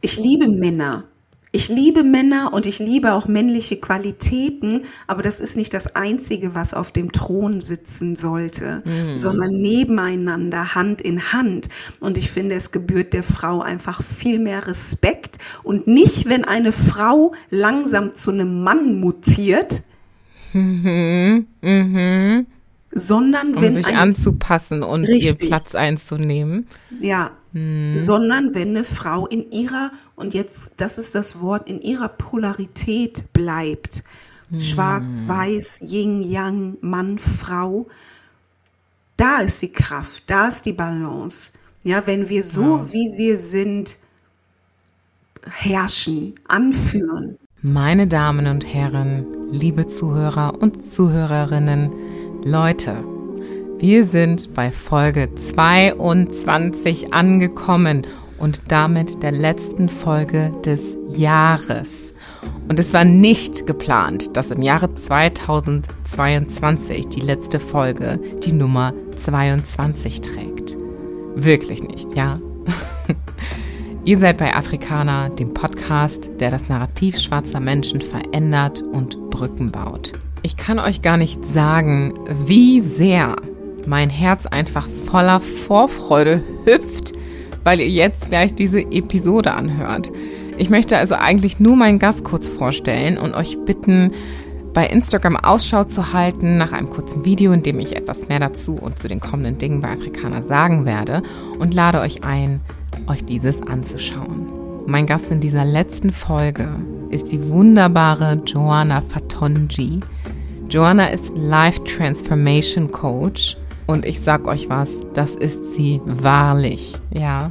Ich liebe Männer. Ich liebe Männer und ich liebe auch männliche Qualitäten, aber das ist nicht das Einzige, was auf dem Thron sitzen sollte, mhm. sondern nebeneinander, Hand in Hand. Und ich finde, es gebührt der Frau einfach viel mehr Respekt und nicht, wenn eine Frau langsam zu einem Mann mutiert, mhm. Mhm sondern um wenn sich anzupassen und richtig, ihr Platz einzunehmen. Ja, hm. sondern wenn eine Frau in ihrer und jetzt das ist das Wort in ihrer Polarität bleibt. Hm. Schwarz, weiß, Yin, Yang, Mann, Frau. Da ist die Kraft, da ist die Balance. Ja, wenn wir so ja. wie wir sind herrschen, anführen. Meine Damen und Herren, liebe Zuhörer und Zuhörerinnen, Leute, wir sind bei Folge 22 angekommen und damit der letzten Folge des Jahres. Und es war nicht geplant, dass im Jahre 2022 die letzte Folge die Nummer 22 trägt. Wirklich nicht, ja? Ihr seid bei Afrikaner, dem Podcast, der das Narrativ schwarzer Menschen verändert und Brücken baut. Ich kann euch gar nicht sagen, wie sehr mein Herz einfach voller Vorfreude hüpft, weil ihr jetzt gleich diese Episode anhört. Ich möchte also eigentlich nur meinen Gast kurz vorstellen und euch bitten, bei Instagram Ausschau zu halten nach einem kurzen Video, in dem ich etwas mehr dazu und zu den kommenden Dingen bei Afrikaner sagen werde und lade euch ein, euch dieses anzuschauen. Mein Gast in dieser letzten Folge ist die wunderbare Joanna Fatonji. Joanna ist Life Transformation Coach und ich sag euch was, das ist sie wahrlich, ja.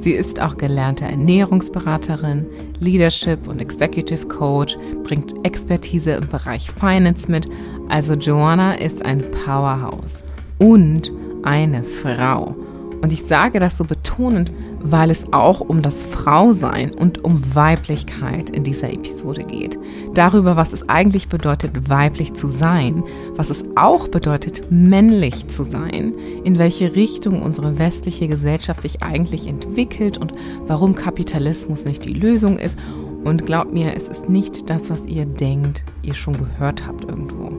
Sie ist auch gelernte Ernährungsberaterin, Leadership und Executive Coach, bringt Expertise im Bereich Finance mit. Also Joanna ist ein Powerhouse und eine Frau. Und ich sage das so betonend, weil es auch um das Frausein und um Weiblichkeit in dieser Episode geht. Darüber, was es eigentlich bedeutet, weiblich zu sein, was es auch bedeutet, männlich zu sein, in welche Richtung unsere westliche Gesellschaft sich eigentlich entwickelt und warum Kapitalismus nicht die Lösung ist. Und glaubt mir, es ist nicht das, was ihr denkt, ihr schon gehört habt irgendwo.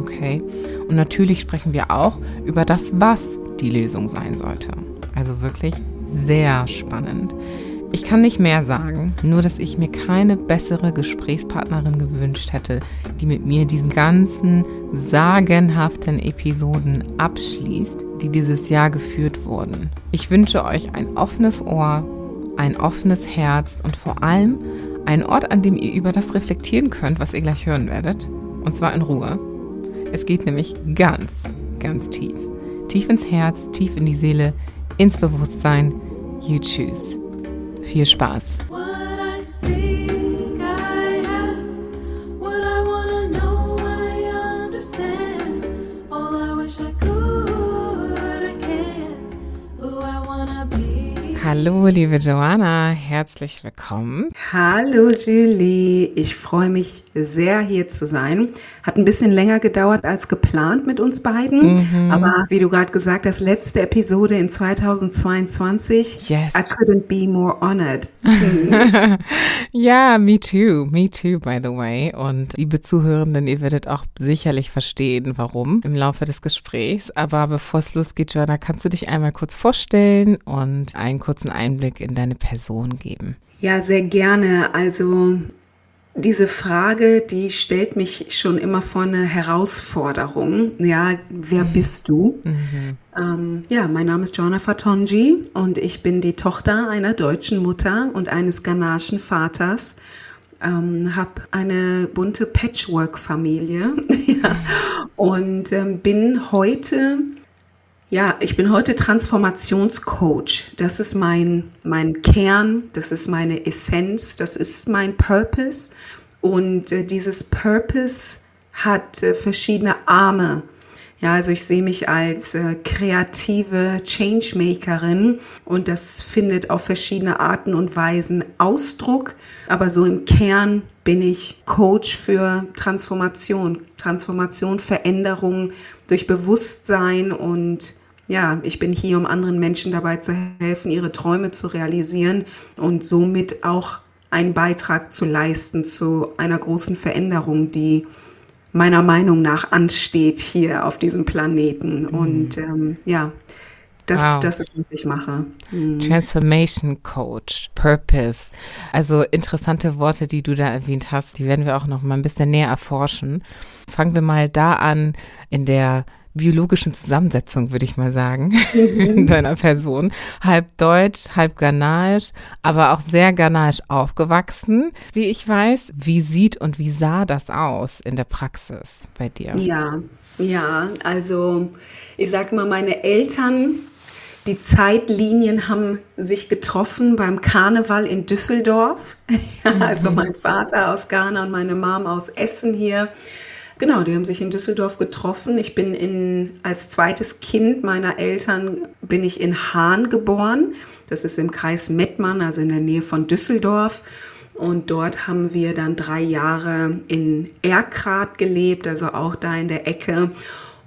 Okay? Und natürlich sprechen wir auch über das, was die Lösung sein sollte. Also wirklich sehr spannend. Ich kann nicht mehr sagen, nur dass ich mir keine bessere Gesprächspartnerin gewünscht hätte, die mit mir diesen ganzen sagenhaften Episoden abschließt, die dieses Jahr geführt wurden. Ich wünsche euch ein offenes Ohr, ein offenes Herz und vor allem einen Ort, an dem ihr über das reflektieren könnt, was ihr gleich hören werdet. Und zwar in Ruhe. Es geht nämlich ganz, ganz tief. Tief ins Herz, tief in die Seele, ins Bewusstsein. You choose. Viel Spaß. Hallo, liebe Joanna, herzlich willkommen. Hallo, Julie. Ich freue mich sehr, hier zu sein. Hat ein bisschen länger gedauert als geplant mit uns beiden. Mhm. Aber wie du gerade gesagt hast, letzte Episode in 2022. Yes. I couldn't be more honored. ja, me too. Me too, by the way. Und liebe Zuhörenden, ihr werdet auch sicherlich verstehen, warum im Laufe des Gesprächs. Aber bevor es losgeht, Joanna, kannst du dich einmal kurz vorstellen und einen kurzen kurzen Einblick in deine Person geben? Ja, sehr gerne. Also diese Frage, die stellt mich schon immer vor eine Herausforderung. Ja, wer mhm. bist du? Mhm. Ähm, ja, mein Name ist Joanna Fatonji und ich bin die Tochter einer deutschen Mutter und eines ghanaischen Vaters. Ähm, habe eine bunte Patchwork-Familie ja, und ähm, bin heute ja, ich bin heute Transformationscoach. Das ist mein, mein Kern, das ist meine Essenz, das ist mein Purpose. Und äh, dieses Purpose hat äh, verschiedene Arme. Ja, also ich sehe mich als äh, kreative Changemakerin und das findet auf verschiedene Arten und Weisen Ausdruck. Aber so im Kern bin ich Coach für Transformation, Transformation, Veränderung durch Bewusstsein und ja, ich bin hier, um anderen Menschen dabei zu helfen, ihre Träume zu realisieren und somit auch einen Beitrag zu leisten zu einer großen Veränderung, die meiner Meinung nach ansteht hier auf diesem Planeten. Mhm. Und ähm, ja, das, wow. das ist, was ich mache. Mhm. Transformation Coach, Purpose. Also interessante Worte, die du da erwähnt hast, die werden wir auch noch mal ein bisschen näher erforschen. Fangen wir mal da an in der biologischen Zusammensetzung, würde ich mal sagen, mhm. deiner Person. Halb deutsch, halb ghanaisch, aber auch sehr ghanaisch aufgewachsen, wie ich weiß. Wie sieht und wie sah das aus in der Praxis bei dir? Ja, ja, also ich sage mal, meine Eltern, die Zeitlinien haben sich getroffen beim Karneval in Düsseldorf. also mhm. mein Vater aus Ghana und meine Mom aus Essen hier. Genau, die haben sich in Düsseldorf getroffen. Ich bin in, als zweites Kind meiner Eltern bin ich in Hahn geboren. Das ist im Kreis Mettmann, also in der Nähe von Düsseldorf. Und dort haben wir dann drei Jahre in Erkrath gelebt, also auch da in der Ecke.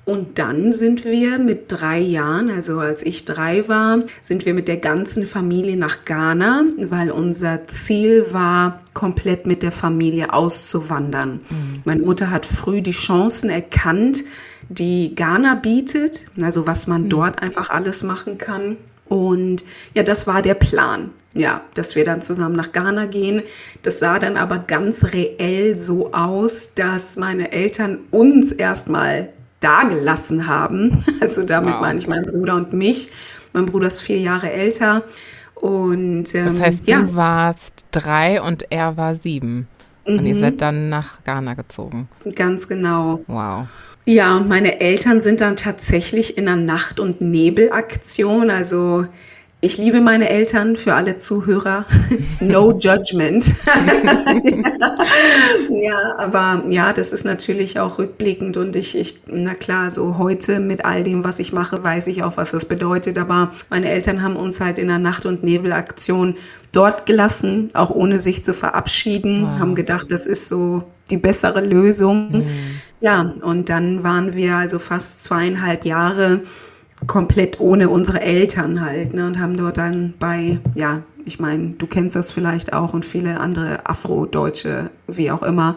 Und dann sind wir mit drei Jahren, also als ich drei war, sind wir mit der ganzen Familie nach Ghana, weil unser Ziel war, komplett mit der Familie auszuwandern. Mhm. Meine Mutter hat früh die Chancen erkannt, die Ghana bietet, also was man mhm. dort einfach alles machen kann. Und ja, das war der Plan. Ja, dass wir dann zusammen nach Ghana gehen. Das sah dann aber ganz reell so aus, dass meine Eltern uns erstmal dagelassen haben. Also damit wow. meine ich meinen Bruder und mich. Mein Bruder ist vier Jahre älter. Und, ähm, das heißt, ja. du warst drei und er war sieben. Mhm. Und ihr mhm. seid dann nach Ghana gezogen. Ganz genau. Wow. Ja, und meine Eltern sind dann tatsächlich in einer Nacht- und Nebelaktion, also ich liebe meine Eltern für alle Zuhörer. No judgment. ja, aber ja, das ist natürlich auch rückblickend und ich, ich, na klar, so heute mit all dem, was ich mache, weiß ich auch, was das bedeutet. Aber meine Eltern haben uns halt in der Nacht- und Nebelaktion dort gelassen, auch ohne sich zu verabschieden, wow. haben gedacht, das ist so die bessere Lösung. Mhm. Ja, und dann waren wir also fast zweieinhalb Jahre komplett ohne unsere Eltern halt ne, und haben dort dann bei, ja, ich meine, du kennst das vielleicht auch und viele andere Afro-Deutsche, wie auch immer,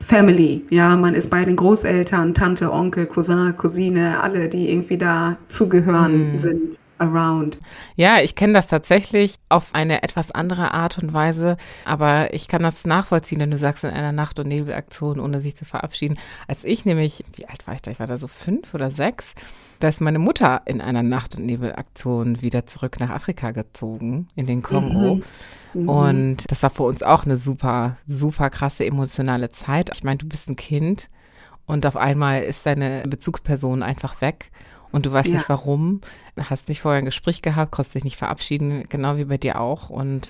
Family, ja, man ist bei den Großeltern, Tante, Onkel, Cousin, Cousine, alle, die irgendwie da zugehören mm. sind around. Ja, ich kenne das tatsächlich auf eine etwas andere Art und Weise, aber ich kann das nachvollziehen, wenn du sagst, in einer Nacht- und Nebelaktion, ohne sich zu verabschieden. Als ich nämlich, wie alt war ich da? Ich war da so fünf oder sechs da ist meine Mutter in einer Nacht- und Nebelaktion wieder zurück nach Afrika gezogen, in den Kongo. Mhm. Mhm. Und das war für uns auch eine super, super krasse emotionale Zeit. Ich meine, du bist ein Kind und auf einmal ist deine Bezugsperson einfach weg und du weißt ja. nicht warum, hast nicht vorher ein Gespräch gehabt, konntest dich nicht verabschieden, genau wie bei dir auch. Und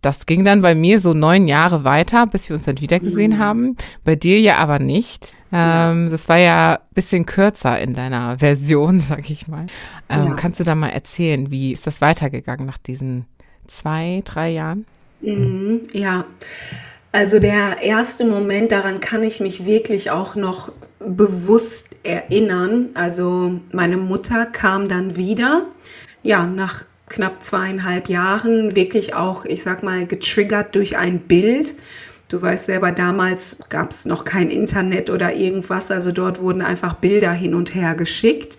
das ging dann bei mir so neun Jahre weiter, bis wir uns dann wiedergesehen mhm. haben. Bei dir ja aber nicht. Ähm, ja. Das war ja ein bisschen kürzer in deiner Version, sag ich mal. Ähm, ja. Kannst du da mal erzählen, wie ist das weitergegangen nach diesen zwei, drei Jahren? Mhm. Ja, also der erste Moment, daran kann ich mich wirklich auch noch bewusst erinnern. Also meine Mutter kam dann wieder, ja, nach knapp zweieinhalb Jahren wirklich auch, ich sag mal, getriggert durch ein Bild. Du weißt selber, damals gab es noch kein Internet oder irgendwas, also dort wurden einfach Bilder hin und her geschickt.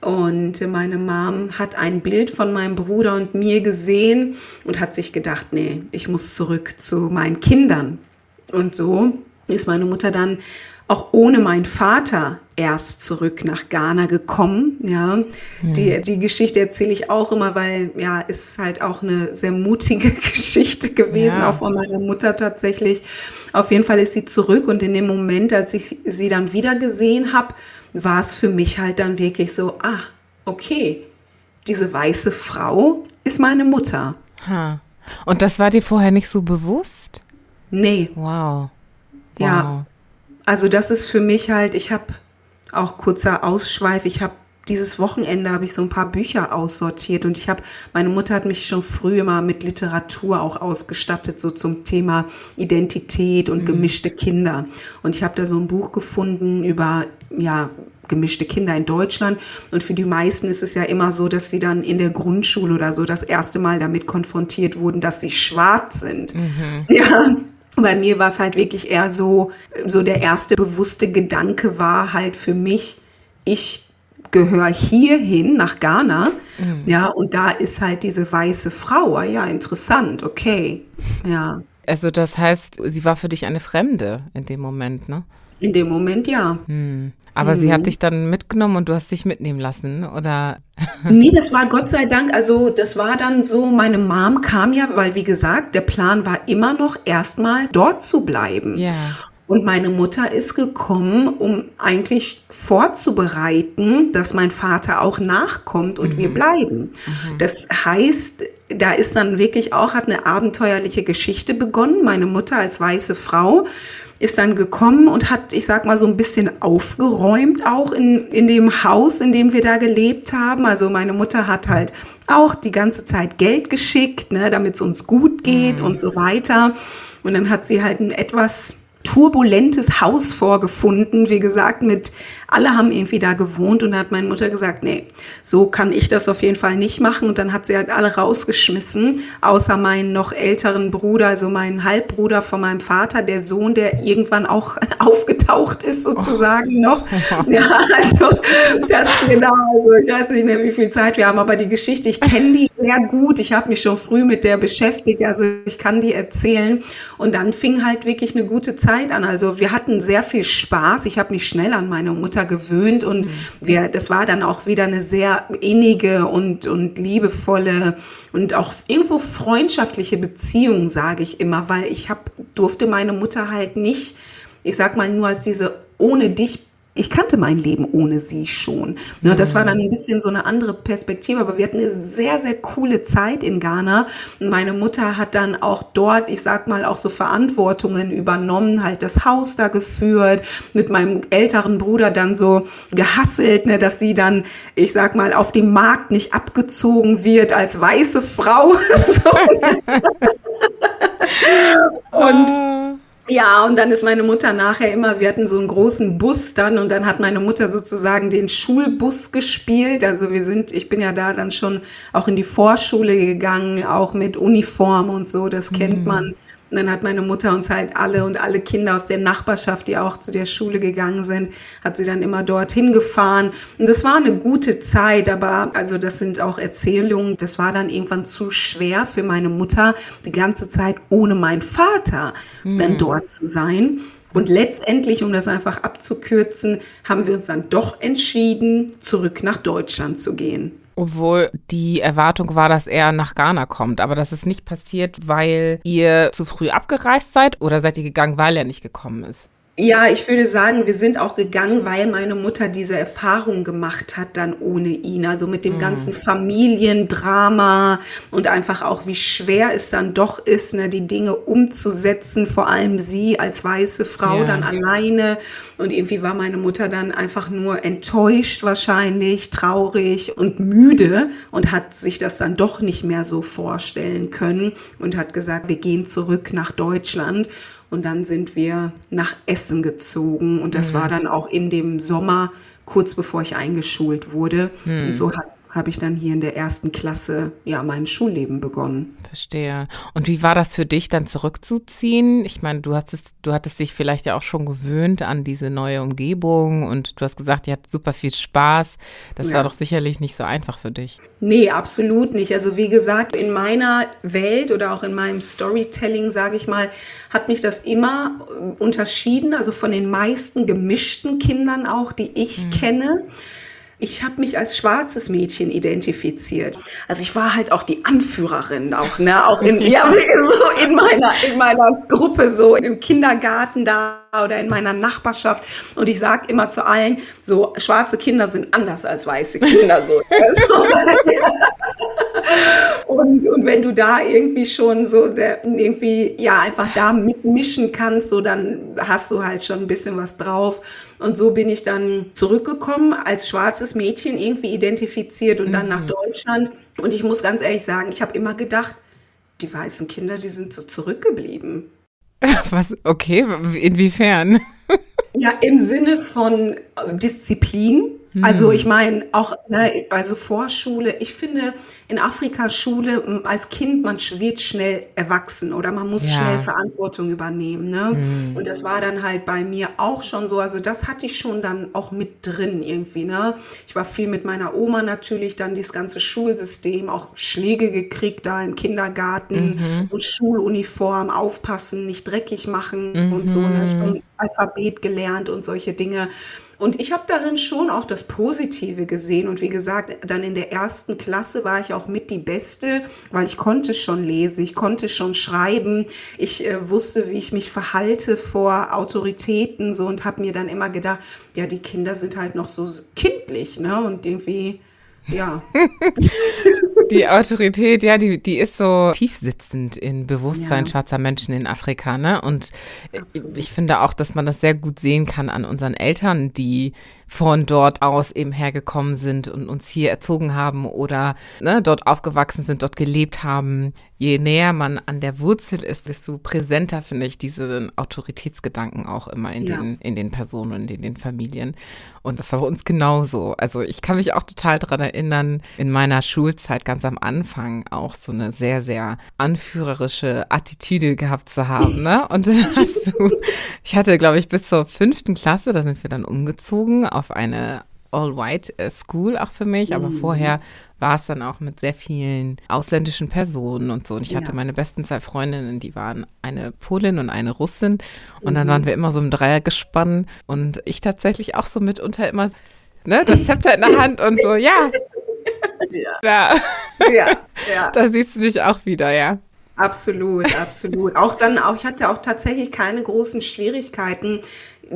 Und meine Mom hat ein Bild von meinem Bruder und mir gesehen und hat sich gedacht, nee, ich muss zurück zu meinen Kindern. Und so ist meine Mutter dann auch ohne meinen Vater erst zurück nach Ghana gekommen. Ja, mhm. die, die Geschichte erzähle ich auch immer, weil ja, ist halt auch eine sehr mutige Geschichte gewesen, ja. auch von meiner Mutter tatsächlich. Auf jeden Fall ist sie zurück und in dem Moment, als ich sie dann wieder gesehen habe, war es für mich halt dann wirklich so, ah, okay, diese weiße Frau ist meine Mutter. Ha. Und das war dir vorher nicht so bewusst? Nee. Wow. wow. Ja. Also das ist für mich halt, ich habe auch kurzer Ausschweif, ich habe dieses Wochenende habe ich so ein paar Bücher aussortiert und ich habe, meine Mutter hat mich schon früh immer mit Literatur auch ausgestattet, so zum Thema Identität und mhm. gemischte Kinder. Und ich habe da so ein Buch gefunden über, ja, gemischte Kinder in Deutschland. Und für die meisten ist es ja immer so, dass sie dann in der Grundschule oder so das erste Mal damit konfrontiert wurden, dass sie schwarz sind. Mhm. Ja. Bei mir war es halt wirklich eher so, so der erste bewusste Gedanke war halt für mich, ich gehöre hierhin nach Ghana, mhm. ja, und da ist halt diese weiße Frau, ah ja, interessant, okay, ja. Also das heißt, sie war für dich eine Fremde in dem Moment, ne? In dem Moment ja. Hm. Aber mhm. sie hat mhm. dich dann mitgenommen und du hast dich mitnehmen lassen, oder? nee, das war Gott sei Dank, also das war dann so, meine Mom kam ja, weil wie gesagt, der Plan war immer noch erstmal dort zu bleiben. Ja. Und meine Mutter ist gekommen, um eigentlich vorzubereiten, dass mein Vater auch nachkommt und mhm. wir bleiben. Mhm. Das heißt, da ist dann wirklich auch, hat eine abenteuerliche Geschichte begonnen. Meine Mutter als weiße Frau ist dann gekommen und hat, ich sag mal, so ein bisschen aufgeräumt auch in, in dem Haus, in dem wir da gelebt haben. Also meine Mutter hat halt auch die ganze Zeit Geld geschickt, ne, damit es uns gut geht mhm. und so weiter. Und dann hat sie halt ein etwas turbulentes Haus vorgefunden. Wie gesagt, mit alle haben irgendwie da gewohnt und da hat meine Mutter gesagt, nee, so kann ich das auf jeden Fall nicht machen. Und dann hat sie halt alle rausgeschmissen, außer meinen noch älteren Bruder, also meinen Halbbruder von meinem Vater, der Sohn, der irgendwann auch aufgetaucht ist sozusagen oh. noch. Ja, also das genau, also ich weiß nicht mehr, wie viel Zeit wir haben, aber die Geschichte, ich kenne die sehr gut. Ich habe mich schon früh mit der beschäftigt, also ich kann die erzählen. Und dann fing halt wirklich eine gute Zeit Zeit an. Also wir hatten sehr viel Spaß. Ich habe mich schnell an meine Mutter gewöhnt und mhm. wir, das war dann auch wieder eine sehr innige und, und liebevolle und auch irgendwo freundschaftliche Beziehung, sage ich immer, weil ich hab, durfte meine Mutter halt nicht, ich sag mal nur als diese ohne dich ich kannte mein Leben ohne sie schon. Ne, das war dann ein bisschen so eine andere Perspektive, aber wir hatten eine sehr, sehr coole Zeit in Ghana. Meine Mutter hat dann auch dort, ich sag mal, auch so Verantwortungen übernommen, halt das Haus da geführt, mit meinem älteren Bruder dann so gehasselt, ne, dass sie dann, ich sag mal, auf dem Markt nicht abgezogen wird als weiße Frau. und ah. Ja, und dann ist meine Mutter nachher immer, wir hatten so einen großen Bus dann und dann hat meine Mutter sozusagen den Schulbus gespielt. Also wir sind, ich bin ja da dann schon auch in die Vorschule gegangen, auch mit Uniform und so, das kennt mhm. man. Und dann hat meine Mutter uns halt alle und alle Kinder aus der Nachbarschaft, die auch zu der Schule gegangen sind, hat sie dann immer dorthin gefahren. Und das war eine gute Zeit, aber also das sind auch Erzählungen. Das war dann irgendwann zu schwer für meine Mutter, die ganze Zeit ohne meinen Vater mhm. dann dort zu sein. Und letztendlich, um das einfach abzukürzen, haben wir uns dann doch entschieden, zurück nach Deutschland zu gehen. Obwohl die Erwartung war, dass er nach Ghana kommt. Aber das ist nicht passiert, weil ihr zu früh abgereist seid oder seid ihr gegangen, weil er nicht gekommen ist? Ja, ich würde sagen, wir sind auch gegangen, weil meine Mutter diese Erfahrung gemacht hat dann ohne ihn. Also mit dem mhm. ganzen Familiendrama und einfach auch, wie schwer es dann doch ist, ne, die Dinge umzusetzen, vor allem sie als weiße Frau ja. dann alleine. Und irgendwie war meine Mutter dann einfach nur enttäuscht wahrscheinlich, traurig und müde und hat sich das dann doch nicht mehr so vorstellen können und hat gesagt, wir gehen zurück nach Deutschland. Und dann sind wir nach Essen gezogen und das mhm. war dann auch in dem Sommer, kurz bevor ich eingeschult wurde. Mhm. Und so hat habe ich dann hier in der ersten Klasse ja mein Schulleben begonnen. Verstehe. Und wie war das für dich, dann zurückzuziehen? Ich meine, du hattest, du hattest dich vielleicht ja auch schon gewöhnt an diese neue Umgebung und du hast gesagt, ihr hattet super viel Spaß. Das ja. war doch sicherlich nicht so einfach für dich. Nee, absolut nicht. Also wie gesagt, in meiner Welt oder auch in meinem Storytelling, sage ich mal, hat mich das immer äh, unterschieden, also von den meisten gemischten Kindern auch, die ich mhm. kenne ich habe mich als schwarzes Mädchen identifiziert. Also ich war halt auch die Anführerin, auch ne, auch in ja so in meiner in meiner Gruppe so im Kindergarten da oder in meiner Nachbarschaft und ich sage immer zu allen so schwarze Kinder sind anders als weiße Kinder so. Und, und wenn du da irgendwie schon so der, irgendwie, ja, einfach da mitmischen kannst, so dann hast du halt schon ein bisschen was drauf. Und so bin ich dann zurückgekommen, als schwarzes Mädchen irgendwie identifiziert und dann mhm. nach Deutschland. Und ich muss ganz ehrlich sagen, ich habe immer gedacht, die weißen Kinder, die sind so zurückgeblieben. Was? Okay, inwiefern? Ja, im Sinne von Disziplin. Also hm. ich meine, auch ne, also Vorschule, ich finde in Afrika Schule als Kind, man wird schnell erwachsen oder man muss ja. schnell Verantwortung übernehmen. Ne? Mhm. Und das war dann halt bei mir auch schon so. Also das hatte ich schon dann auch mit drin irgendwie. Ne? Ich war viel mit meiner Oma natürlich, dann dieses ganze Schulsystem, auch Schläge gekriegt da im Kindergarten mhm. und Schuluniform, aufpassen, nicht dreckig machen mhm. und so. Ne? Schon Alphabet gelernt und solche Dinge. Und ich habe darin schon auch das Positive gesehen. Und wie gesagt, dann in der ersten Klasse war ich auch mit die Beste, weil ich konnte schon lesen, ich konnte schon schreiben, ich äh, wusste, wie ich mich verhalte vor Autoritäten so und habe mir dann immer gedacht, ja, die Kinder sind halt noch so kindlich, ne? Und irgendwie ja. die Autorität, ja, die, die ist so tiefsitzend in Bewusstsein ja. schwarzer Menschen in Afrika, ne? Und Absolut. ich finde auch, dass man das sehr gut sehen kann an unseren Eltern, die von dort aus eben hergekommen sind und uns hier erzogen haben oder ne, dort aufgewachsen sind, dort gelebt haben. Je näher man an der Wurzel ist, desto präsenter finde ich diesen Autoritätsgedanken auch immer in, ja. den, in den Personen und in den Familien. Und das war bei uns genauso. Also ich kann mich auch total daran erinnern, in meiner Schulzeit ganz am Anfang auch so eine sehr, sehr anführerische Attitüde gehabt zu haben. Ne? Und dann hast du, ich hatte, glaube ich, bis zur fünften Klasse, da sind wir dann umgezogen auf eine All-White äh, School auch für mich, aber mhm. vorher war es dann auch mit sehr vielen ausländischen Personen und so. Und ich ja. hatte meine besten zwei Freundinnen, die waren eine Polin und eine Russin. Und mhm. dann waren wir immer so im Dreiergespann und ich tatsächlich auch so mitunter immer, ne, das Zepter in der Hand und so, ja. Ja. Ja. ja. ja. Da siehst du dich auch wieder, ja. Absolut, absolut. Auch dann, auch ich hatte auch tatsächlich keine großen Schwierigkeiten,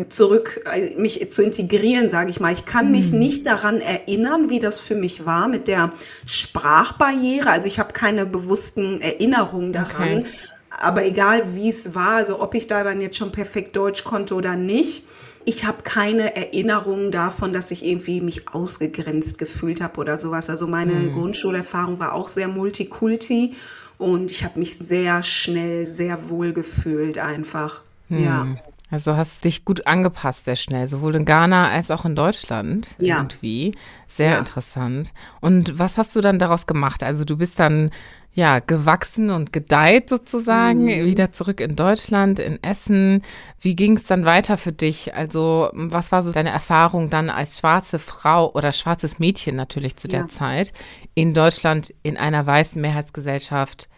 zurück, äh, mich zu integrieren, sage ich mal. Ich kann mich mhm. nicht daran erinnern, wie das für mich war mit der Sprachbarriere. Also ich habe keine bewussten Erinnerungen daran. Okay. Aber egal wie es war, also ob ich da dann jetzt schon perfekt Deutsch konnte oder nicht, ich habe keine Erinnerungen davon, dass ich irgendwie mich ausgegrenzt gefühlt habe oder sowas. Also meine mhm. Grundschulerfahrung war auch sehr multikulti und ich habe mich sehr schnell, sehr wohl gefühlt einfach. Mhm. Ja. Also hast dich gut angepasst sehr schnell, sowohl in Ghana als auch in Deutschland ja. irgendwie. Sehr ja. interessant. Und was hast du dann daraus gemacht? Also du bist dann ja gewachsen und gedeiht sozusagen, mhm. wieder zurück in Deutschland, in Essen. Wie ging es dann weiter für dich? Also was war so deine Erfahrung dann als schwarze Frau oder schwarzes Mädchen natürlich zu der ja. Zeit in Deutschland in einer weißen Mehrheitsgesellschaft?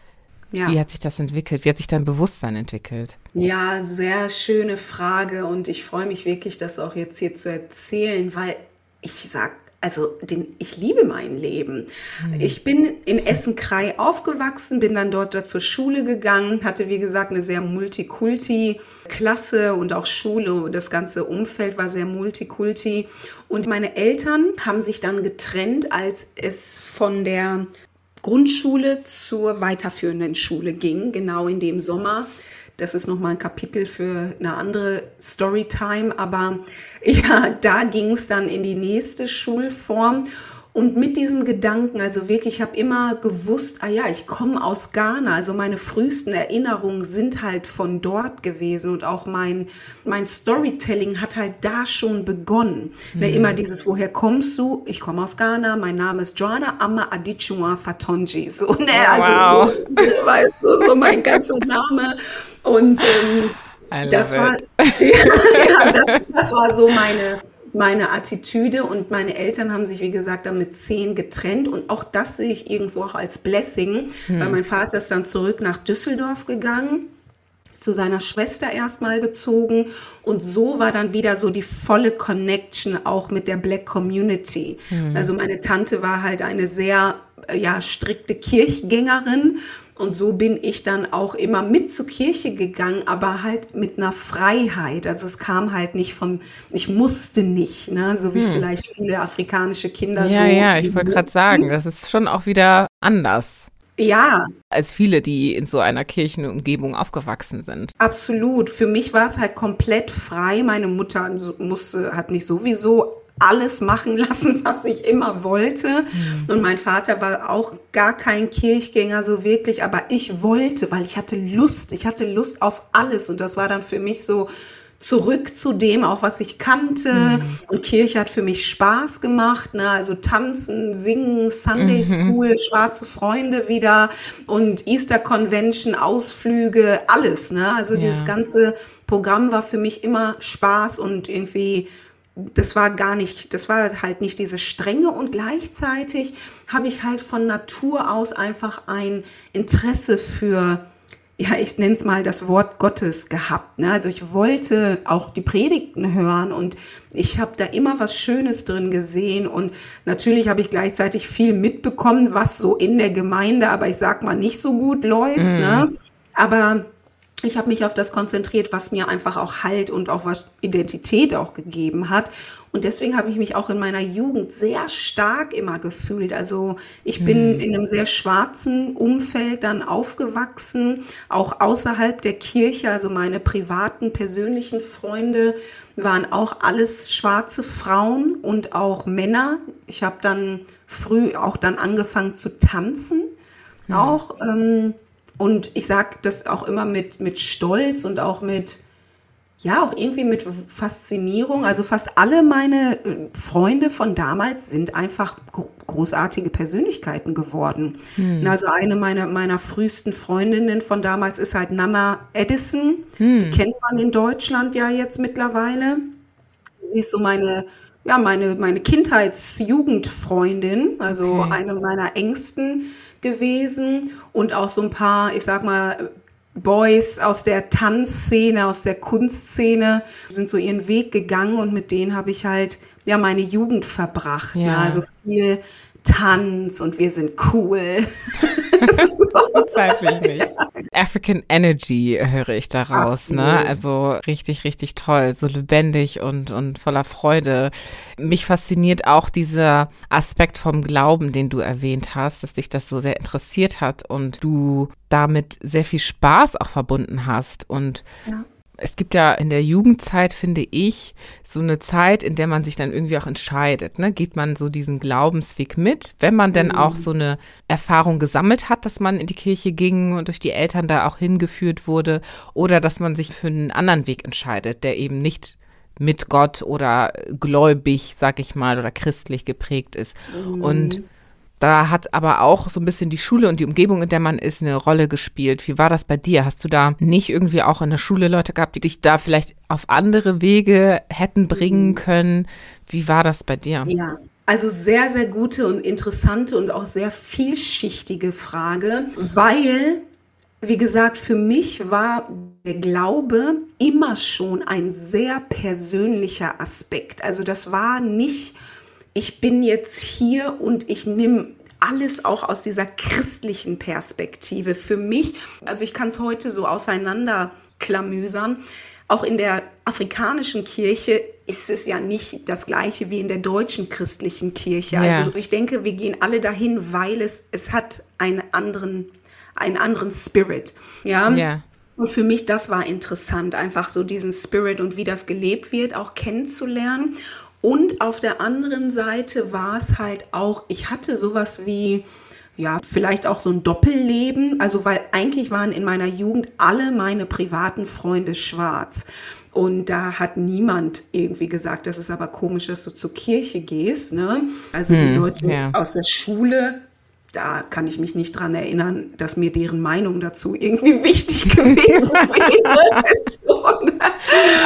Ja. Wie hat sich das entwickelt? Wie hat sich dein Bewusstsein entwickelt? Ja, sehr schöne Frage und ich freue mich wirklich, das auch jetzt hier zu erzählen, weil ich sag, also den, ich liebe mein Leben. Mhm. Ich bin in Essen-Krei aufgewachsen, bin dann dort zur Schule gegangen, hatte wie gesagt eine sehr Multikulti-Klasse und auch Schule. Das ganze Umfeld war sehr Multikulti. Und meine Eltern haben sich dann getrennt, als es von der Grundschule zur weiterführenden Schule ging, genau in dem Sommer. Das ist nochmal ein Kapitel für eine andere Storytime, aber ja, da ging es dann in die nächste Schulform. Und mit diesem Gedanken, also wirklich, ich habe immer gewusst, ah ja, ich komme aus Ghana, also meine frühesten Erinnerungen sind halt von dort gewesen und auch mein, mein Storytelling hat halt da schon begonnen. Ne, mhm. Ne, immer dieses, woher kommst du? Ich komme aus Ghana, mein Name ist Joanna Amma Adichua Fatonji. So, ne, also wow. so, weißt du, so mein ganzer Name. Und ähm, das, war, ja, das, das war so meine meine Attitüde und meine Eltern haben sich, wie gesagt, dann mit zehn getrennt und auch das sehe ich irgendwo auch als Blessing, hm. weil mein Vater ist dann zurück nach Düsseldorf gegangen zu seiner Schwester erstmal gezogen und so war dann wieder so die volle Connection auch mit der Black Community. Mhm. Also meine Tante war halt eine sehr ja strikte Kirchgängerin und so bin ich dann auch immer mit zur Kirche gegangen, aber halt mit einer Freiheit. Also es kam halt nicht von, ich musste nicht, ne? so wie hm. vielleicht viele afrikanische Kinder. Ja, so, ja, ich wollte gerade sagen, das ist schon auch wieder anders. Ja. Als viele, die in so einer Kirchenumgebung aufgewachsen sind. Absolut. Für mich war es halt komplett frei. Meine Mutter musste, hat mich sowieso alles machen lassen, was ich immer wollte. Mhm. Und mein Vater war auch gar kein Kirchgänger so wirklich, aber ich wollte, weil ich hatte Lust. Ich hatte Lust auf alles. Und das war dann für mich so, zurück zu dem, auch was ich kannte. Mhm. Und Kirche hat für mich Spaß gemacht. Ne? Also tanzen, singen, Sunday mhm. School, schwarze Freunde wieder und Easter Convention, Ausflüge, alles. Ne? Also ja. dieses ganze Programm war für mich immer Spaß und irgendwie das war gar nicht, das war halt nicht diese Strenge und gleichzeitig habe ich halt von Natur aus einfach ein Interesse für ja, ich nenne es mal das Wort Gottes gehabt. Ne? Also ich wollte auch die Predigten hören und ich habe da immer was Schönes drin gesehen und natürlich habe ich gleichzeitig viel mitbekommen, was so in der Gemeinde, aber ich sag mal nicht so gut läuft. Mm. Ne? Aber ich habe mich auf das konzentriert, was mir einfach auch Halt und auch was Identität auch gegeben hat. Und deswegen habe ich mich auch in meiner Jugend sehr stark immer gefühlt. Also ich bin hm. in einem sehr schwarzen Umfeld dann aufgewachsen, auch außerhalb der Kirche. Also meine privaten, persönlichen Freunde waren auch alles schwarze Frauen und auch Männer. Ich habe dann früh auch dann angefangen zu tanzen. Hm. Auch. Ähm, und ich sage das auch immer mit, mit Stolz und auch mit, ja, auch irgendwie mit Faszinierung. Also fast alle meine äh, Freunde von damals sind einfach großartige Persönlichkeiten geworden. Hm. Also eine meiner, meiner frühesten Freundinnen von damals ist halt Nana Edison. Hm. Die kennt man in Deutschland ja jetzt mittlerweile. Sie ist so meine, ja, meine, meine Kindheits-Jugendfreundin, also okay. eine meiner engsten gewesen und auch so ein paar, ich sag mal, Boys aus der Tanzszene, aus der Kunstszene sind so ihren Weg gegangen und mit denen habe ich halt ja meine Jugend verbracht. Ne? Ja. Ne? Also viel Tanz und wir sind cool. das bezweifle ich nicht. African Energy höre ich daraus, ne? Absolut. ne? Also richtig, richtig toll, so lebendig und, und voller Freude. Mich fasziniert auch dieser Aspekt vom Glauben, den du erwähnt hast, dass dich das so sehr interessiert hat und du damit sehr viel Spaß auch verbunden hast und ja es gibt ja in der Jugendzeit, finde ich, so eine Zeit, in der man sich dann irgendwie auch entscheidet. Ne? Geht man so diesen Glaubensweg mit, wenn man denn auch mhm. so eine Erfahrung gesammelt hat, dass man in die Kirche ging und durch die Eltern da auch hingeführt wurde, oder dass man sich für einen anderen Weg entscheidet, der eben nicht mit Gott oder gläubig, sag ich mal, oder christlich geprägt ist. Mhm. Und da hat aber auch so ein bisschen die Schule und die Umgebung, in der man ist, eine Rolle gespielt. Wie war das bei dir? Hast du da nicht irgendwie auch in der Schule Leute gehabt, die dich da vielleicht auf andere Wege hätten bringen mhm. können? Wie war das bei dir? Ja, also sehr, sehr gute und interessante und auch sehr vielschichtige Frage, weil, wie gesagt, für mich war der Glaube immer schon ein sehr persönlicher Aspekt. Also das war nicht ich bin jetzt hier und ich nehme alles auch aus dieser christlichen Perspektive für mich. Also ich kann es heute so auseinanderklamüsern. Auch in der afrikanischen Kirche ist es ja nicht das gleiche wie in der deutschen christlichen Kirche. Ja. Also ich denke, wir gehen alle dahin, weil es, es hat einen anderen, einen anderen Spirit. Ja. ja. Und für mich, das war interessant, einfach so diesen Spirit und wie das gelebt wird, auch kennenzulernen. Und auf der anderen Seite war es halt auch, ich hatte sowas wie, ja, vielleicht auch so ein Doppelleben. Also, weil eigentlich waren in meiner Jugend alle meine privaten Freunde schwarz. Und da hat niemand irgendwie gesagt, das ist aber komisch, dass du zur Kirche gehst. Ne? Also die hm, Leute ja. aus der Schule da kann ich mich nicht dran erinnern, dass mir deren Meinung dazu irgendwie wichtig gewesen wäre. so, ne?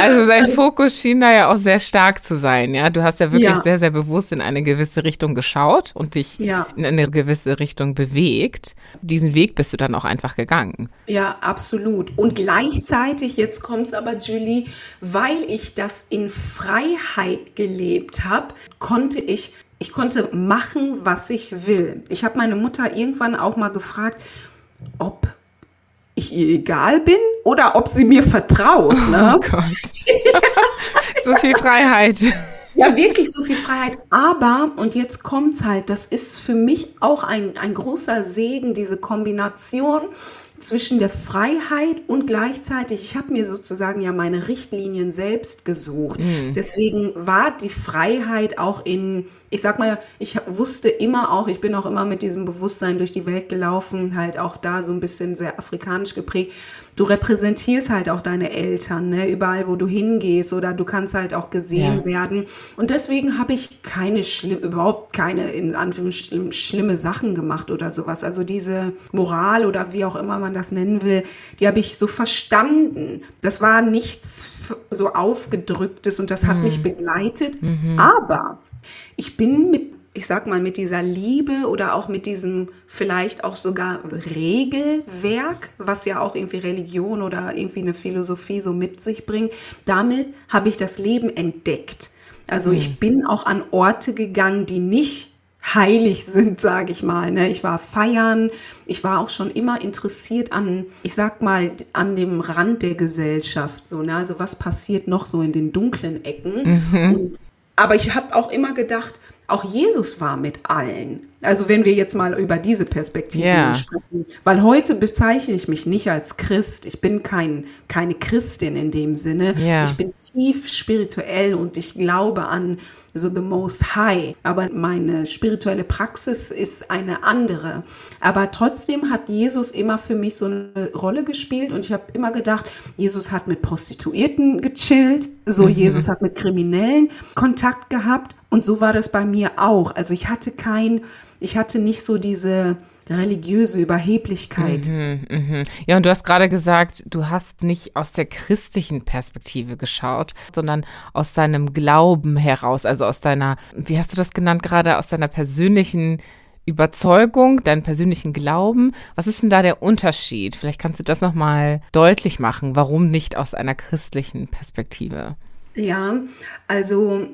Also sein Fokus schien da ja auch sehr stark zu sein, ja. Du hast ja wirklich ja. sehr, sehr bewusst in eine gewisse Richtung geschaut und dich ja. in eine gewisse Richtung bewegt. Diesen Weg bist du dann auch einfach gegangen. Ja, absolut. Und gleichzeitig, jetzt kommt es aber, Julie, weil ich das in Freiheit gelebt habe, konnte ich ich konnte machen, was ich will. Ich habe meine Mutter irgendwann auch mal gefragt, ob ich ihr egal bin oder ob sie mir vertraut. Ne? Oh Gott. so viel Freiheit. Ja, wirklich so viel Freiheit. Aber, und jetzt kommt's halt, das ist für mich auch ein, ein großer Segen, diese Kombination zwischen der Freiheit und gleichzeitig, ich habe mir sozusagen ja meine Richtlinien selbst gesucht. Mhm. Deswegen war die Freiheit auch in, ich sag mal, ich wusste immer auch, ich bin auch immer mit diesem Bewusstsein durch die Welt gelaufen, halt auch da so ein bisschen sehr afrikanisch geprägt du repräsentierst halt auch deine Eltern, ne? überall, wo du hingehst oder du kannst halt auch gesehen ja. werden. Und deswegen habe ich keine schlimm, überhaupt keine in Anführungsstrichen schlimme Sachen gemacht oder sowas. Also diese Moral oder wie auch immer man das nennen will, die habe ich so verstanden. Das war nichts so aufgedrücktes und das hat mhm. mich begleitet. Mhm. Aber ich bin mit ich sag mal, mit dieser Liebe oder auch mit diesem vielleicht auch sogar Regelwerk, was ja auch irgendwie Religion oder irgendwie eine Philosophie so mit sich bringt, damit habe ich das Leben entdeckt. Also mhm. ich bin auch an Orte gegangen, die nicht heilig sind, sage ich mal. Ne? Ich war feiern, ich war auch schon immer interessiert an, ich sag mal, an dem Rand der Gesellschaft. So, ne? Also was passiert noch so in den dunklen Ecken? Mhm. Und, aber ich habe auch immer gedacht, auch Jesus war mit allen. Also wenn wir jetzt mal über diese Perspektive yeah. sprechen, weil heute bezeichne ich mich nicht als Christ. Ich bin kein, keine Christin in dem Sinne. Yeah. Ich bin tief spirituell und ich glaube an so the most high. Aber meine spirituelle Praxis ist eine andere. Aber trotzdem hat Jesus immer für mich so eine Rolle gespielt und ich habe immer gedacht, Jesus hat mit Prostituierten gechillt, so mhm. Jesus hat mit Kriminellen Kontakt gehabt und so war das bei mir auch. Also ich hatte kein, ich hatte nicht so diese religiöse Überheblichkeit. Mhm, mh. Ja, und du hast gerade gesagt, du hast nicht aus der christlichen Perspektive geschaut, sondern aus deinem Glauben heraus, also aus deiner, wie hast du das genannt gerade, aus deiner persönlichen Überzeugung, deinen persönlichen Glauben. Was ist denn da der Unterschied? Vielleicht kannst du das nochmal deutlich machen. Warum nicht aus einer christlichen Perspektive? Ja, also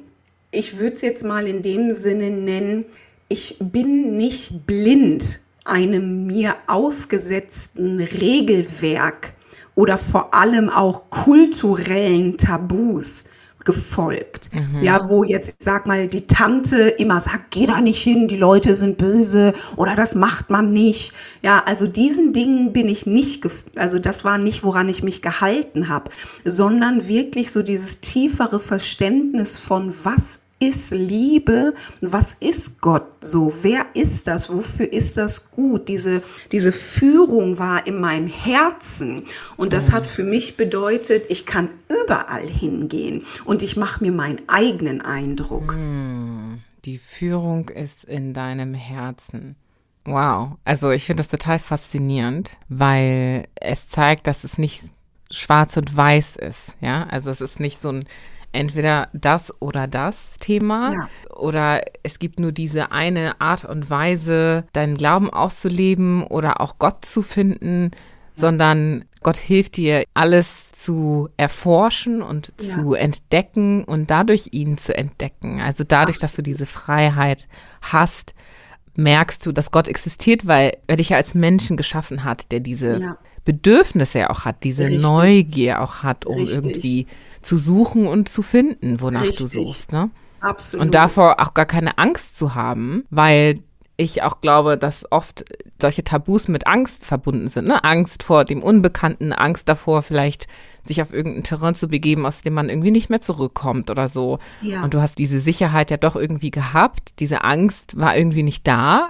ich würde es jetzt mal in dem Sinne nennen, ich bin nicht blind einem mir aufgesetzten Regelwerk oder vor allem auch kulturellen Tabus gefolgt. Mhm. Ja, wo jetzt, sag mal, die Tante immer sagt, geh da nicht hin, die Leute sind böse oder das macht man nicht. Ja, also diesen Dingen bin ich nicht, also das war nicht, woran ich mich gehalten habe, sondern wirklich so dieses tiefere Verständnis von, was ist Liebe? Was ist Gott so? Wer ist das? Wofür ist das gut? Diese, diese Führung war in meinem Herzen. Und das mhm. hat für mich bedeutet, ich kann überall hingehen und ich mache mir meinen eigenen Eindruck. Mhm. Die Führung ist in deinem Herzen. Wow. Also ich finde das total faszinierend, weil es zeigt, dass es nicht schwarz und weiß ist. Ja, also es ist nicht so ein entweder das oder das Thema ja. oder es gibt nur diese eine Art und Weise, deinen Glauben auszuleben oder auch Gott zu finden, sondern Gott hilft dir, alles zu erforschen und ja. zu entdecken und dadurch ihn zu entdecken. Also dadurch, Absolut. dass du diese Freiheit hast, merkst du, dass Gott existiert, weil er dich ja als Menschen geschaffen hat, der diese Bedürfnisse ja auch hat, diese Richtig. Neugier auch hat, um Richtig. irgendwie zu suchen und zu finden, wonach Richtig. du suchst. Ne? Absolut. Und davor auch gar keine Angst zu haben, weil ich auch glaube, dass oft solche Tabus mit Angst verbunden sind. Ne? Angst vor dem Unbekannten, Angst davor, vielleicht sich auf irgendein Terrain zu begeben, aus dem man irgendwie nicht mehr zurückkommt oder so. Ja. Und du hast diese Sicherheit ja doch irgendwie gehabt. Diese Angst war irgendwie nicht da,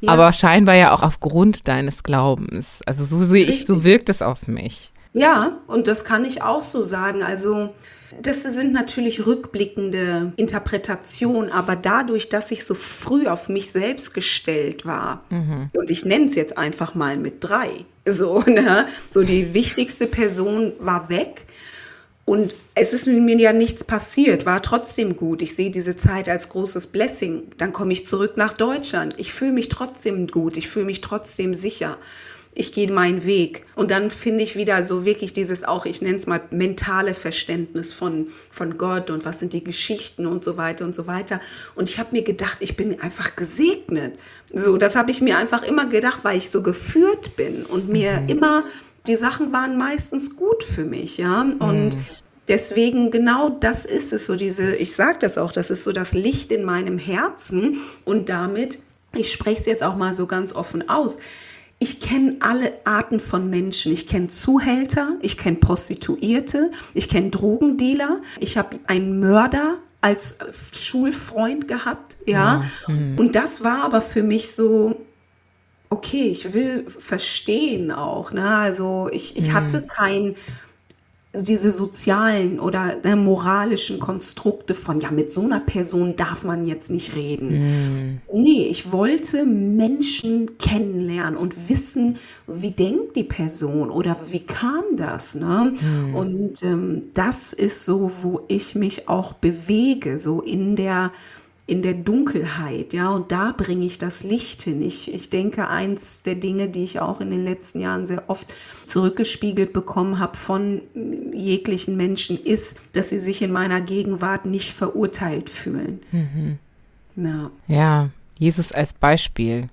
ja. aber scheinbar ja auch aufgrund deines Glaubens. Also so sehe ich, so wirkt es auf mich. Ja, und das kann ich auch so sagen. Also das sind natürlich rückblickende Interpretationen, aber dadurch, dass ich so früh auf mich selbst gestellt war, mhm. und ich nenne es jetzt einfach mal mit drei, so, ne? so die wichtigste Person war weg. Und es ist mit mir ja nichts passiert, war trotzdem gut. Ich sehe diese Zeit als großes Blessing. Dann komme ich zurück nach Deutschland. Ich fühle mich trotzdem gut, ich fühle mich trotzdem sicher ich gehe meinen Weg. Und dann finde ich wieder so wirklich dieses auch, ich nenne es mal mentale Verständnis von, von Gott und was sind die Geschichten und so weiter und so weiter. Und ich habe mir gedacht, ich bin einfach gesegnet. So, das habe ich mir einfach immer gedacht, weil ich so geführt bin und mir mhm. immer, die Sachen waren meistens gut für mich, ja. Und mhm. deswegen genau das ist es so diese, ich sage das auch, das ist so das Licht in meinem Herzen und damit, ich spreche es jetzt auch mal so ganz offen aus, ich kenne alle Arten von Menschen. Ich kenne Zuhälter, ich kenne Prostituierte, ich kenne Drogendealer, ich habe einen Mörder als Schulfreund gehabt, ja. ja. Mhm. Und das war aber für mich so, okay, ich will verstehen auch, ne? Also ich, ich mhm. hatte kein diese sozialen oder ne, moralischen Konstrukte von, ja, mit so einer Person darf man jetzt nicht reden. Mm. Nee, ich wollte Menschen kennenlernen und wissen, wie denkt die Person oder wie kam das. Ne? Mm. Und ähm, das ist so, wo ich mich auch bewege, so in der in der Dunkelheit, ja, und da bringe ich das Licht hin. Ich, ich denke, eins der Dinge, die ich auch in den letzten Jahren sehr oft zurückgespiegelt bekommen habe von jeglichen Menschen, ist, dass sie sich in meiner Gegenwart nicht verurteilt fühlen. Mhm. Ja. ja, Jesus als Beispiel.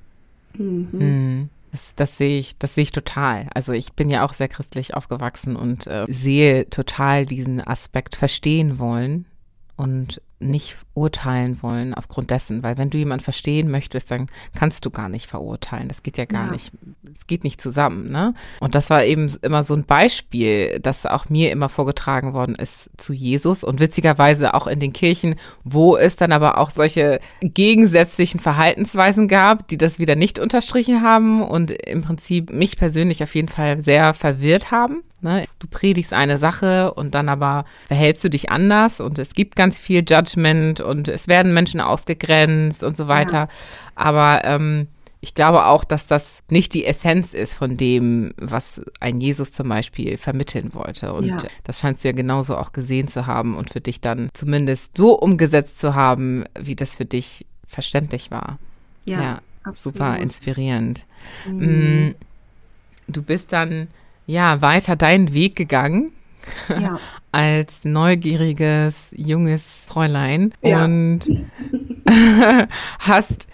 Mhm. Mhm. Das, das, sehe ich, das sehe ich total. Also ich bin ja auch sehr christlich aufgewachsen und äh, sehe total diesen Aspekt verstehen wollen und nicht urteilen wollen aufgrund dessen, weil wenn du jemanden verstehen möchtest, dann kannst du gar nicht verurteilen. Das geht ja gar ja. nicht, es geht nicht zusammen, ne? Und das war eben immer so ein Beispiel, das auch mir immer vorgetragen worden ist zu Jesus und witzigerweise auch in den Kirchen, wo es dann aber auch solche gegensätzlichen Verhaltensweisen gab, die das wieder nicht unterstrichen haben und im Prinzip mich persönlich auf jeden Fall sehr verwirrt haben. Ne? Du predigst eine Sache und dann aber verhältst du dich anders und es gibt ganz viel Judgment und es werden Menschen ausgegrenzt und so weiter. Ja. Aber ähm, ich glaube auch, dass das nicht die Essenz ist von dem, was ein Jesus zum Beispiel vermitteln wollte. Und ja. das scheinst du ja genauso auch gesehen zu haben und für dich dann zumindest so umgesetzt zu haben, wie das für dich verständlich war. Ja, ja super inspirierend. Mhm. Mm, du bist dann ja, weiter deinen Weg gegangen. Ja. Als neugieriges, junges Fräulein. Ja. Und hast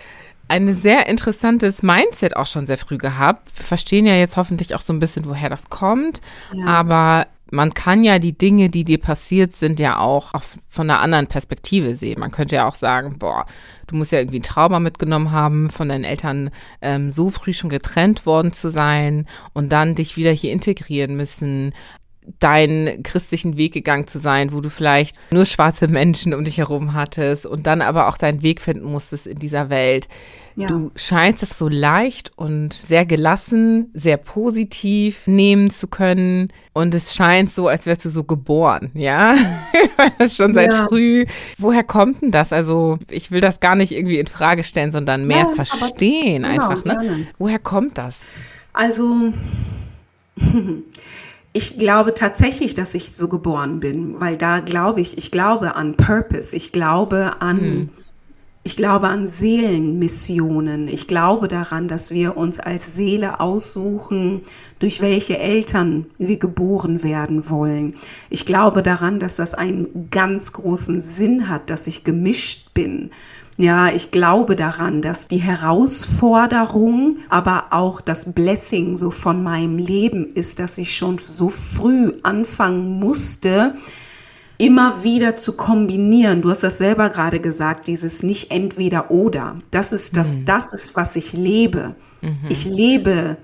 ein sehr interessantes Mindset auch schon sehr früh gehabt. Wir verstehen ja jetzt hoffentlich auch so ein bisschen, woher das kommt. Ja. Aber man kann ja die Dinge, die dir passiert sind, ja auch von einer anderen Perspektive sehen. Man könnte ja auch sagen, boah, du musst ja irgendwie ein Trauma mitgenommen haben, von deinen Eltern ähm, so früh schon getrennt worden zu sein und dann dich wieder hier integrieren müssen deinen christlichen Weg gegangen zu sein, wo du vielleicht nur schwarze Menschen um dich herum hattest und dann aber auch deinen Weg finden musstest in dieser Welt. Ja. Du scheinst es so leicht und sehr gelassen, sehr positiv nehmen zu können. Und es scheint so, als wärst du so geboren, ja? Schon seit ja. früh. Woher kommt denn das? Also, ich will das gar nicht irgendwie in Frage stellen, sondern mehr ja, verstehen genau, einfach, ne? Woher kommt das? Also, ich glaube tatsächlich, dass ich so geboren bin, weil da glaube ich, ich glaube an Purpose, ich glaube an, mhm. ich glaube an Seelenmissionen, ich glaube daran, dass wir uns als Seele aussuchen, durch welche Eltern wir geboren werden wollen. Ich glaube daran, dass das einen ganz großen Sinn hat, dass ich gemischt bin ja, ich glaube daran, dass die Herausforderung, aber auch das Blessing so von meinem Leben ist, dass ich schon so früh anfangen musste, immer wieder zu kombinieren. Du hast das selber gerade gesagt, dieses nicht entweder oder. Das ist das, mhm. das ist, was ich lebe. Mhm. Ich lebe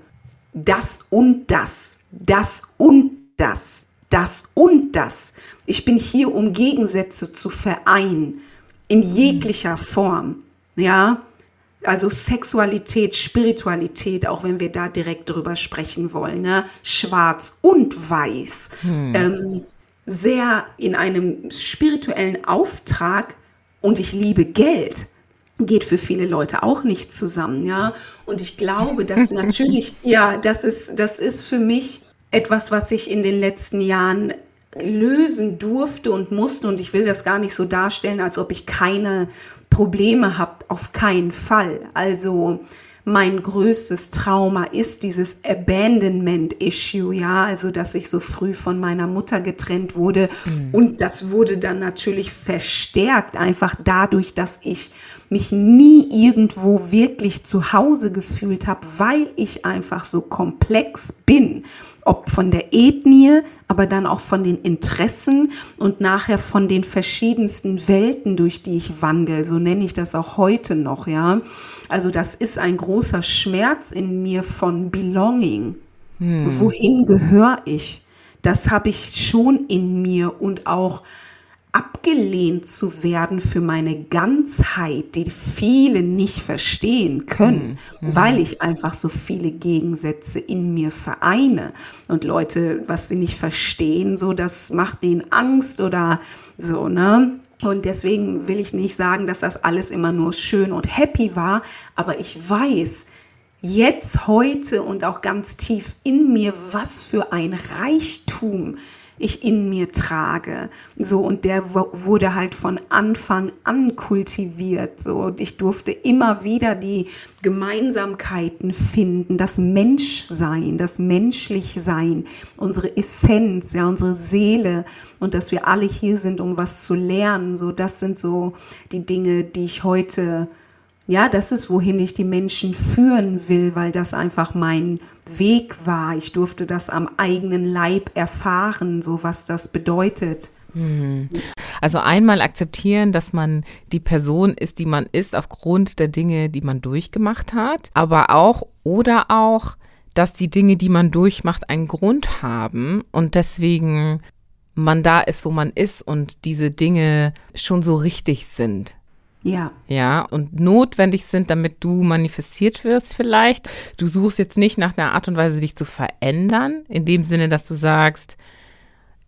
das und das, das und das, das und das. Ich bin hier, um Gegensätze zu vereinen in jeglicher Form, ja. Also Sexualität, Spiritualität, auch wenn wir da direkt drüber sprechen wollen, ne? schwarz und weiß, hm. ähm, sehr in einem spirituellen Auftrag und ich liebe Geld geht für viele Leute auch nicht zusammen, ja. Und ich glaube, dass natürlich, ja, das ist, das ist für mich etwas, was ich in den letzten Jahren lösen durfte und musste. Und ich will das gar nicht so darstellen, als ob ich keine Probleme habe. Auf keinen Fall. Also mein größtes Trauma ist dieses Abandonment-Issue, ja, also dass ich so früh von meiner Mutter getrennt wurde. Mhm. Und das wurde dann natürlich verstärkt, einfach dadurch, dass ich mich nie irgendwo wirklich zu Hause gefühlt habe, weil ich einfach so komplex bin ob von der Ethnie, aber dann auch von den Interessen und nachher von den verschiedensten Welten, durch die ich wandel. So nenne ich das auch heute noch, ja. Also das ist ein großer Schmerz in mir von Belonging. Hm. Wohin gehöre ich? Das habe ich schon in mir und auch abgelehnt zu werden für meine Ganzheit, die viele nicht verstehen können, mhm. mhm. weil ich einfach so viele Gegensätze in mir vereine. Und Leute, was sie nicht verstehen, so das macht denen Angst oder so, ne? Und deswegen will ich nicht sagen, dass das alles immer nur schön und happy war, aber ich weiß, jetzt, heute und auch ganz tief in mir, was für ein Reichtum ich in mir trage. So, und der wurde halt von Anfang an kultiviert. So, und ich durfte immer wieder die Gemeinsamkeiten finden, das Menschsein, das Menschlichsein, unsere Essenz, ja, unsere Seele und dass wir alle hier sind, um was zu lernen. So, das sind so die Dinge, die ich heute ja, das ist, wohin ich die Menschen führen will, weil das einfach mein Weg war. Ich durfte das am eigenen Leib erfahren, so was das bedeutet. Hm. Also einmal akzeptieren, dass man die Person ist, die man ist, aufgrund der Dinge, die man durchgemacht hat, aber auch oder auch, dass die Dinge, die man durchmacht, einen Grund haben und deswegen man da ist, wo man ist und diese Dinge schon so richtig sind. Ja. Ja, und notwendig sind, damit du manifestiert wirst vielleicht. Du suchst jetzt nicht nach einer Art und Weise, dich zu verändern, in dem Sinne, dass du sagst,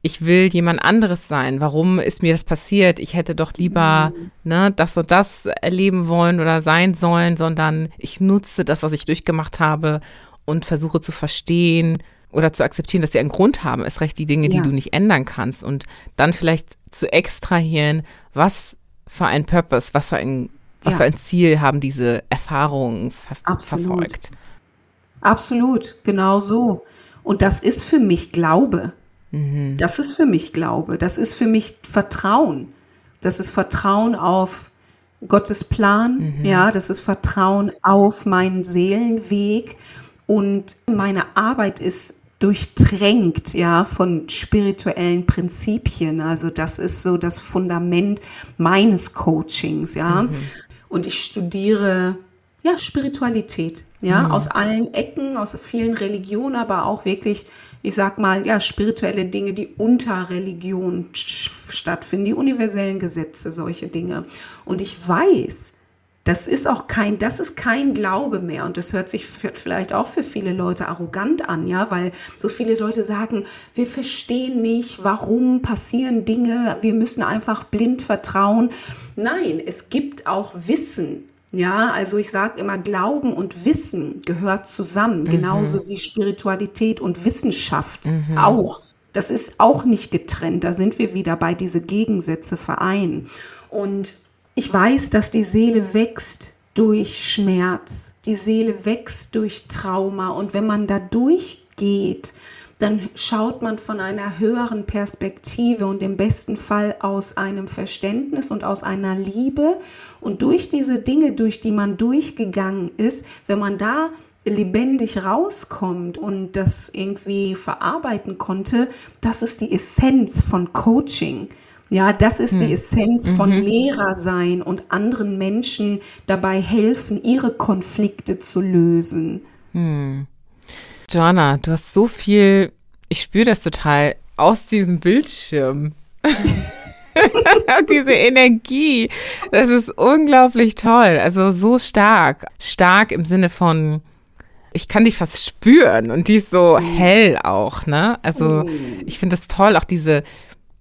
ich will jemand anderes sein. Warum ist mir das passiert? Ich hätte doch lieber mhm. ne, das und das erleben wollen oder sein sollen, sondern ich nutze das, was ich durchgemacht habe und versuche zu verstehen oder zu akzeptieren, dass sie einen Grund haben. Es recht die Dinge, ja. die du nicht ändern kannst und dann vielleicht zu extrahieren, was für ein Purpose, was für ein, was ja. für ein Ziel haben diese Erfahrungen ver Absolut. verfolgt? Absolut, genau so. Und das ist für mich Glaube. Mhm. Das ist für mich Glaube. Das ist für mich Vertrauen. Das ist Vertrauen auf Gottes Plan. Mhm. Ja, das ist Vertrauen auf meinen Seelenweg. Und meine Arbeit ist durchtränkt, ja, von spirituellen Prinzipien. Also das ist so das Fundament meines Coachings, ja. Mhm. Und ich studiere ja Spiritualität, ja, mhm. aus allen Ecken, aus vielen Religionen, aber auch wirklich, ich sag mal, ja, spirituelle Dinge, die unter Religion stattfinden, die universellen Gesetze, solche Dinge. Und ich weiß, das ist auch kein, das ist kein Glaube mehr. Und das hört sich vielleicht auch für viele Leute arrogant an, ja, weil so viele Leute sagen, wir verstehen nicht, warum passieren Dinge, wir müssen einfach blind vertrauen. Nein, es gibt auch Wissen. Ja, also ich sage immer, Glauben und Wissen gehört zusammen, mhm. genauso wie Spiritualität und Wissenschaft mhm. auch. Das ist auch nicht getrennt. Da sind wir wieder bei diese Gegensätze vereinen. Und ich weiß, dass die Seele wächst durch Schmerz, die Seele wächst durch Trauma und wenn man da durchgeht, dann schaut man von einer höheren Perspektive und im besten Fall aus einem Verständnis und aus einer Liebe. Und durch diese Dinge, durch die man durchgegangen ist, wenn man da lebendig rauskommt und das irgendwie verarbeiten konnte, das ist die Essenz von Coaching. Ja, das ist hm. die Essenz von mhm. Lehrer sein und anderen Menschen dabei helfen, ihre Konflikte zu lösen. Hm. Joanna, du hast so viel, ich spüre das total aus diesem Bildschirm. Diese Energie, das ist unglaublich toll. Also so stark. Stark im Sinne von, ich kann die fast spüren und die ist so hm. hell auch, ne? Also hm. ich finde das toll, auch diese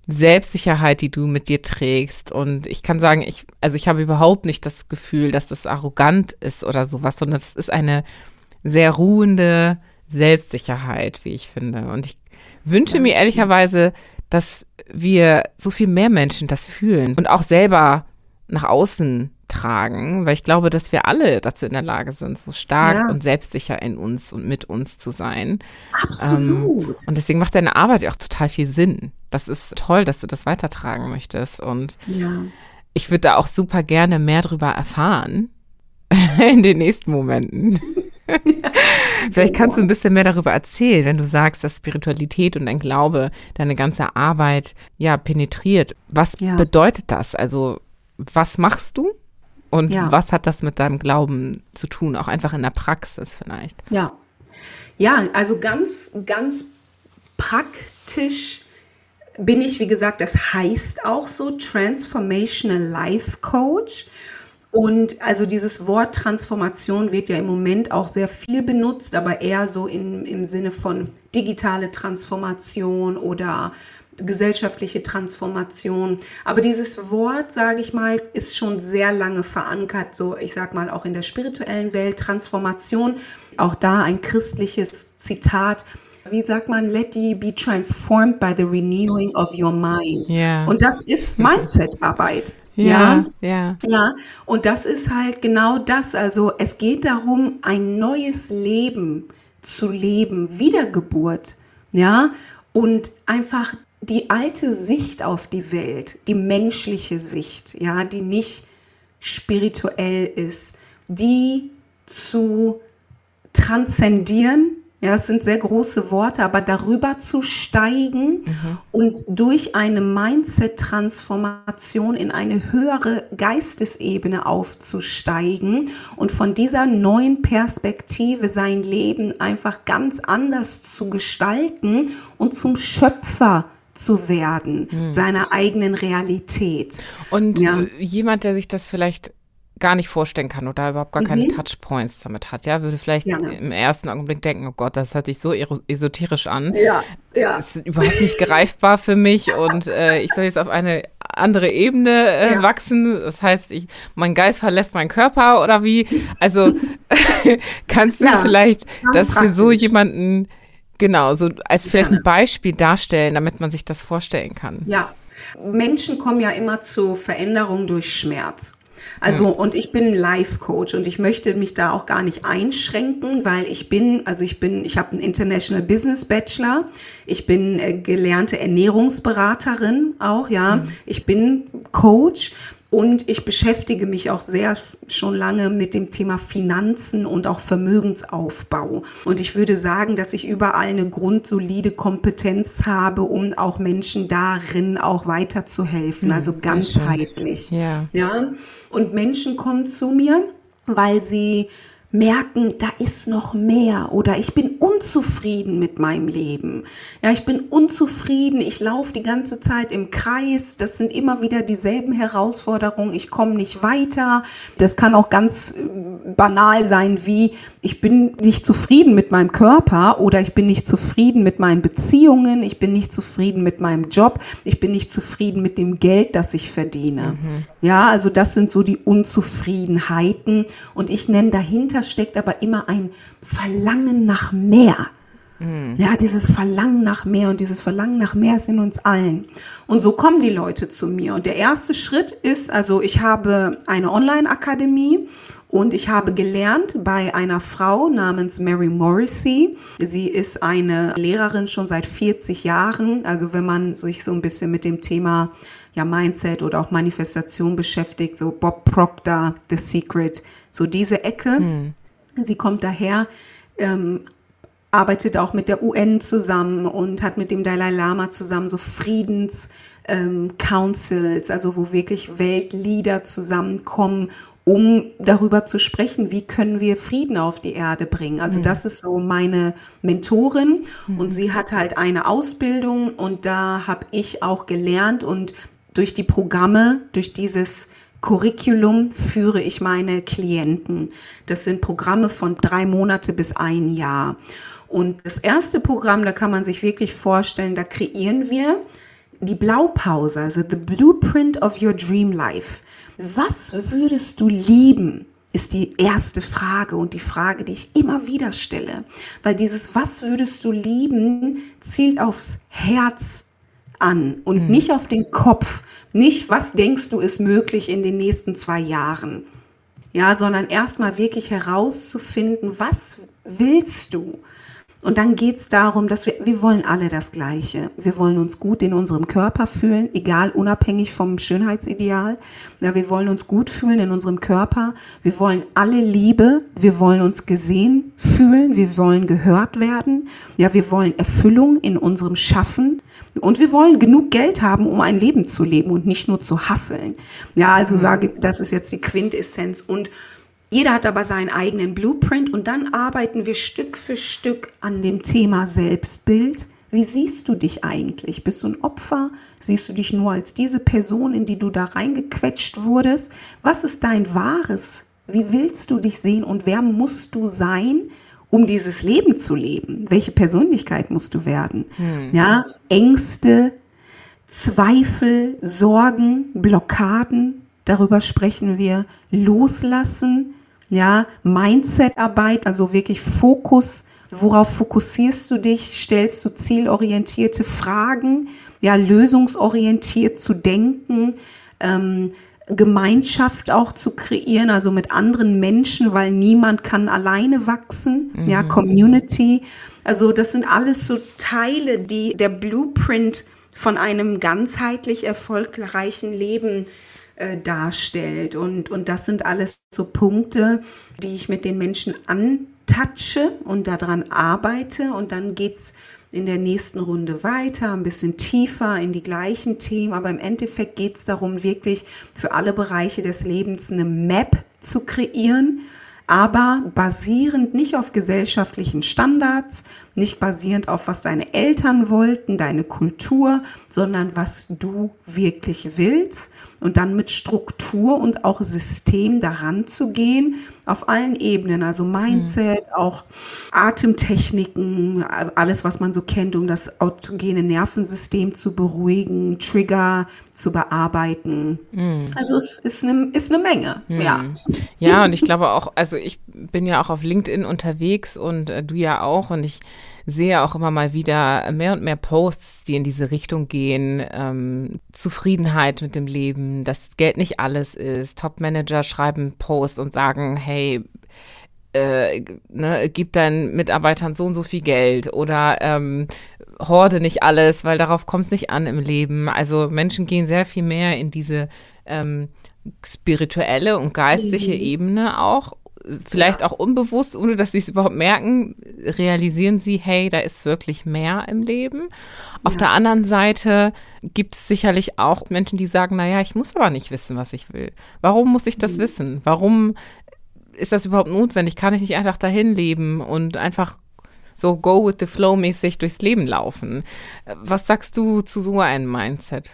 Selbstsicherheit, die du mit dir trägst. Und ich kann sagen, ich, also ich habe überhaupt nicht das Gefühl, dass das arrogant ist oder sowas, sondern es ist eine sehr ruhende Selbstsicherheit, wie ich finde. Und ich wünsche mir ehrlicherweise, dass wir so viel mehr Menschen das fühlen und auch selber nach außen tragen, weil ich glaube, dass wir alle dazu in der Lage sind, so stark ja. und selbstsicher in uns und mit uns zu sein. Absolut. Ähm, und deswegen macht deine Arbeit ja auch total viel Sinn. Das ist toll, dass du das weitertragen möchtest. Und ja. ich würde da auch super gerne mehr drüber erfahren in den nächsten Momenten. Vielleicht kannst du ein bisschen mehr darüber erzählen, wenn du sagst, dass Spiritualität und dein Glaube deine ganze Arbeit ja penetriert. Was ja. bedeutet das? Also, was machst du? Und ja. was hat das mit deinem Glauben zu tun? Auch einfach in der Praxis vielleicht. Ja. Ja, also ganz, ganz praktisch bin ich, wie gesagt, das heißt auch so Transformational Life Coach. Und also dieses Wort Transformation wird ja im Moment auch sehr viel benutzt, aber eher so in, im Sinne von digitale Transformation oder gesellschaftliche Transformation. Aber dieses Wort, sage ich mal, ist schon sehr lange verankert, so ich sage mal auch in der spirituellen Welt. Transformation, auch da ein christliches Zitat. Wie sagt man, let ye be transformed by the renewing of your mind. Yeah. Und das ist Mindset-Arbeit. Ja, ja, ja. Und das ist halt genau das. Also es geht darum, ein neues Leben zu leben, Wiedergeburt, ja, und einfach die alte Sicht auf die Welt, die menschliche Sicht, ja, die nicht spirituell ist, die zu transzendieren, ja, es sind sehr große Worte, aber darüber zu steigen mhm. und durch eine Mindset-Transformation in eine höhere Geistesebene aufzusteigen und von dieser neuen Perspektive sein Leben einfach ganz anders zu gestalten und zum Schöpfer zu werden, mhm. seiner eigenen Realität. Und ja. jemand, der sich das vielleicht gar nicht vorstellen kann oder überhaupt gar mhm. keine Touchpoints damit hat, ja, würde vielleicht ja. im ersten Augenblick denken, oh Gott, das hört sich so esoterisch an. Ja, ja. Das ist überhaupt nicht greifbar für mich und äh, ich soll jetzt auf eine andere Ebene äh, ja. wachsen. Das heißt, ich, mein Geist verlässt meinen Körper oder wie? Also kannst du ja, vielleicht das für so jemanden genau so als vielleicht ein Beispiel darstellen, damit man sich das vorstellen kann? Ja, Menschen kommen ja immer zu Veränderung durch Schmerz. Also, ja. und ich bin Life-Coach und ich möchte mich da auch gar nicht einschränken, weil ich bin, also ich bin, ich habe einen International Business Bachelor, ich bin äh, gelernte Ernährungsberaterin auch, ja, mhm. ich bin Coach und ich beschäftige mich auch sehr schon lange mit dem Thema Finanzen und auch Vermögensaufbau. Und ich würde sagen, dass ich überall eine grundsolide Kompetenz habe, um auch Menschen darin auch weiterzuhelfen, mhm, also ganzheitlich. Ja. ja. Und Menschen kommen zu mir, weil sie merken, da ist noch mehr oder ich bin unzufrieden mit meinem Leben. Ja, ich bin unzufrieden, ich laufe die ganze Zeit im Kreis, das sind immer wieder dieselben Herausforderungen, ich komme nicht weiter. Das kann auch ganz äh, banal sein wie ich bin nicht zufrieden mit meinem Körper oder ich bin nicht zufrieden mit meinen Beziehungen, ich bin nicht zufrieden mit meinem Job, ich bin nicht zufrieden mit dem Geld, das ich verdiene. Mhm. Ja, also das sind so die Unzufriedenheiten und ich nenne dahinter steckt aber immer ein Verlangen nach mehr. Mhm. Ja, dieses Verlangen nach mehr und dieses Verlangen nach mehr ist in uns allen. Und so kommen die Leute zu mir. Und der erste Schritt ist, also ich habe eine Online-Akademie und ich habe gelernt bei einer Frau namens Mary Morrissey. Sie ist eine Lehrerin schon seit 40 Jahren. Also wenn man sich so ein bisschen mit dem Thema ja, Mindset oder auch Manifestation beschäftigt, so Bob Proctor, The Secret, so diese Ecke. Hm. Sie kommt daher, ähm, arbeitet auch mit der UN zusammen und hat mit dem Dalai Lama zusammen so Friedens ähm, Councils, also wo wirklich Weltleader zusammenkommen, um darüber zu sprechen, wie können wir Frieden auf die Erde bringen. Also mhm. das ist so meine Mentorin mhm. und sie hat halt eine Ausbildung und da habe ich auch gelernt und durch die Programme, durch dieses Curriculum führe ich meine Klienten. Das sind Programme von drei Monate bis ein Jahr. Und das erste Programm, da kann man sich wirklich vorstellen, da kreieren wir die Blaupause, also the blueprint of your dream life. Was würdest du lieben? Ist die erste Frage und die Frage, die ich immer wieder stelle. Weil dieses Was würdest du lieben zielt aufs Herz an und mhm. nicht auf den Kopf. Nicht, was denkst du ist möglich in den nächsten zwei Jahren. Ja, sondern erstmal wirklich herauszufinden, was willst du? Und dann geht es darum, dass wir, wir wollen alle das Gleiche. Wir wollen uns gut in unserem Körper fühlen, egal unabhängig vom Schönheitsideal. Ja, wir wollen uns gut fühlen in unserem Körper. Wir wollen alle Liebe. Wir wollen uns gesehen fühlen. Wir wollen gehört werden. Ja, wir wollen Erfüllung in unserem Schaffen. Und wir wollen genug Geld haben, um ein Leben zu leben und nicht nur zu hasseln. Ja, also sage, das ist jetzt die Quintessenz. Und jeder hat aber seinen eigenen Blueprint und dann arbeiten wir Stück für Stück an dem Thema Selbstbild. Wie siehst du dich eigentlich? Bist du ein Opfer? Siehst du dich nur als diese Person, in die du da reingequetscht wurdest? Was ist dein wahres? Wie willst du dich sehen und wer musst du sein, um dieses Leben zu leben? Welche Persönlichkeit musst du werden? Hm. Ja, Ängste, Zweifel, Sorgen, Blockaden, darüber sprechen wir. Loslassen, ja, Mindset-Arbeit, also wirklich Fokus, worauf fokussierst du dich, stellst du zielorientierte Fragen, ja, lösungsorientiert zu denken, ähm, Gemeinschaft auch zu kreieren, also mit anderen Menschen, weil niemand kann alleine wachsen, mhm. ja, Community. Also das sind alles so Teile, die der Blueprint von einem ganzheitlich erfolgreichen Leben äh, darstellt. Und, und das sind alles so Punkte, die ich mit den Menschen antatsche und daran arbeite. Und dann geht es in der nächsten Runde weiter, ein bisschen tiefer in die gleichen Themen. Aber im Endeffekt geht es darum, wirklich für alle Bereiche des Lebens eine Map zu kreieren aber basierend nicht auf gesellschaftlichen Standards, nicht basierend auf, was deine Eltern wollten, deine Kultur, sondern was du wirklich willst und dann mit Struktur und auch System daran zu gehen, auf allen Ebenen, also Mindset, mhm. auch Atemtechniken, alles, was man so kennt, um das autogene Nervensystem zu beruhigen, Trigger zu bearbeiten. Mhm. Also es ist eine, ist eine Menge, mhm. ja. Ja, und ich glaube auch, also ich bin ja auch auf LinkedIn unterwegs und äh, du ja auch und ich sehe auch immer mal wieder mehr und mehr Posts, die in diese Richtung gehen. Ähm, Zufriedenheit mit dem Leben, dass Geld nicht alles ist. Top-Manager schreiben Posts und sagen, hey, äh, ne, gib deinen Mitarbeitern so und so viel Geld oder ähm, horde nicht alles, weil darauf kommt es nicht an im Leben. Also Menschen gehen sehr viel mehr in diese ähm, spirituelle und geistliche mhm. Ebene auch vielleicht ja. auch unbewusst, ohne dass sie es überhaupt merken, realisieren sie, hey, da ist wirklich mehr im Leben. Auf ja. der anderen Seite gibt es sicherlich auch Menschen, die sagen, naja, ich muss aber nicht wissen, was ich will. Warum muss ich das mhm. wissen? Warum ist das überhaupt notwendig? Kann ich nicht einfach dahin leben und einfach so go with the flow mäßig durchs Leben laufen? Was sagst du zu so einem Mindset?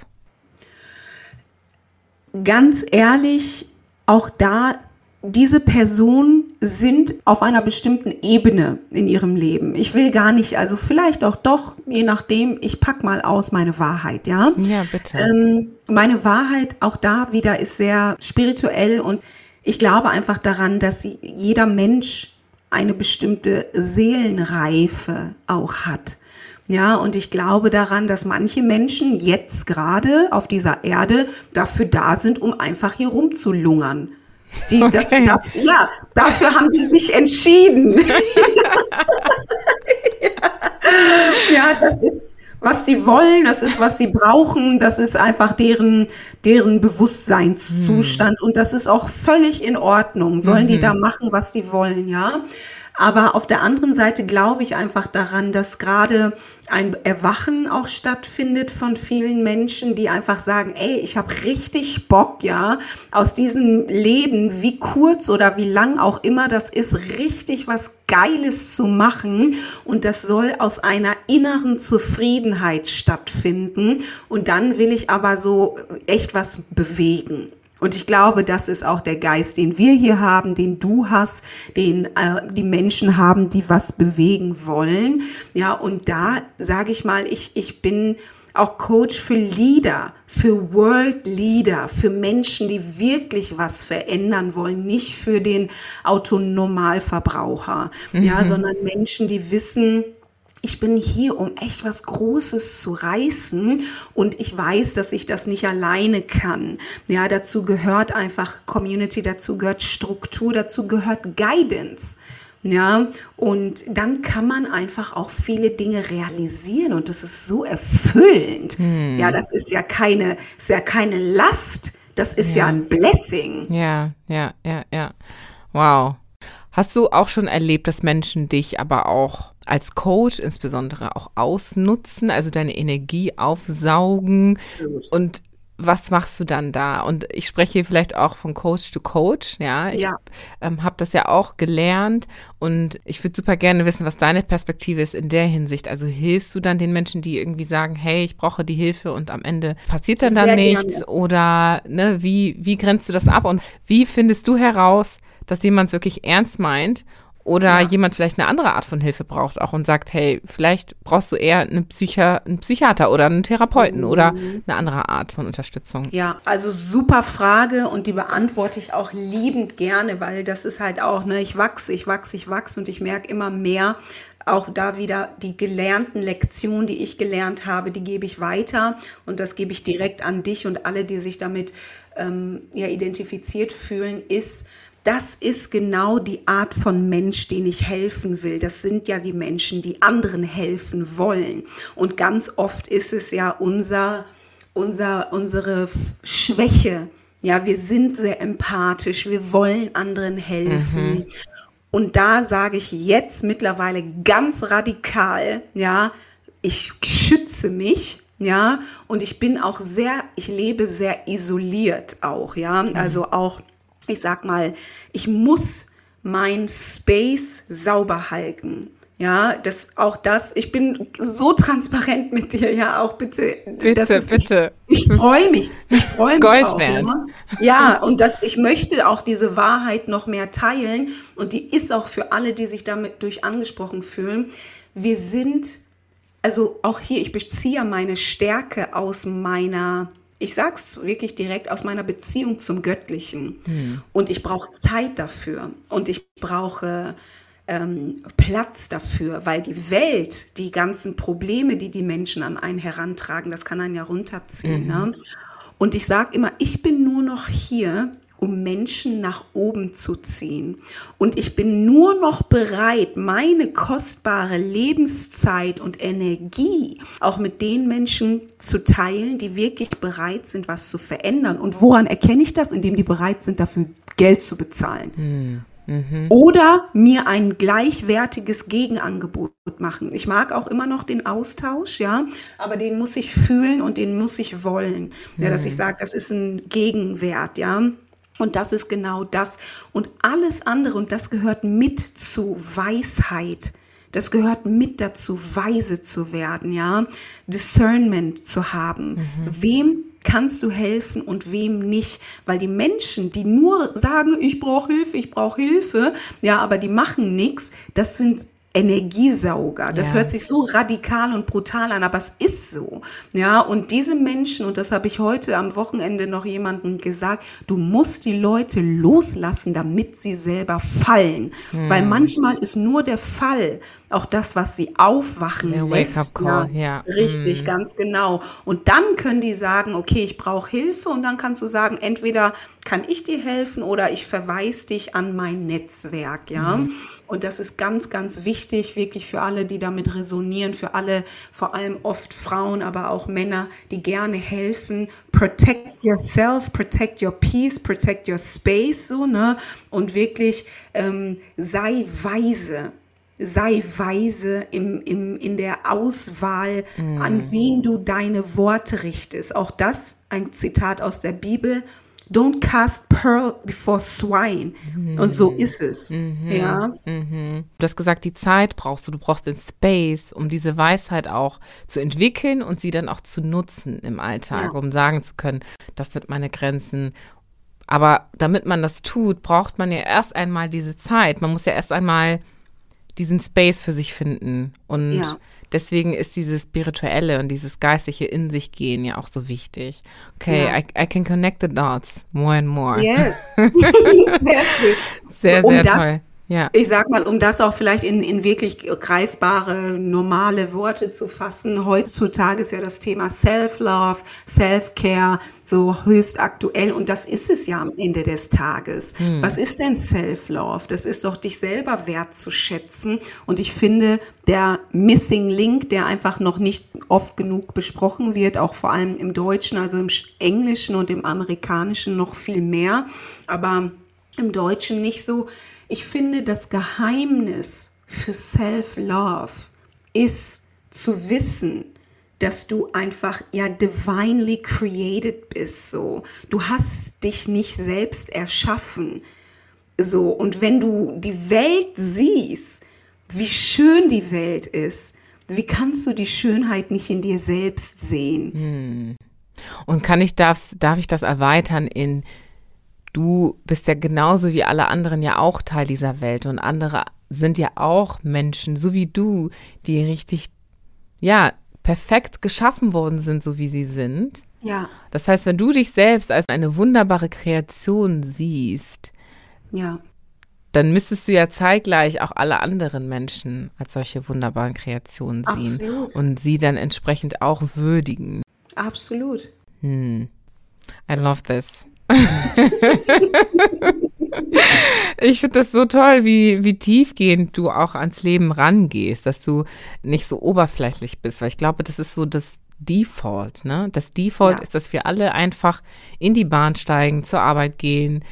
Ganz ehrlich, auch da diese Personen sind auf einer bestimmten Ebene in ihrem Leben. Ich will gar nicht, also vielleicht auch doch, je nachdem, ich pack mal aus meine Wahrheit, ja? Ja, bitte. Ähm, meine Wahrheit auch da wieder ist sehr spirituell und ich glaube einfach daran, dass jeder Mensch eine bestimmte Seelenreife auch hat. Ja, und ich glaube daran, dass manche Menschen jetzt gerade auf dieser Erde dafür da sind, um einfach hier rumzulungern. Die, okay. das, das, ja, dafür haben die sich entschieden. ja, das ist, was sie wollen, das ist, was sie brauchen, das ist einfach deren, deren Bewusstseinszustand hm. und das ist auch völlig in Ordnung. Sollen mhm. die da machen, was sie wollen, ja? Aber auf der anderen Seite glaube ich einfach daran, dass gerade ein Erwachen auch stattfindet von vielen Menschen, die einfach sagen, ey, ich habe richtig Bock, ja, aus diesem Leben, wie kurz oder wie lang auch immer das ist, richtig was Geiles zu machen. Und das soll aus einer inneren Zufriedenheit stattfinden. Und dann will ich aber so echt was bewegen. Und ich glaube, das ist auch der Geist, den wir hier haben, den du hast, den äh, die Menschen haben, die was bewegen wollen. Ja, und da sage ich mal, ich, ich bin auch Coach für Leader, für World Leader, für Menschen, die wirklich was verändern wollen, nicht für den Autonormalverbraucher, mhm. ja, sondern Menschen, die wissen, ich bin hier, um echt was Großes zu reißen und ich weiß, dass ich das nicht alleine kann. Ja, dazu gehört einfach Community, dazu gehört Struktur, dazu gehört Guidance. Ja, und dann kann man einfach auch viele Dinge realisieren und das ist so erfüllend. Hm. Ja, das ist ja keine, ist ja keine Last, das ist ja, ja ein Blessing. Ja, ja, ja, ja. Wow. Hast du auch schon erlebt, dass Menschen dich aber auch als Coach insbesondere auch ausnutzen, also deine Energie aufsaugen und was machst du dann da? Und ich spreche hier vielleicht auch von Coach to Coach, ja. Ich ja. ähm, habe das ja auch gelernt und ich würde super gerne wissen, was deine Perspektive ist in der Hinsicht. Also hilfst du dann den Menschen, die irgendwie sagen, hey, ich brauche die Hilfe und am Ende passiert dann, dann nichts? Gerne. Oder ne, wie, wie grenzt du das ab und wie findest du heraus, dass jemand es wirklich ernst meint oder ja. jemand vielleicht eine andere Art von Hilfe braucht auch und sagt, hey, vielleicht brauchst du eher eine Psychi einen Psychiater oder einen Therapeuten mhm. oder eine andere Art von Unterstützung. Ja, also super Frage und die beantworte ich auch liebend gerne, weil das ist halt auch, ne, ich wachse, ich wachse, ich wachse und ich merke immer mehr, auch da wieder die gelernten Lektionen, die ich gelernt habe, die gebe ich weiter und das gebe ich direkt an dich und alle, die sich damit ähm, ja, identifiziert fühlen, ist, das ist genau die Art von Mensch, den ich helfen will. Das sind ja die Menschen, die anderen helfen wollen. Und ganz oft ist es ja unser, unser, unsere Schwäche. Ja, wir sind sehr empathisch, wir wollen anderen helfen. Mhm. Und da sage ich jetzt mittlerweile ganz radikal, ja, ich schütze mich, ja, und ich bin auch sehr, ich lebe sehr isoliert auch, ja, mhm. also auch ich sag mal, ich muss mein Space sauber halten. Ja, das auch das, ich bin so transparent mit dir, ja, auch bitte. Bitte, ist, bitte. Ich, ich freue mich, ich freue mich Gold auch. Ja. ja, und das, ich möchte auch diese Wahrheit noch mehr teilen und die ist auch für alle, die sich damit durch angesprochen fühlen. Wir sind, also auch hier, ich beziehe meine Stärke aus meiner ich sage es wirklich direkt aus meiner Beziehung zum Göttlichen. Mhm. Und ich brauche Zeit dafür. Und ich brauche ähm, Platz dafür, weil die Welt, die ganzen Probleme, die die Menschen an einen herantragen, das kann einen ja runterziehen. Mhm. Ne? Und ich sage immer, ich bin nur noch hier, um Menschen nach oben zu ziehen. Und ich bin nur noch bereit, meine kostbare Lebenszeit und Energie auch mit den Menschen zu teilen, die wirklich bereit sind, was zu verändern. Und woran erkenne ich das? Indem die bereit sind, dafür Geld zu bezahlen. Hm. Mhm. Oder mir ein gleichwertiges Gegenangebot machen. Ich mag auch immer noch den Austausch, ja, aber den muss ich fühlen und den muss ich wollen. Ja, dass ich hm. sage, das ist ein Gegenwert, ja. Und das ist genau das. Und alles andere, und das gehört mit zu Weisheit. Das gehört mit dazu, weise zu werden, ja. Discernment zu haben. Mhm. Wem kannst du helfen und wem nicht? Weil die Menschen, die nur sagen, ich brauche Hilfe, ich brauche Hilfe, ja, aber die machen nichts, das sind Energiesauger. Das ja. hört sich so radikal und brutal an, aber es ist so. Ja, und diese Menschen, und das habe ich heute am Wochenende noch jemandem gesagt, du musst die Leute loslassen, damit sie selber fallen. Hm. Weil manchmal ist nur der Fall auch das, was sie aufwachen der lässt. Call, ja, ja. Richtig, hm. ganz genau. Und dann können die sagen, okay, ich brauche Hilfe und dann kannst du sagen, entweder kann ich dir helfen oder ich verweise dich an mein Netzwerk, ja. Hm. Und das ist ganz, ganz wichtig, wirklich für alle, die damit resonieren, für alle, vor allem oft Frauen, aber auch Männer, die gerne helfen. Protect yourself, protect your peace, protect your space, so, ne? Und wirklich ähm, sei weise sei weise im, im, in der Auswahl, mm. an wen du deine Worte richtest. Auch das ein Zitat aus der Bibel. Don't cast pearl before swine. Mhm. Und so ist es. Mhm. Ja. Mhm. Du hast gesagt, die Zeit brauchst du, du brauchst den Space, um diese Weisheit auch zu entwickeln und sie dann auch zu nutzen im Alltag, ja. um sagen zu können, das sind meine Grenzen. Aber damit man das tut, braucht man ja erst einmal diese Zeit. Man muss ja erst einmal diesen Space für sich finden. Und ja. Deswegen ist dieses Spirituelle und dieses geistliche in sich gehen ja auch so wichtig. Okay, ja. I, I, can connect the dots more and more. Yes. sehr schön. Sehr, um sehr das, toll. Ja. Ich sag mal, um das auch vielleicht in, in wirklich greifbare, normale Worte zu fassen, heutzutage ist ja das Thema Self-Love, Self-Care so höchst aktuell und das ist es ja am Ende des Tages. Hm. Was ist denn Self-Love? Das ist doch dich selber wertzuschätzen und ich finde, der Missing Link, der einfach noch nicht oft genug besprochen wird, auch vor allem im Deutschen, also im Englischen und im Amerikanischen noch viel mehr, aber im Deutschen nicht so, ich finde, das Geheimnis für Self-Love ist zu wissen, dass du einfach ja divinely created bist, so. Du hast dich nicht selbst erschaffen, so. Und wenn du die Welt siehst, wie schön die Welt ist, wie kannst du die Schönheit nicht in dir selbst sehen? Hm. Und kann ich darf, darf ich das erweitern in du bist ja genauso wie alle anderen ja auch Teil dieser Welt und andere sind ja auch Menschen, so wie du, die richtig, ja, perfekt geschaffen worden sind, so wie sie sind. Ja. Das heißt, wenn du dich selbst als eine wunderbare Kreation siehst, ja. dann müsstest du ja zeitgleich auch alle anderen Menschen als solche wunderbaren Kreationen sehen Absolut. und sie dann entsprechend auch würdigen. Absolut. Hm. I love this. ich finde das so toll, wie, wie tiefgehend du auch ans Leben rangehst, dass du nicht so oberflächlich bist, weil ich glaube, das ist so das Default, ne? Das Default ja. ist, dass wir alle einfach in die Bahn steigen, zur Arbeit gehen,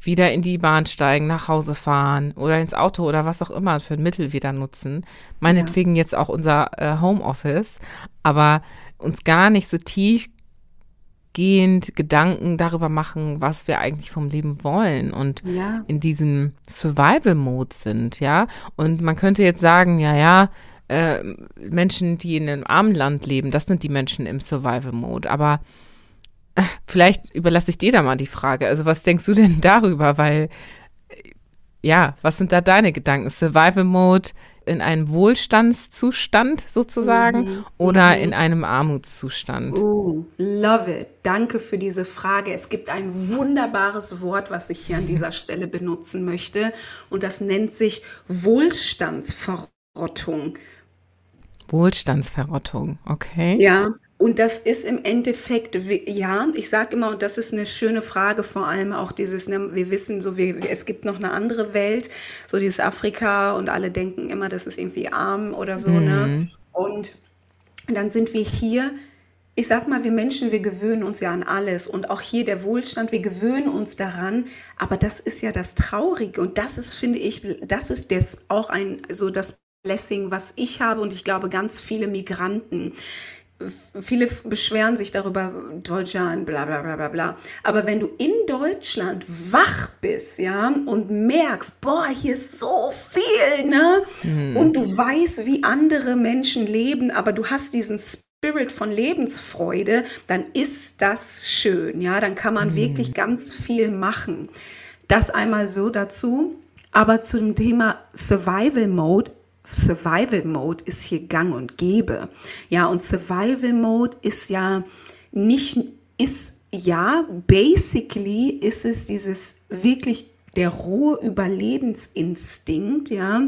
wieder in die Bahn steigen, nach Hause fahren oder ins Auto oder was auch immer für ein Mittel wieder nutzen. Meinetwegen ja. jetzt auch unser äh, Homeoffice, aber uns gar nicht so tief gehend Gedanken darüber machen, was wir eigentlich vom Leben wollen und ja. in diesem Survival-Mode sind, ja. Und man könnte jetzt sagen, ja, ja, äh, Menschen, die in einem armen Land leben, das sind die Menschen im Survival-Mode. Aber äh, vielleicht überlasse ich dir da mal die Frage. Also was denkst du denn darüber? Weil, äh, ja, was sind da deine Gedanken? Survival-Mode, in einem Wohlstandszustand sozusagen mhm. oder mhm. in einem Armutszustand? Oh, love it. Danke für diese Frage. Es gibt ein wunderbares Wort, was ich hier an dieser Stelle benutzen möchte und das nennt sich Wohlstandsverrottung. Wohlstandsverrottung, okay. Ja, und das ist im Endeffekt, ja, ich sage immer, und das ist eine schöne Frage, vor allem auch dieses, ne, wir wissen so, wir, es gibt noch eine andere Welt, so dieses Afrika und alle denken immer, das ist irgendwie arm oder so, ne? mhm. ne? Und dann sind wir hier, ich sag mal, wir Menschen, wir gewöhnen uns ja an alles und auch hier der Wohlstand, wir gewöhnen uns daran, aber das ist ja das Traurige und das ist, finde ich, das ist das auch ein, so das Blessing, was ich habe und ich glaube ganz viele Migranten viele beschweren sich darüber, Deutschland, bla bla bla bla bla. Aber wenn du in Deutschland wach bist, ja, und merkst, boah, hier ist so viel, ne? Mhm. Und du weißt, wie andere Menschen leben, aber du hast diesen Spirit von Lebensfreude, dann ist das schön, ja, dann kann man mhm. wirklich ganz viel machen. Das einmal so dazu. Aber zu dem Thema Survival Mode Survival Mode ist hier gang und gäbe. Ja, und Survival Mode ist ja nicht, ist ja, basically ist es dieses wirklich der rohe Überlebensinstinkt, ja,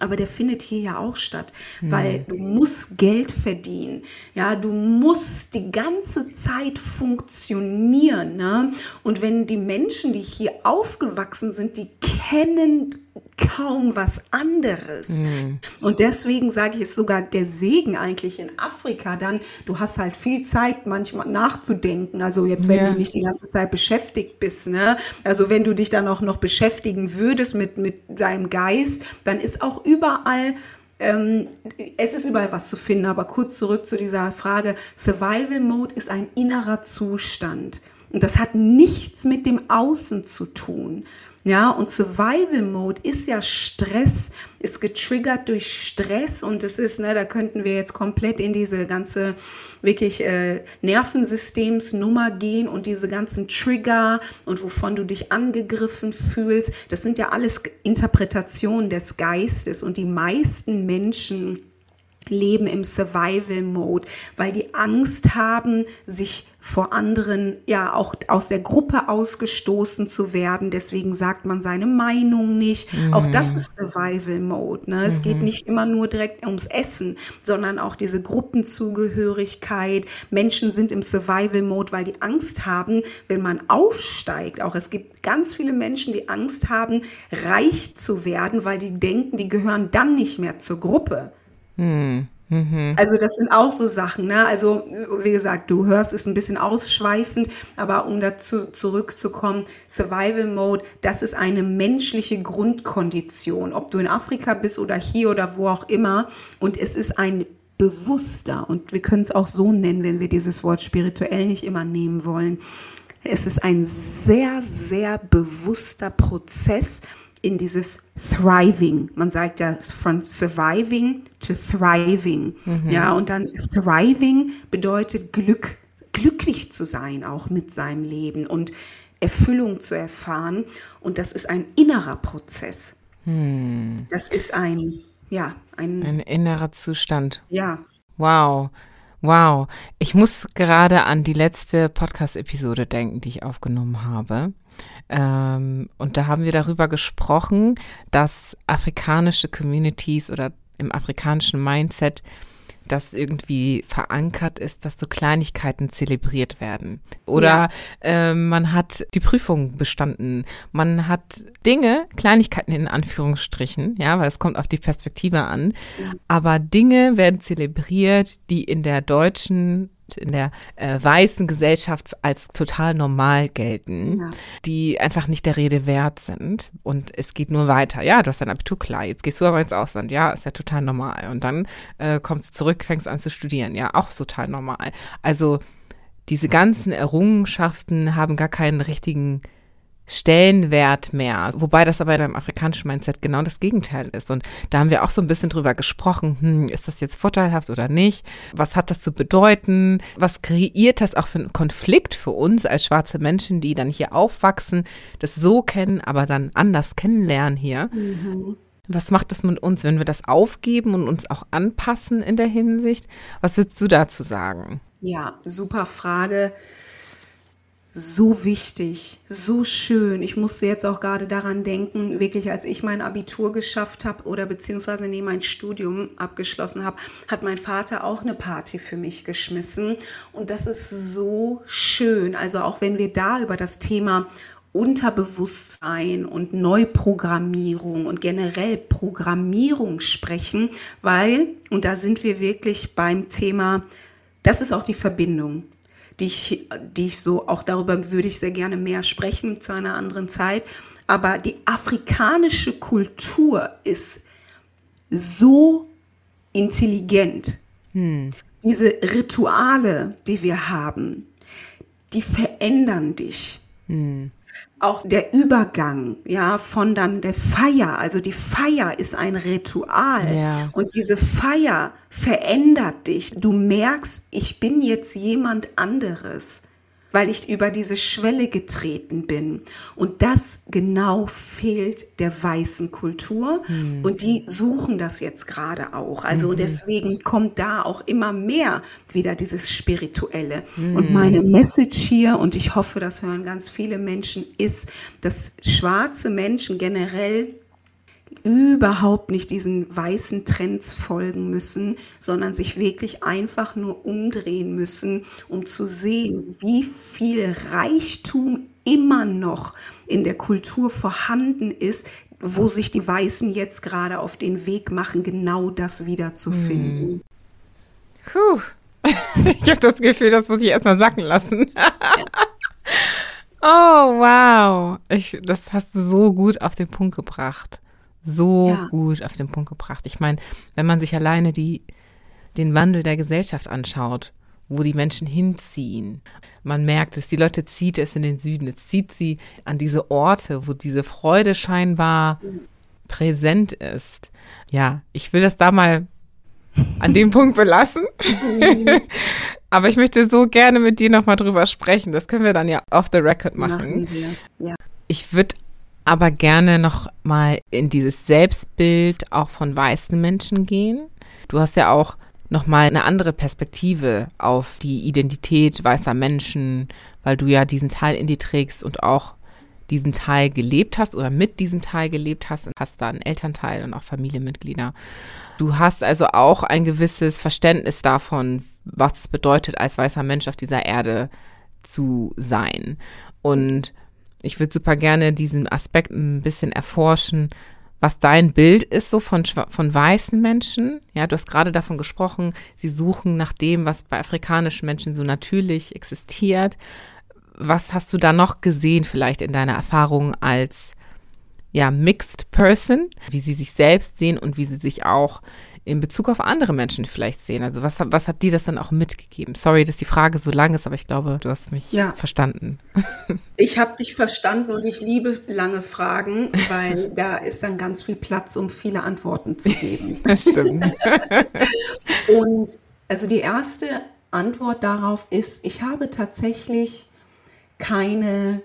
aber der findet hier ja auch statt, weil du musst Geld verdienen. Ja, du musst die ganze Zeit funktionieren. Ne? Und wenn die Menschen, die hier aufgewachsen sind, die kennen kaum was anderes. Mhm. Und deswegen sage ich es sogar der Segen eigentlich in Afrika dann, du hast halt viel Zeit manchmal nachzudenken. Also jetzt, wenn ja. du nicht die ganze Zeit beschäftigt bist, ne? Also wenn du dich dann auch noch beschäftigen würdest mit, mit deinem Geist, dann ist auch überall ähm, es ist überall was zu finden, aber kurz zurück zu dieser Frage. Survival Mode ist ein innerer Zustand. Und das hat nichts mit dem Außen zu tun. Ja, und Survival Mode ist ja Stress, ist getriggert durch Stress und es ist, ne, da könnten wir jetzt komplett in diese ganze wirklich äh, Nervensystemsnummer gehen und diese ganzen Trigger und wovon du dich angegriffen fühlst. Das sind ja alles Interpretationen des Geistes und die meisten Menschen leben im Survival Mode, weil die Angst haben, sich vor anderen ja auch aus der Gruppe ausgestoßen zu werden. Deswegen sagt man seine Meinung nicht. Mhm. Auch das ist Survival Mode. Ne? Es mhm. geht nicht immer nur direkt ums Essen, sondern auch diese Gruppenzugehörigkeit. Menschen sind im Survival Mode, weil die Angst haben, wenn man aufsteigt. Auch es gibt ganz viele Menschen, die Angst haben, reich zu werden, weil die denken, die gehören dann nicht mehr zur Gruppe. Mhm. Mhm. Also das sind auch so Sachen. Ne? Also wie gesagt, du hörst es ein bisschen ausschweifend, aber um dazu zurückzukommen, Survival Mode, das ist eine menschliche Grundkondition, ob du in Afrika bist oder hier oder wo auch immer. Und es ist ein bewusster, und wir können es auch so nennen, wenn wir dieses Wort spirituell nicht immer nehmen wollen. Es ist ein sehr, sehr bewusster Prozess, in dieses Thriving. Man sagt ja von surviving to thriving. Mhm. Ja, und dann Thriving bedeutet Glück, glücklich zu sein auch mit seinem Leben und Erfüllung zu erfahren. Und das ist ein innerer Prozess. Mhm. Das ist ein, ja, ein, ein innerer Zustand. Ja. Wow. Wow. Ich muss gerade an die letzte Podcast-Episode denken, die ich aufgenommen habe. Ähm, und da haben wir darüber gesprochen, dass afrikanische Communities oder im afrikanischen Mindset das irgendwie verankert ist, dass so Kleinigkeiten zelebriert werden. Oder ja. äh, man hat die Prüfung bestanden. Man hat Dinge, Kleinigkeiten in Anführungsstrichen, ja, weil es kommt auf die Perspektive an. Ja. Aber Dinge werden zelebriert, die in der deutschen in der äh, weißen Gesellschaft als total normal gelten, ja. die einfach nicht der Rede wert sind. Und es geht nur weiter. Ja, du hast dein Abitur klar, jetzt gehst du aber ins Ausland. Ja, ist ja total normal. Und dann äh, kommst du zurück, fängst an zu studieren. Ja, auch total normal. Also diese ganzen Errungenschaften haben gar keinen richtigen Stellenwert mehr. Wobei das aber in einem afrikanischen Mindset genau das Gegenteil ist. Und da haben wir auch so ein bisschen drüber gesprochen, hm, ist das jetzt vorteilhaft oder nicht? Was hat das zu bedeuten? Was kreiert das auch für einen Konflikt für uns als schwarze Menschen, die dann hier aufwachsen, das so kennen, aber dann anders kennenlernen hier? Mhm. Was macht das mit uns, wenn wir das aufgeben und uns auch anpassen in der Hinsicht? Was würdest du dazu sagen? Ja, super Frage so wichtig, so schön. Ich musste jetzt auch gerade daran denken, wirklich als ich mein Abitur geschafft habe oder beziehungsweise nee, mein Studium abgeschlossen habe, hat mein Vater auch eine Party für mich geschmissen. Und das ist so schön. Also auch wenn wir da über das Thema Unterbewusstsein und Neuprogrammierung und generell Programmierung sprechen, weil, und da sind wir wirklich beim Thema, das ist auch die Verbindung die ich, die ich so, auch darüber würde ich sehr gerne mehr sprechen zu einer anderen Zeit. Aber die afrikanische Kultur ist so intelligent. Hm. Diese Rituale, die wir haben, die verändern dich. Hm auch der Übergang, ja, von dann der Feier. Also die Feier ist ein Ritual. Ja. Und diese Feier verändert dich. Du merkst, ich bin jetzt jemand anderes weil ich über diese Schwelle getreten bin. Und das genau fehlt der weißen Kultur. Mhm. Und die suchen das jetzt gerade auch. Also mhm. deswegen kommt da auch immer mehr wieder dieses Spirituelle. Mhm. Und meine Message hier, und ich hoffe, das hören ganz viele Menschen, ist, dass schwarze Menschen generell überhaupt nicht diesen weißen Trends folgen müssen, sondern sich wirklich einfach nur umdrehen müssen, um zu sehen, wie viel Reichtum immer noch in der Kultur vorhanden ist, wo sich die Weißen jetzt gerade auf den Weg machen, genau das wiederzufinden. Puh. Ich habe das Gefühl, das muss ich erstmal sacken lassen. oh, wow. Ich, das hast du so gut auf den Punkt gebracht so ja. gut auf den Punkt gebracht. Ich meine, wenn man sich alleine die, den Wandel der Gesellschaft anschaut, wo die Menschen hinziehen. Man merkt es, die Leute zieht es in den Süden, es zieht sie an diese Orte, wo diese Freude scheinbar präsent ist. Ja, ich will das da mal an dem Punkt belassen. Aber ich möchte so gerne mit dir nochmal drüber sprechen. Das können wir dann ja off the record machen. machen ja. Ich würde aber gerne noch mal in dieses Selbstbild auch von weißen Menschen gehen. du hast ja auch nochmal eine andere Perspektive auf die Identität weißer Menschen, weil du ja diesen Teil in dir trägst und auch diesen Teil gelebt hast oder mit diesem Teil gelebt hast und hast da einen Elternteil und auch Familienmitglieder. Du hast also auch ein gewisses Verständnis davon, was es bedeutet, als weißer Mensch auf dieser Erde zu sein. Und ich würde super gerne diesen Aspekt ein bisschen erforschen, was dein Bild ist so von, von weißen Menschen. Ja, du hast gerade davon gesprochen, sie suchen nach dem, was bei afrikanischen Menschen so natürlich existiert. Was hast du da noch gesehen, vielleicht in deiner Erfahrung als ja, Mixed Person, wie sie sich selbst sehen und wie sie sich auch in Bezug auf andere Menschen vielleicht sehen? Also was, was hat dir das dann auch mitgegeben? Sorry, dass die Frage so lang ist, aber ich glaube, du hast mich ja. verstanden. Ich habe dich verstanden und ich liebe lange Fragen, weil da ist dann ganz viel Platz, um viele Antworten zu geben. Das stimmt. und also die erste Antwort darauf ist, ich habe tatsächlich keine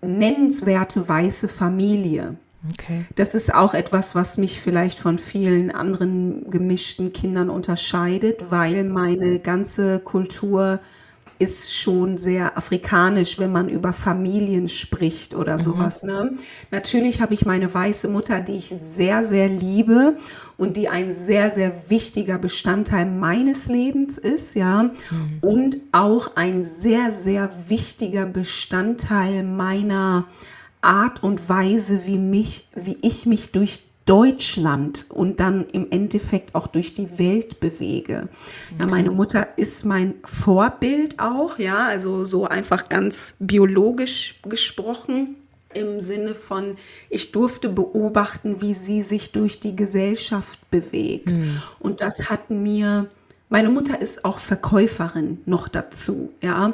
nennenswerte weiße Familie. Okay. Das ist auch etwas, was mich vielleicht von vielen anderen gemischten Kindern unterscheidet, weil meine ganze Kultur ist schon sehr afrikanisch, wenn man über Familien spricht oder mhm. sowas. Ne? Natürlich habe ich meine weiße Mutter, die ich sehr, sehr liebe und die ein sehr, sehr wichtiger Bestandteil meines Lebens ist, ja. Mhm. Und auch ein sehr, sehr wichtiger Bestandteil meiner Art und Weise, wie mich, wie ich mich durch Deutschland und dann im Endeffekt auch durch die Welt bewege. Ja, meine Mutter ist mein Vorbild auch, ja, also so einfach ganz biologisch gesprochen im Sinne von, ich durfte beobachten, wie sie sich durch die Gesellschaft bewegt. Mhm. Und das hat mir, meine Mutter ist auch Verkäuferin noch dazu, ja.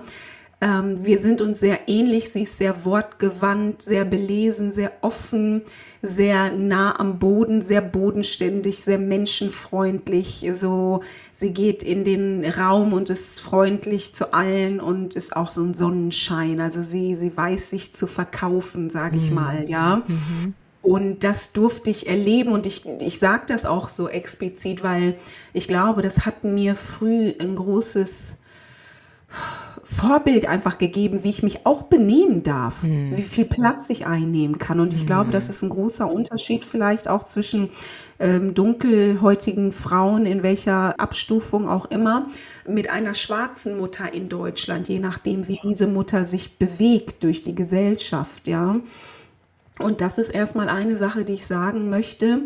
Ähm, wir sind uns sehr ähnlich. Sie ist sehr wortgewandt, sehr belesen, sehr offen, sehr nah am Boden, sehr bodenständig, sehr menschenfreundlich. So, sie geht in den Raum und ist freundlich zu allen und ist auch so ein Sonnenschein. Also sie, sie weiß sich zu verkaufen, sage ich mhm. mal, ja. Mhm. Und das durfte ich erleben und ich, ich sage das auch so explizit, weil ich glaube, das hat mir früh ein großes Vorbild einfach gegeben, wie ich mich auch benehmen darf, mhm. wie viel Platz ich einnehmen kann. Und ich mhm. glaube, das ist ein großer Unterschied vielleicht auch zwischen ähm, dunkelhäutigen Frauen, in welcher Abstufung auch immer, mit einer schwarzen Mutter in Deutschland, je nachdem, wie diese Mutter sich bewegt durch die Gesellschaft, ja. Und das ist erstmal eine Sache, die ich sagen möchte.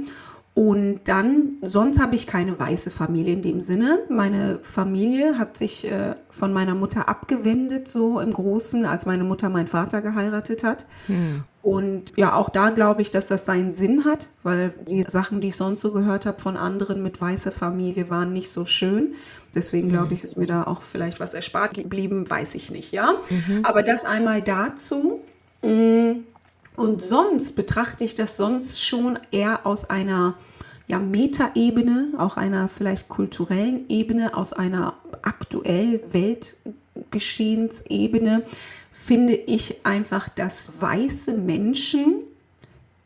Und dann, sonst habe ich keine weiße Familie in dem Sinne. Meine Familie hat sich äh, von meiner Mutter abgewendet, so im Großen, als meine Mutter meinen Vater geheiratet hat. Hm. Und ja, auch da glaube ich, dass das seinen Sinn hat, weil die Sachen, die ich sonst so gehört habe von anderen mit weißer Familie, waren nicht so schön. Deswegen glaube hm. ich, ist mir da auch vielleicht was erspart geblieben, weiß ich nicht, ja. Mhm. Aber das einmal dazu. Mm, und sonst betrachte ich das sonst schon eher aus einer ja, Metaebene, auch einer vielleicht kulturellen Ebene, aus einer aktuell Weltgeschehensebene, finde ich einfach, dass weiße Menschen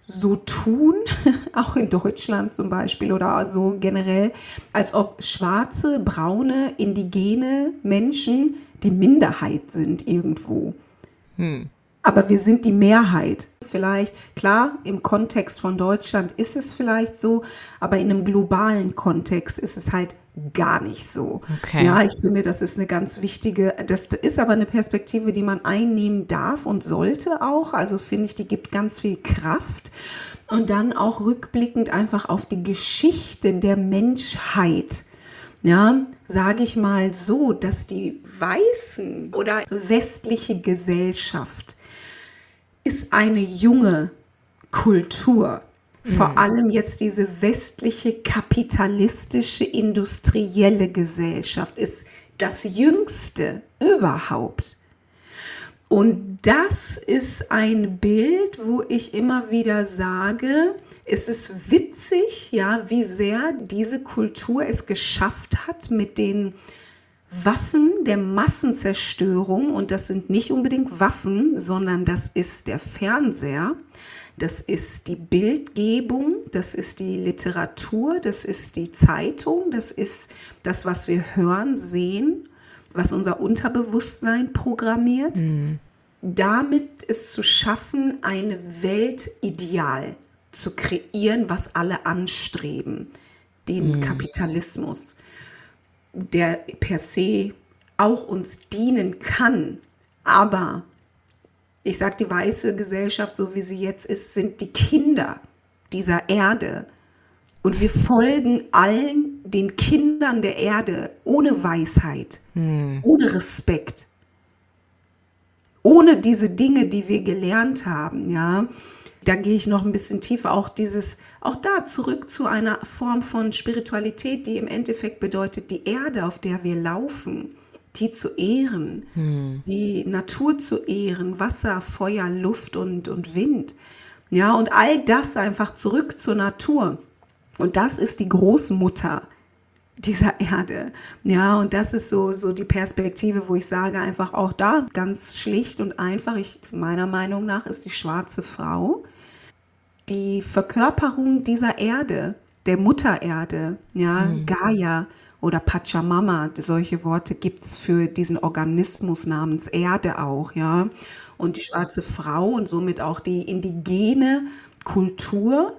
so tun, auch in Deutschland zum Beispiel oder so generell, als ob schwarze, braune, indigene Menschen die Minderheit sind irgendwo. Hm aber wir sind die Mehrheit. Vielleicht, klar, im Kontext von Deutschland ist es vielleicht so, aber in einem globalen Kontext ist es halt gar nicht so. Okay. Ja, ich finde, das ist eine ganz wichtige, das ist aber eine Perspektive, die man einnehmen darf und sollte auch. Also finde ich, die gibt ganz viel Kraft. Und dann auch rückblickend einfach auf die Geschichte der Menschheit ja, sage ich mal so, dass die weißen oder westliche Gesellschaft ist eine junge Kultur. Vor mhm. allem jetzt diese westliche kapitalistische industrielle Gesellschaft ist das jüngste überhaupt. Und das ist ein Bild, wo ich immer wieder sage, es ist witzig, ja, wie sehr diese Kultur es geschafft hat, mit den Waffen der Massenzerstörung, und das sind nicht unbedingt Waffen, sondern das ist der Fernseher, das ist die Bildgebung, das ist die Literatur, das ist die Zeitung, das ist das, was wir hören, sehen, was unser Unterbewusstsein programmiert. Mhm. Damit es zu schaffen, ein Weltideal zu kreieren, was alle anstreben, den mhm. Kapitalismus, der per se auch uns dienen kann, aber ich sage, die weiße Gesellschaft, so wie sie jetzt ist, sind die Kinder dieser Erde. Und wir folgen allen den Kindern der Erde ohne Weisheit, hm. ohne Respekt, ohne diese Dinge, die wir gelernt haben, ja. Da gehe ich noch ein bisschen tiefer, auch dieses, auch da zurück zu einer Form von Spiritualität, die im Endeffekt bedeutet, die Erde, auf der wir laufen, die zu ehren, hm. die Natur zu ehren, Wasser, Feuer, Luft und, und Wind. Ja, und all das einfach zurück zur Natur. Und das ist die Großmutter dieser Erde. Ja, und das ist so, so die Perspektive, wo ich sage, einfach auch da ganz schlicht und einfach, ich, meiner Meinung nach ist die schwarze Frau die Verkörperung dieser Erde, der Mutter Erde, ja, mhm. Gaia oder Pachamama, solche Worte gibt es für diesen Organismus namens Erde auch, ja. Und die schwarze Frau und somit auch die indigene Kultur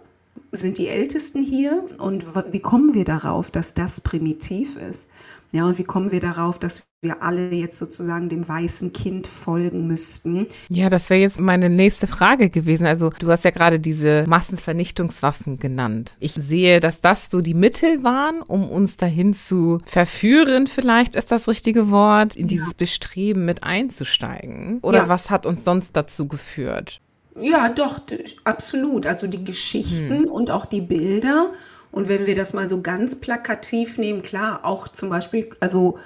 sind die Ältesten hier. Und wie kommen wir darauf, dass das primitiv ist? Ja, und wie kommen wir darauf, dass wir alle jetzt sozusagen dem weißen Kind folgen müssten? Ja, das wäre jetzt meine nächste Frage gewesen. Also du hast ja gerade diese Massenvernichtungswaffen genannt. Ich sehe, dass das so die Mittel waren, um uns dahin zu verführen, vielleicht ist das richtige Wort, in dieses ja. Bestreben mit einzusteigen. Oder ja. was hat uns sonst dazu geführt? Ja, doch, absolut. Also die Geschichten hm. und auch die Bilder und wenn wir das mal so ganz plakativ nehmen, klar, auch zum Beispiel, also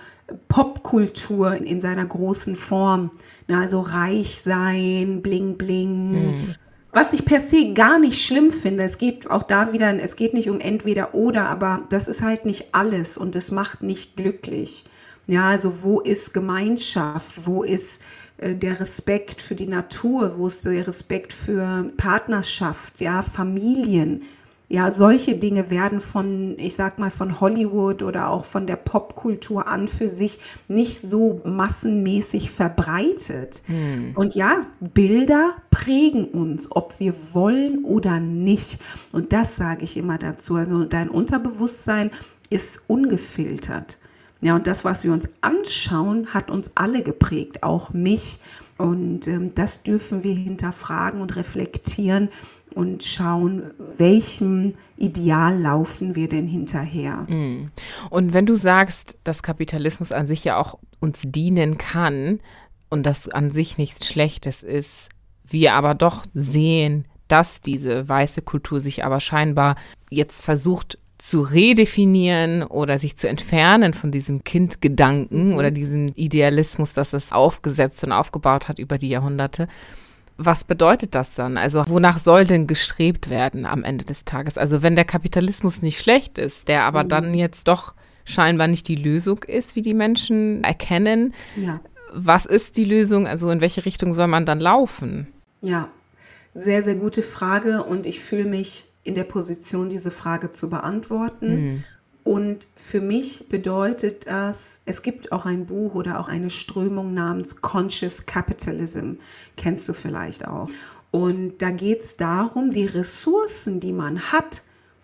Popkultur in seiner großen Form, na, also reich sein, bling bling. Mhm. Was ich per se gar nicht schlimm finde, es geht auch da wieder, es geht nicht um entweder oder, aber das ist halt nicht alles und es macht nicht glücklich. Ja, also wo ist Gemeinschaft? Wo ist äh, der Respekt für die Natur? Wo ist der Respekt für Partnerschaft? Ja, Familien? Ja, solche Dinge werden von, ich sag mal, von Hollywood oder auch von der Popkultur an für sich nicht so massenmäßig verbreitet. Hm. Und ja, Bilder prägen uns, ob wir wollen oder nicht. Und das sage ich immer dazu. Also dein Unterbewusstsein ist ungefiltert. Ja, und das, was wir uns anschauen, hat uns alle geprägt, auch mich. Und ähm, das dürfen wir hinterfragen und reflektieren und schauen, welchem Ideal laufen wir denn hinterher. Mm. Und wenn du sagst, dass Kapitalismus an sich ja auch uns dienen kann und das an sich nichts Schlechtes ist, wir aber doch sehen, dass diese weiße Kultur sich aber scheinbar jetzt versucht zu redefinieren oder sich zu entfernen von diesem Kindgedanken oder diesem Idealismus, das es aufgesetzt und aufgebaut hat über die Jahrhunderte. Was bedeutet das dann? Also wonach soll denn gestrebt werden am Ende des Tages? Also wenn der Kapitalismus nicht schlecht ist, der aber mhm. dann jetzt doch scheinbar nicht die Lösung ist, wie die Menschen erkennen, ja. was ist die Lösung? Also in welche Richtung soll man dann laufen? Ja, sehr, sehr gute Frage und ich fühle mich in der Position, diese Frage zu beantworten. Mhm. Und für mich bedeutet das, es gibt auch ein Buch oder auch eine Strömung namens Conscious Capitalism, kennst du vielleicht auch. Und da geht es darum, die Ressourcen, die man hat,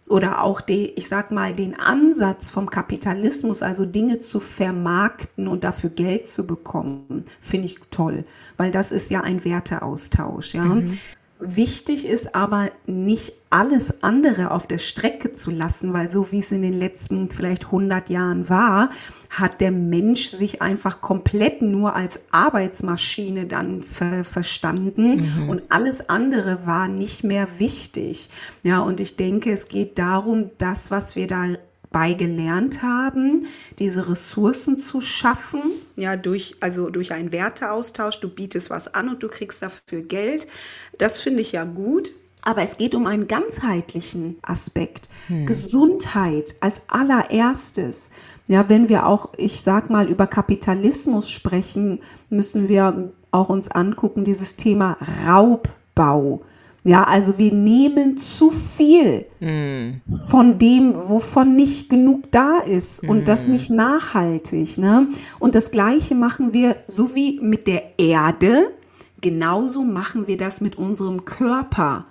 oder auch die, ich sag mal, den Ansatz vom Kapitalismus, also Dinge zu vermarkten und dafür Geld zu bekommen, finde ich toll, weil das ist ja ein Werteaustausch, ja. Mhm. Wichtig ist aber nicht alles andere auf der Strecke zu lassen, weil so wie es in den letzten vielleicht 100 Jahren war, hat der Mensch sich einfach komplett nur als Arbeitsmaschine dann ver verstanden mhm. und alles andere war nicht mehr wichtig. Ja, und ich denke, es geht darum, das, was wir da dabei gelernt haben, diese Ressourcen zu schaffen, ja, durch, also durch einen Werteaustausch. Du bietest was an und du kriegst dafür Geld. Das finde ich ja gut. Aber es geht um einen ganzheitlichen Aspekt. Hm. Gesundheit als allererstes. Ja, wenn wir auch, ich sag mal, über Kapitalismus sprechen, müssen wir auch uns angucken, dieses Thema Raubbau. Ja, also wir nehmen zu viel mm. von dem, wovon nicht genug da ist und mm. das nicht nachhaltig. Ne? Und das Gleiche machen wir so wie mit der Erde, genauso machen wir das mit unserem Körper.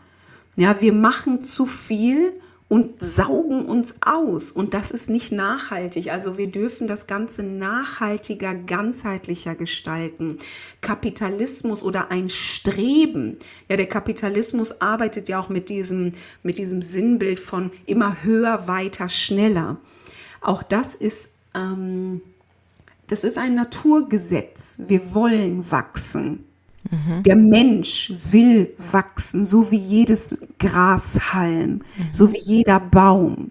Ja, wir machen zu viel und saugen uns aus. Und das ist nicht nachhaltig. Also wir dürfen das Ganze nachhaltiger, ganzheitlicher gestalten. Kapitalismus oder ein Streben. Ja, der Kapitalismus arbeitet ja auch mit diesem, mit diesem Sinnbild von immer höher, weiter, schneller. Auch das ist, ähm, das ist ein Naturgesetz. Wir wollen wachsen. Mhm. Der Mensch will wachsen, so wie jedes Grashalm, mhm. so wie jeder Baum.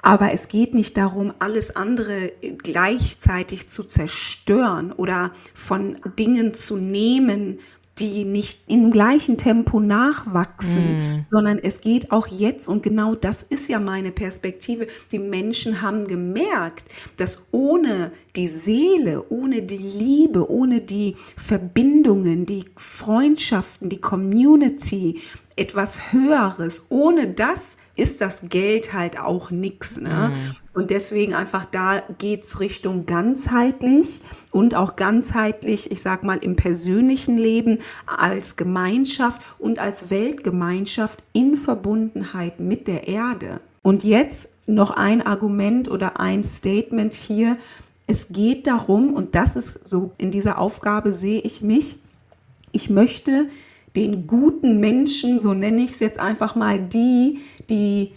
Aber es geht nicht darum, alles andere gleichzeitig zu zerstören oder von Dingen zu nehmen die nicht im gleichen Tempo nachwachsen, mm. sondern es geht auch jetzt, und genau das ist ja meine Perspektive, die Menschen haben gemerkt, dass ohne die Seele, ohne die Liebe, ohne die Verbindungen, die Freundschaften, die Community, etwas Höheres. Ohne das ist das Geld halt auch nichts. Ne? Mhm. Und deswegen einfach da geht es Richtung ganzheitlich und auch ganzheitlich, ich sag mal, im persönlichen Leben als Gemeinschaft und als Weltgemeinschaft in Verbundenheit mit der Erde. Und jetzt noch ein Argument oder ein Statement hier. Es geht darum, und das ist so, in dieser Aufgabe sehe ich mich, ich möchte den guten Menschen, so nenne ich es jetzt einfach mal, die, die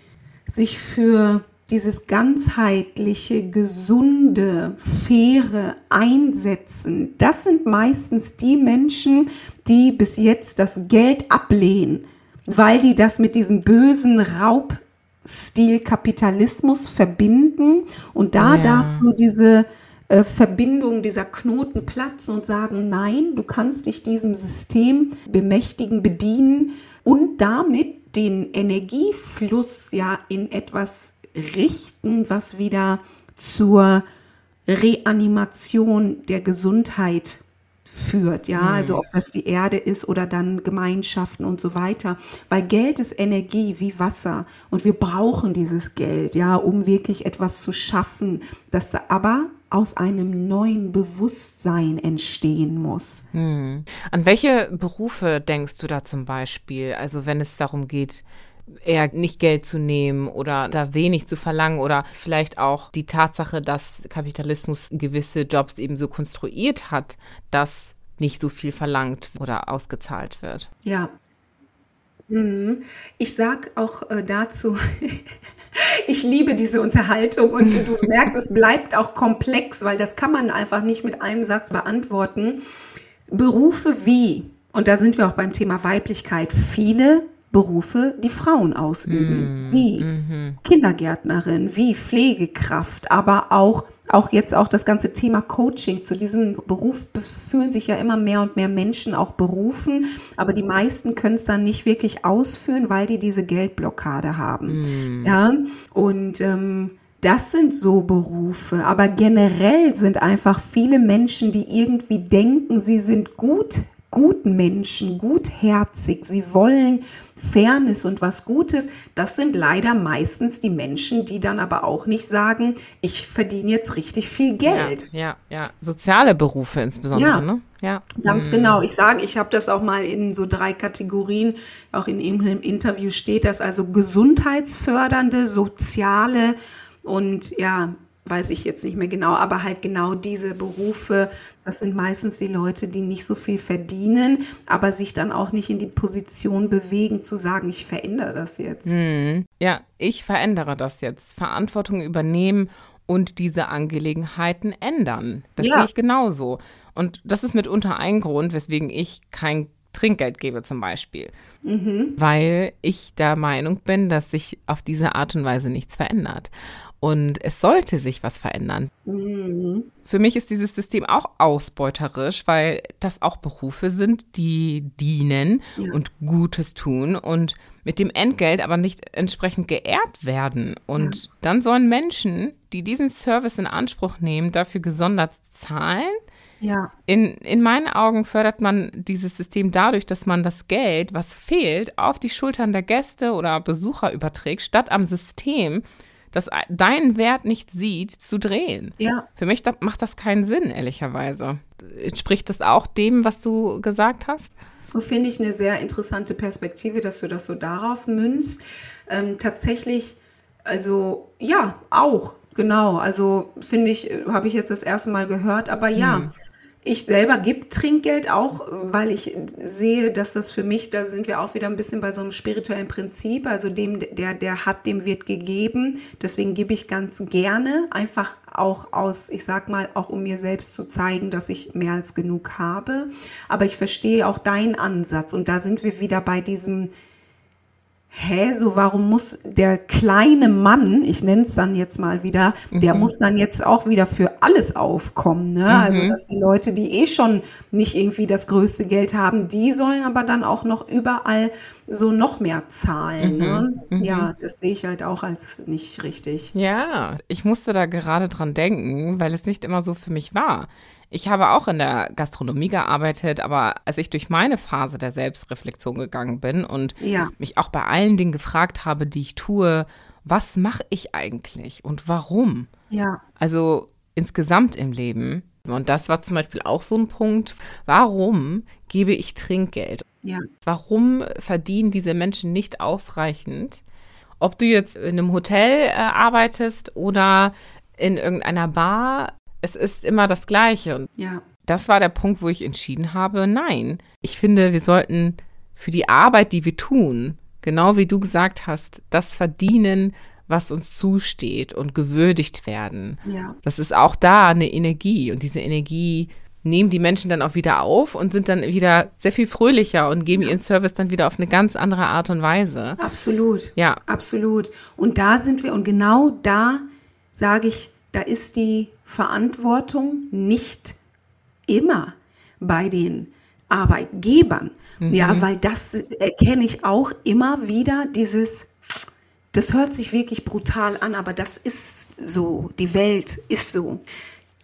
sich für dieses ganzheitliche, gesunde, faire einsetzen, das sind meistens die Menschen, die bis jetzt das Geld ablehnen, weil die das mit diesem bösen Raubstil Kapitalismus verbinden und da ja. darf so diese äh, Verbindung, dieser Knoten platzen und sagen, nein, du kannst dich diesem System bemächtigen, bedienen und damit den Energiefluss ja in etwas richten, was wieder zur Reanimation der Gesundheit führt, ja, also ob das die Erde ist oder dann Gemeinschaften und so weiter, weil Geld ist Energie wie Wasser und wir brauchen dieses Geld, ja, um wirklich etwas zu schaffen, das aber aus einem neuen Bewusstsein entstehen muss. Hm. An welche Berufe denkst du da zum Beispiel? Also wenn es darum geht, eher nicht Geld zu nehmen oder da wenig zu verlangen oder vielleicht auch die Tatsache, dass Kapitalismus gewisse Jobs eben so konstruiert hat, dass nicht so viel verlangt oder ausgezahlt wird. Ja. Mhm. Ich sage auch äh, dazu, ich liebe diese Unterhaltung und du merkst, es bleibt auch komplex, weil das kann man einfach nicht mit einem Satz beantworten. Berufe wie, und da sind wir auch beim Thema Weiblichkeit, viele Berufe, die Frauen ausüben, mm, wie mm Kindergärtnerin, wie Pflegekraft, aber auch auch jetzt auch das ganze Thema Coaching. Zu diesem Beruf fühlen sich ja immer mehr und mehr Menschen auch berufen, aber die meisten können es dann nicht wirklich ausführen, weil die diese Geldblockade haben. Mm. Ja, und ähm, das sind so Berufe, aber generell sind einfach viele Menschen, die irgendwie denken, sie sind gut guten Menschen, gutherzig, sie wollen Fairness und was Gutes. Das sind leider meistens die Menschen, die dann aber auch nicht sagen, ich verdiene jetzt richtig viel Geld. Ja, ja, ja. soziale Berufe insbesondere, ja. ne? Ja, ganz mhm. genau. Ich sage, ich habe das auch mal in so drei Kategorien, auch in einem Interview steht das, also gesundheitsfördernde, soziale und ja, weiß ich jetzt nicht mehr genau, aber halt genau diese Berufe, das sind meistens die Leute, die nicht so viel verdienen, aber sich dann auch nicht in die Position bewegen, zu sagen, ich verändere das jetzt. Hm. Ja, ich verändere das jetzt. Verantwortung übernehmen und diese Angelegenheiten ändern. Das ja. sehe ich genauso. Und das ist mitunter ein Grund, weswegen ich kein Trinkgeld gebe zum Beispiel. Mhm. Weil ich der Meinung bin, dass sich auf diese Art und Weise nichts verändert. Und es sollte sich was verändern. Mhm. Für mich ist dieses System auch ausbeuterisch, weil das auch Berufe sind, die dienen ja. und Gutes tun und mit dem Entgelt aber nicht entsprechend geehrt werden. Und ja. dann sollen Menschen, die diesen Service in Anspruch nehmen, dafür gesondert zahlen. Ja. In, in meinen Augen fördert man dieses System dadurch, dass man das Geld, was fehlt, auf die Schultern der Gäste oder Besucher überträgt, statt am System, das deinen Wert nicht sieht, zu drehen. Ja. Für mich macht das keinen Sinn, ehrlicherweise. Entspricht das auch dem, was du gesagt hast? So finde ich eine sehr interessante Perspektive, dass du das so darauf münzt. Ähm, tatsächlich, also ja, auch, genau. Also finde ich, habe ich jetzt das erste Mal gehört, aber ja, hm. Ich selber gebe Trinkgeld auch, weil ich sehe, dass das für mich, da sind wir auch wieder ein bisschen bei so einem spirituellen Prinzip, also dem, der, der hat, dem wird gegeben. Deswegen gebe ich ganz gerne, einfach auch aus, ich sag mal, auch um mir selbst zu zeigen, dass ich mehr als genug habe. Aber ich verstehe auch deinen Ansatz und da sind wir wieder bei diesem, hä, so warum muss der kleine Mann, ich nenne es dann jetzt mal wieder, der mhm. muss dann jetzt auch wieder für alles aufkommen. Ne? Also, mhm. Also dass die Leute, die eh schon nicht irgendwie das größte Geld haben, die sollen aber dann auch noch überall so noch mehr zahlen. Ne? Mhm. Ne? Ja, das sehe ich halt auch als nicht richtig. Ja, ich musste da gerade dran denken, weil es nicht immer so für mich war. Ich habe auch in der Gastronomie gearbeitet, aber als ich durch meine Phase der Selbstreflexion gegangen bin und ja. mich auch bei allen Dingen gefragt habe, die ich tue, was mache ich eigentlich und warum? Ja. Also insgesamt im Leben. Und das war zum Beispiel auch so ein Punkt. Warum gebe ich Trinkgeld? Ja. Warum verdienen diese Menschen nicht ausreichend? Ob du jetzt in einem Hotel äh, arbeitest oder in irgendeiner Bar, es ist immer das Gleiche. Und ja. das war der Punkt, wo ich entschieden habe, nein, ich finde, wir sollten für die Arbeit, die wir tun, genau wie du gesagt hast, das verdienen, was uns zusteht und gewürdigt werden. Ja. Das ist auch da eine Energie und diese Energie nehmen die Menschen dann auch wieder auf und sind dann wieder sehr viel fröhlicher und geben ja. ihren Service dann wieder auf eine ganz andere Art und Weise. Absolut. Ja. Absolut. Und da sind wir und genau da sage ich, da ist die Verantwortung nicht immer bei den Arbeitgebern. Mhm. Ja, weil das erkenne ich auch immer wieder, dieses, das hört sich wirklich brutal an, aber das ist so, die Welt ist so.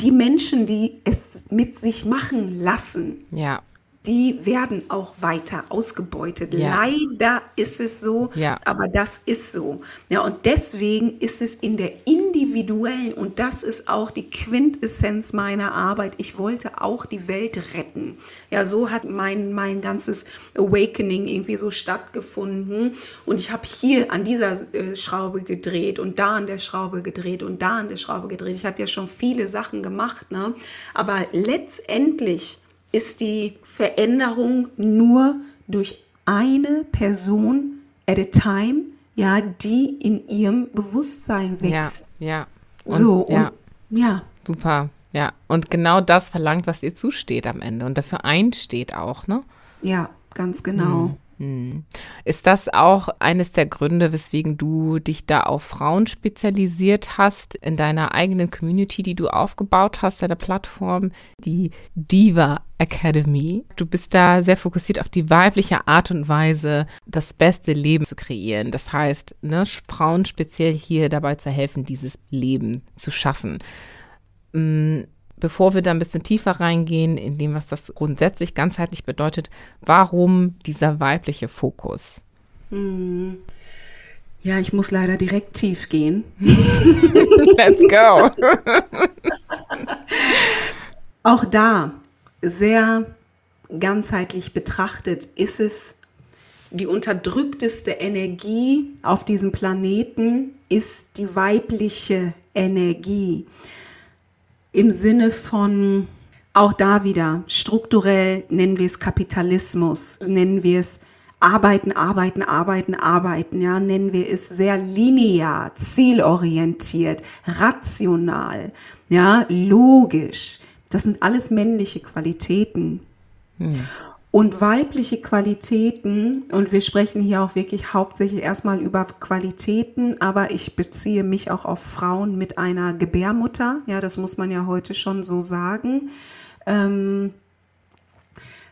Die Menschen, die es mit sich machen lassen, ja die werden auch weiter ausgebeutet. Ja. Leider ist es so, ja. aber das ist so. Ja, und deswegen ist es in der individuellen, und das ist auch die Quintessenz meiner Arbeit, ich wollte auch die Welt retten. Ja, so hat mein, mein ganzes Awakening irgendwie so stattgefunden. Und ich habe hier an dieser äh, Schraube gedreht und da an der Schraube gedreht und da an der Schraube gedreht. Ich habe ja schon viele Sachen gemacht, ne? aber letztendlich ist die Veränderung nur durch eine Person at a time, ja, die in ihrem Bewusstsein wächst. Ja, ja. Und, so, ja. Und, ja. Super, ja. Und genau das verlangt, was ihr zusteht am Ende und dafür einsteht auch, ne? Ja, ganz genau. Hm. Hm. Ist das auch eines der Gründe, weswegen du dich da auf Frauen spezialisiert hast in deiner eigenen Community, die du aufgebaut hast, deiner Plattform, die Diva Academy? Du bist da sehr fokussiert auf die weibliche Art und Weise, das beste Leben zu kreieren. Das heißt, ne, Frauen speziell hier dabei zu helfen, dieses Leben zu schaffen. Hm bevor wir da ein bisschen tiefer reingehen, in dem, was das grundsätzlich ganzheitlich bedeutet, warum dieser weibliche Fokus? Hm. Ja, ich muss leider direkt tief gehen. Let's go. Auch da, sehr ganzheitlich betrachtet, ist es die unterdrückteste Energie auf diesem Planeten, ist die weibliche Energie im Sinne von auch da wieder strukturell nennen wir es Kapitalismus, nennen wir es Arbeiten, Arbeiten, Arbeiten, Arbeiten, ja, nennen wir es sehr linear, zielorientiert, rational, ja, logisch. Das sind alles männliche Qualitäten. Hm. Und weibliche Qualitäten, und wir sprechen hier auch wirklich hauptsächlich erstmal über Qualitäten, aber ich beziehe mich auch auf Frauen mit einer Gebärmutter, ja, das muss man ja heute schon so sagen, ähm,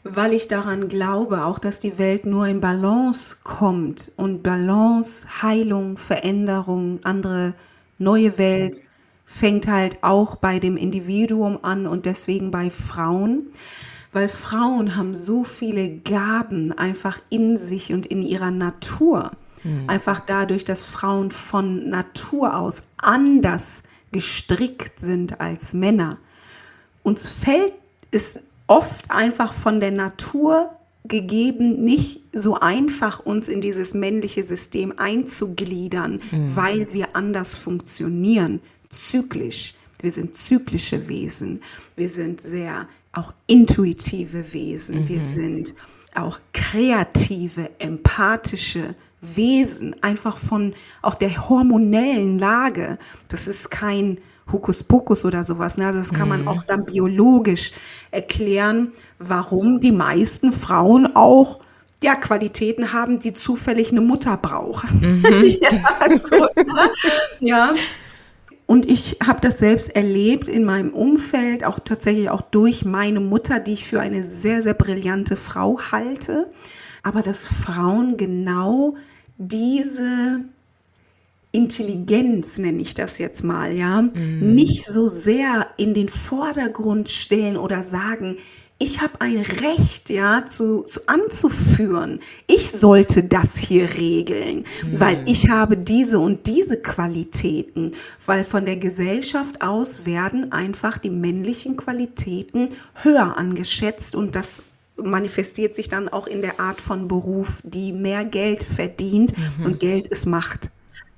weil ich daran glaube, auch dass die Welt nur in Balance kommt und Balance, Heilung, Veränderung, andere neue Welt fängt halt auch bei dem Individuum an und deswegen bei Frauen, weil Frauen haben so viele Gaben einfach in sich und in ihrer Natur. Mhm. Einfach dadurch, dass Frauen von Natur aus anders gestrickt sind als Männer. Uns fällt es oft einfach von der Natur gegeben, nicht so einfach uns in dieses männliche System einzugliedern, mhm. weil wir anders funktionieren, zyklisch. Wir sind zyklische Wesen. Wir sind sehr auch intuitive Wesen. Mhm. Wir sind auch kreative, empathische Wesen, einfach von auch der hormonellen Lage. Das ist kein Hokuspokus oder sowas. Ne? Also das kann man mhm. auch dann biologisch erklären, warum die meisten Frauen auch ja, Qualitäten haben, die zufällig eine Mutter brauchen. Mhm. ja, so, ne? ja. Und ich habe das selbst erlebt in meinem Umfeld, auch tatsächlich auch durch meine Mutter, die ich für eine sehr, sehr brillante Frau halte. Aber dass Frauen genau diese Intelligenz, nenne ich das jetzt mal, ja, mhm. nicht so sehr in den Vordergrund stellen oder sagen, ich habe ein Recht, ja, zu, zu anzuführen. Ich sollte das hier regeln, mhm. weil ich habe diese und diese Qualitäten, weil von der Gesellschaft aus werden einfach die männlichen Qualitäten höher angeschätzt und das manifestiert sich dann auch in der Art von Beruf, die mehr Geld verdient mhm. und Geld ist Macht.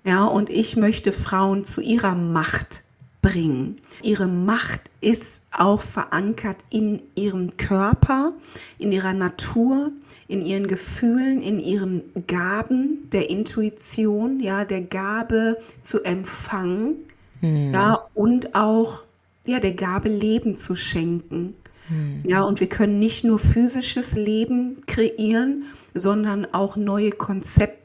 Ja, und ich möchte Frauen zu ihrer Macht bringen. Ihre Macht ist auch verankert in ihrem Körper, in ihrer Natur, in ihren Gefühlen, in ihren Gaben der Intuition, ja, der Gabe zu empfangen, hm. ja, und auch ja, der Gabe Leben zu schenken. Hm. Ja, und wir können nicht nur physisches Leben kreieren, sondern auch neue Konzepte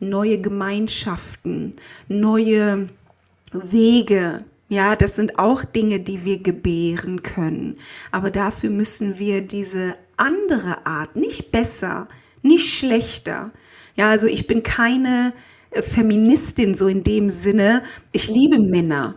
neue Gemeinschaften, neue Wege. Ja, das sind auch Dinge, die wir gebären können. Aber dafür müssen wir diese andere Art, nicht besser, nicht schlechter. Ja, also ich bin keine äh, Feministin so in dem Sinne. Ich liebe Männer.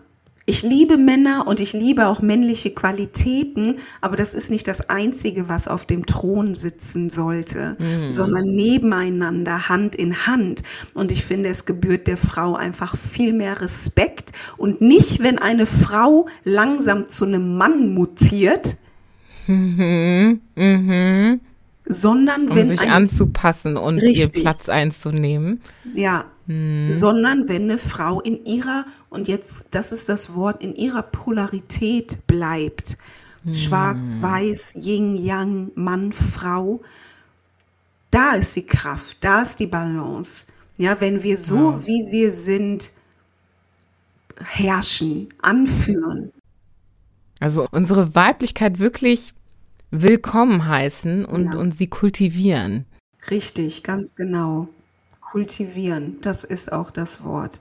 Ich liebe Männer und ich liebe auch männliche Qualitäten, aber das ist nicht das Einzige, was auf dem Thron sitzen sollte, mhm. sondern nebeneinander, Hand in Hand. Und ich finde, es gebührt der Frau einfach viel mehr Respekt und nicht, wenn eine Frau langsam zu einem Mann mutiert. Mhm. Mhm sondern um wenn sich anzupassen und richtig, ihr Platz einzunehmen. Ja, hm. sondern wenn eine Frau in ihrer und jetzt das ist das Wort in ihrer Polarität bleibt. Hm. Schwarz, weiß, Yin, Yang, Mann, Frau. Da ist die Kraft, da ist die Balance. Ja, wenn wir so ja. wie wir sind herrschen, anführen. Also unsere Weiblichkeit wirklich willkommen heißen und, ja. und sie kultivieren. Richtig, ganz genau. Kultivieren, das ist auch das Wort.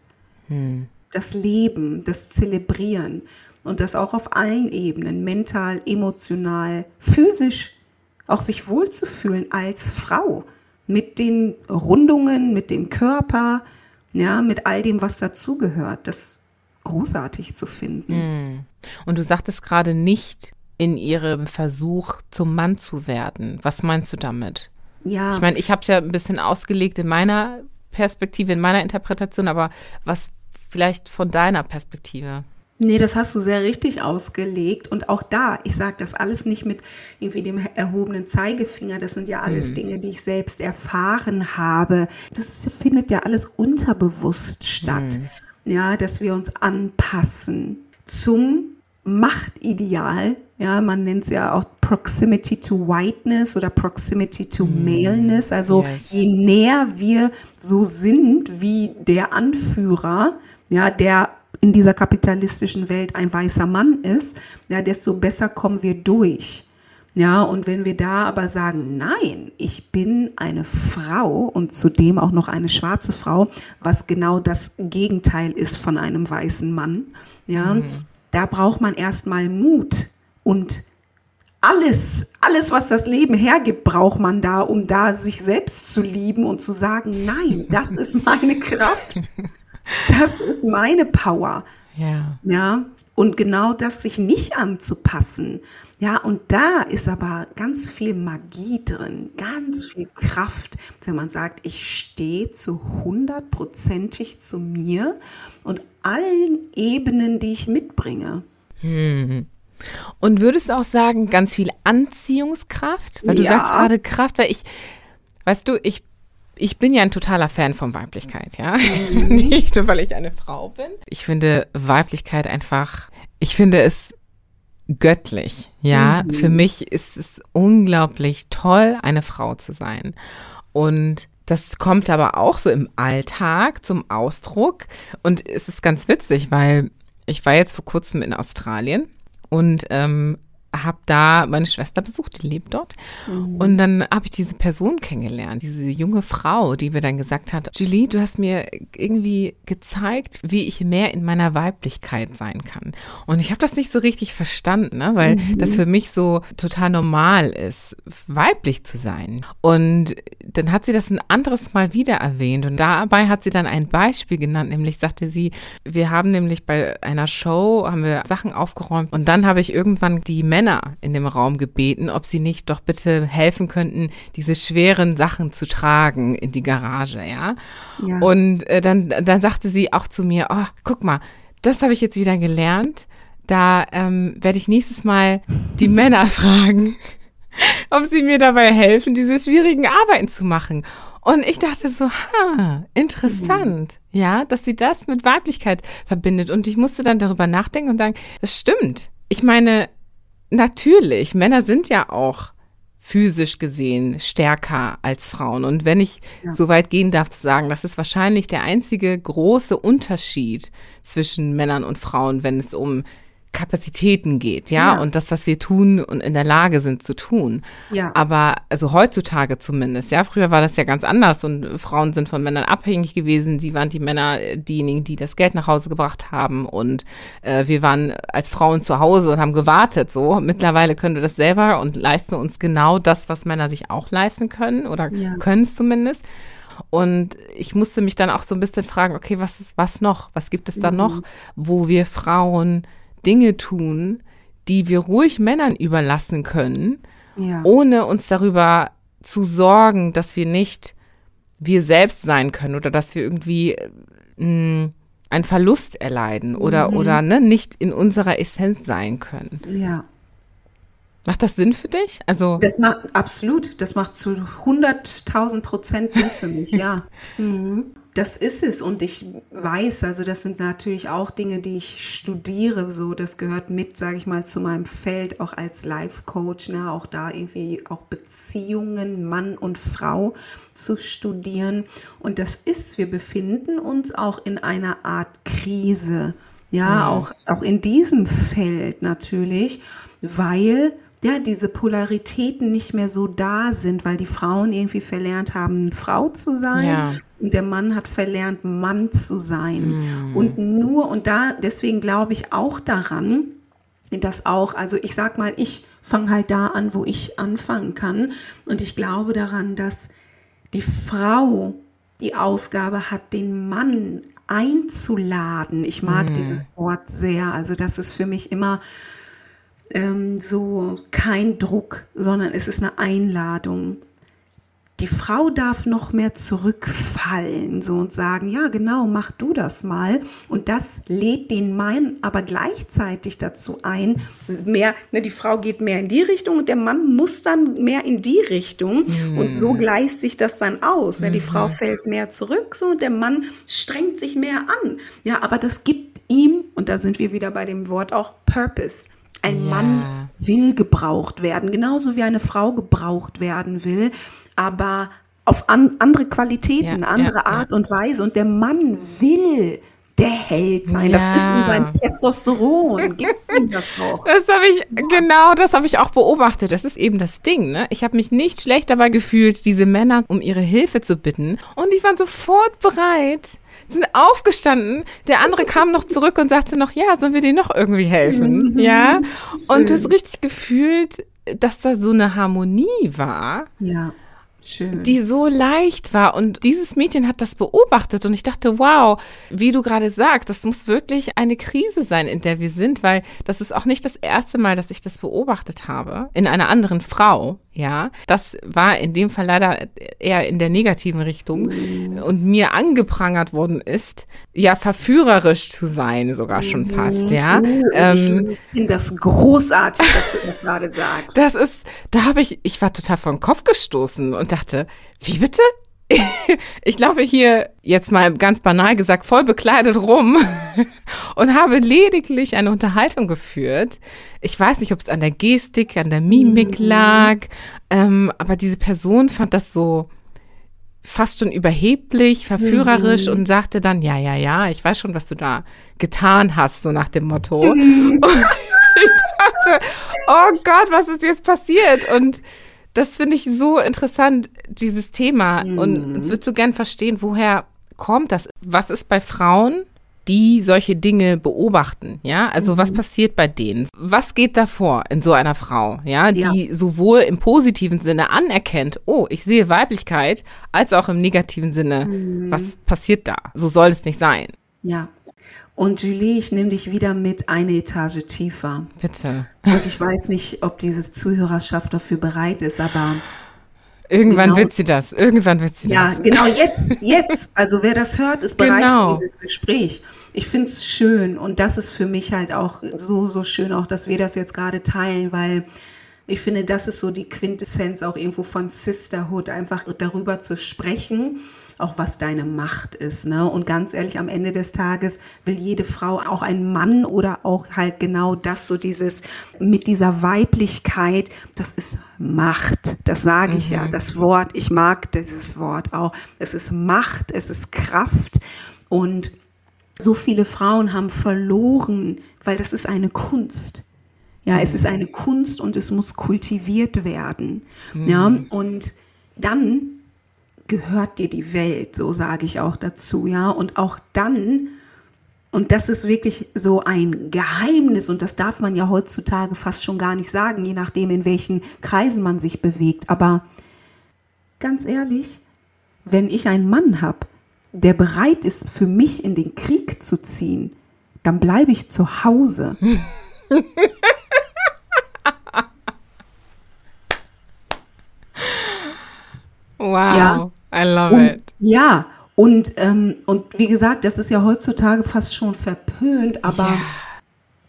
Hm. Das Leben, das Zelebrieren und das auch auf allen Ebenen, mental, emotional, physisch, auch sich wohlzufühlen als Frau mit den Rundungen, mit dem Körper, ja, mit all dem, was dazugehört. Das großartig zu finden. Hm. Und du sagtest gerade nicht, in ihrem Versuch, zum Mann zu werden. Was meinst du damit? Ja. Ich meine, ich habe es ja ein bisschen ausgelegt in meiner Perspektive, in meiner Interpretation, aber was vielleicht von deiner Perspektive? Nee, das hast du sehr richtig ausgelegt. Und auch da, ich sage das alles nicht mit irgendwie dem erhobenen Zeigefinger. Das sind ja alles hm. Dinge, die ich selbst erfahren habe. Das findet ja alles unterbewusst statt. Hm. Ja, dass wir uns anpassen zum Machtideal. Ja, man nennt es ja auch Proximity to Whiteness oder Proximity to mm. Maleness. Also yes. je näher wir so sind wie der Anführer, ja, der in dieser kapitalistischen Welt ein weißer Mann ist, ja, desto besser kommen wir durch. Ja, und wenn wir da aber sagen, nein, ich bin eine Frau und zudem auch noch eine schwarze Frau, was genau das Gegenteil ist von einem weißen Mann, ja, mhm da braucht man erstmal Mut und alles, alles, was das Leben hergibt, braucht man da, um da sich selbst zu lieben und zu sagen, nein, das ist meine Kraft. Das ist meine Power. Ja. Ja. Und genau das sich nicht anzupassen. Ja, und da ist aber ganz viel Magie drin, ganz viel Kraft, wenn man sagt, ich stehe zu hundertprozentig zu mir und allen Ebenen, die ich mitbringe. Hm. Und würdest du auch sagen, ganz viel Anziehungskraft? Weil du Ja. sagst gerade Kraft, weil ich, weißt du, ich, ich bin ja ein totaler Fan von Weiblichkeit, ja. Nicht nur, weil ich eine Frau bin. Ich finde Weiblichkeit einfach, ich finde es göttlich, ja. Für mich ist es unglaublich toll, eine Frau zu sein. Und das kommt aber auch so im Alltag zum Ausdruck. Und es ist ganz witzig, weil ich war jetzt vor kurzem in Australien und ähm, habe da meine Schwester besucht, die lebt dort. Und dann habe ich diese Person kennengelernt, diese junge Frau, die mir dann gesagt hat, Julie, du hast mir irgendwie gezeigt, wie ich mehr in meiner Weiblichkeit sein kann. Und ich habe das nicht so richtig verstanden, ne? weil das für mich so total normal ist, weiblich zu sein. Und dann hat sie das ein anderes Mal wieder erwähnt und dabei hat sie dann ein Beispiel genannt, nämlich sagte sie, wir haben nämlich bei einer Show, haben wir Sachen aufgeräumt und dann habe ich irgendwann die Männer in dem Raum gebeten, ob sie nicht doch bitte helfen könnten, diese schweren Sachen zu tragen in die Garage, ja. Ja. Und äh, dann, dann sagte sie auch zu mir, oh, guck mal, das habe ich jetzt wieder gelernt. Da ähm, werde ich nächstes Mal die Männer fragen, ob sie mir dabei helfen, diese schwierigen Arbeiten zu machen. Und ich dachte so, ha, interessant, ja, dass sie das mit Weiblichkeit verbindet. Und ich musste dann darüber nachdenken und sagen, das stimmt. Ich meine, natürlich, Männer sind ja auch physisch gesehen stärker als Frauen. Und wenn ich Ja. so weit gehen darf zu sagen, das ist wahrscheinlich der einzige große Unterschied zwischen Männern und Frauen, wenn es um Kapazitäten geht, ja, Ja. und das, was wir tun und in der Lage sind zu tun. Ja. Aber, also heutzutage zumindest, ja, früher war das ja ganz anders und Frauen sind von Männern abhängig gewesen. Sie waren die Männer äh, diejenigen, die das Geld nach Hause gebracht haben und äh, wir waren als Frauen zu Hause und haben gewartet, so. Mittlerweile können wir das selber und leisten uns genau das, was Männer sich auch leisten können oder Ja. können es zumindest. Und ich musste mich dann auch so ein bisschen fragen, okay, was ist, was noch? Was gibt es da noch, wo wir Frauen Dinge tun, die wir ruhig Männern überlassen können, ja. ohne uns darüber zu sorgen, dass wir nicht wir selbst sein können oder dass wir irgendwie mh, einen Verlust erleiden oder, oder ne, nicht in unserer Essenz sein können. ja. Macht das Sinn für dich? Also, Das macht absolut, das macht zu 100.000 Prozent Sinn für mich, ja. Mhm. Das ist es und ich weiß, also das sind natürlich auch Dinge, die ich studiere, so das gehört mit, sage ich mal, zu meinem Feld auch als Life Coach, ne, auch da irgendwie auch Beziehungen Mann und Frau zu studieren und das ist, wir befinden uns auch in einer Art Krise, ja, auch auch in diesem Feld natürlich, weil ja, diese Polaritäten nicht mehr so da sind, weil die Frauen irgendwie verlernt haben, Frau zu sein Ja. und der Mann hat verlernt, Mann zu sein. Und nur, und da, deswegen glaube ich auch daran, dass auch, also ich sag mal, ich fange halt da an, wo ich anfangen kann. Und ich glaube daran, dass die Frau die Aufgabe hat, den Mann einzuladen. Ich mag dieses Wort sehr. Also das ist für mich immer ähm, so kein Druck, sondern es ist eine Einladung. Die Frau darf noch mehr zurückfallen so und sagen, ja genau, mach du das mal. Und das lädt den Mann aber gleichzeitig dazu ein, mehr, ne, die Frau geht mehr in die Richtung und der Mann muss dann mehr in die Richtung. Und so gleicht sich das dann aus. Ne? Die Frau fällt mehr zurück so und der Mann strengt sich mehr an. Ja, aber das gibt ihm, und da sind wir wieder bei dem Wort auch Purpose. Ein Ja. Mann will gebraucht werden, genauso wie eine Frau gebraucht werden will, aber auf an, andere Qualitäten, Ja, andere. Art und Weise. Und der Mann will der Held sein. Das ist in Ja. seinem Testosteron. Gib ihm das doch. Das habe ich, genau, das habe ich auch beobachtet. Das ist eben das Ding, ne? Ich habe mich nicht schlecht dabei gefühlt, diese Männer um ihre Hilfe zu bitten. Und die waren sofort bereit, sind aufgestanden. Der andere kam noch zurück und sagte noch, ja, sollen wir dir noch irgendwie helfen? Ja. Und Schön. das richtig gefühlt, dass da so eine Harmonie war. Ja. Schön. die so leicht war. Und dieses Mädchen hat das beobachtet und ich dachte, wow, wie du gerade sagst, das muss wirklich eine Krise sein, in der wir sind, weil das ist auch nicht das erste Mal, dass ich das beobachtet habe in einer anderen Frau. Ja, das war in dem Fall leider eher in der negativen Richtung mhm. und mir angeprangert worden ist, ja, verführerisch zu sein, sogar schon mhm. fast, ja. Mhm. Ähm, ich finde das großartig, dass du das gerade sagst. Das ist, da habe ich, ich war total vor den Kopf gestoßen und dachte, wie bitte? ich laufe hier jetzt mal ganz banal gesagt voll bekleidet rum und habe lediglich eine Unterhaltung geführt. Ich weiß nicht, ob es an der Gestik, an der Mimik mhm. lag, ähm, aber diese Person fand das so fast schon überheblich, verführerisch mhm. und sagte dann, ja, ja, ja, ich weiß schon, was du da getan hast, so nach dem Motto. und ich dachte, oh Gott, was ist jetzt passiert? Und das finde ich so interessant, dieses Thema. Mhm. Und würde so gern verstehen, woher kommt das? Was ist bei Frauen, die solche Dinge beobachten? Ja, also mhm. was passiert bei denen? Was geht da vor in so einer Frau? Ja, die ja. sowohl im positiven Sinne anerkennt, oh, ich sehe Weiblichkeit, als auch im negativen Sinne, mhm. was passiert da? So soll es nicht sein. Ja, und Julie, ich nehme dich wieder mit eine Etage tiefer. Bitte. Und ich weiß nicht, ob diese Zuhörerschaft dafür bereit ist, aber. Irgendwann genau, wird sie das. Irgendwann wird sie ja, das. Ja, genau jetzt, jetzt. Also wer das hört, ist bereit genau. für dieses Gespräch. Ich finde es schön und das ist für mich halt auch so, so schön, auch dass wir das jetzt gerade teilen, weil ich finde, das ist so die Quintessenz auch irgendwo von Sisterhood, einfach darüber zu sprechen auch was deine Macht ist. Ne? Und ganz ehrlich, am Ende des Tages will jede Frau auch ein Mann oder auch halt genau das, so dieses mit dieser Weiblichkeit, das ist Macht. Das sage ich mhm. ja. Das Wort, ich mag dieses Wort auch. Es ist Macht, es ist Kraft. Und so viele Frauen haben verloren, weil das ist eine Kunst. Ja, es ist mhm. eine Kunst und es muss kultiviert werden. Mhm. Ja, und dann gehört dir die Welt, so sage ich auch dazu, ja. Und auch dann, und das ist wirklich so ein Geheimnis, und das darf man ja heutzutage fast schon gar nicht sagen, je nachdem, in welchen Kreisen man sich bewegt. Aber ganz ehrlich, wenn ich einen Mann habe, der bereit ist, für mich in den Krieg zu ziehen, dann bleibe ich zu Hause. Wow, ja. I love und, it. Ja, und, ähm, und wie gesagt, das ist ja heutzutage fast schon verpönt, aber yeah.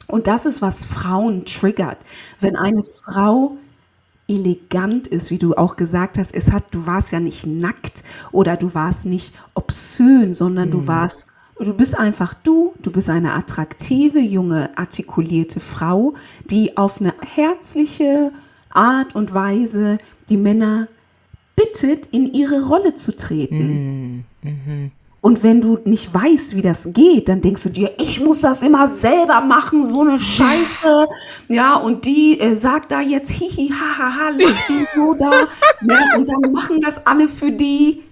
und das ist, was Frauen triggert. Wenn eine Frau elegant ist, wie du auch gesagt hast, es hat, du warst ja nicht nackt oder du warst nicht obszön, sondern mm. du warst, du bist einfach du, du bist eine attraktive, junge, artikulierte Frau, die auf eine herzliche Art und Weise die Männer bittet, in ihre Rolle zu treten. Mm, mhm. Und wenn du nicht weißt, wie das geht, dann denkst du dir, ich muss das immer selber machen, so eine Scheiße. Ja, und die äh, sagt da jetzt hihi, hahaha, ha, lach den so da. ne? Und dann machen das alle für die.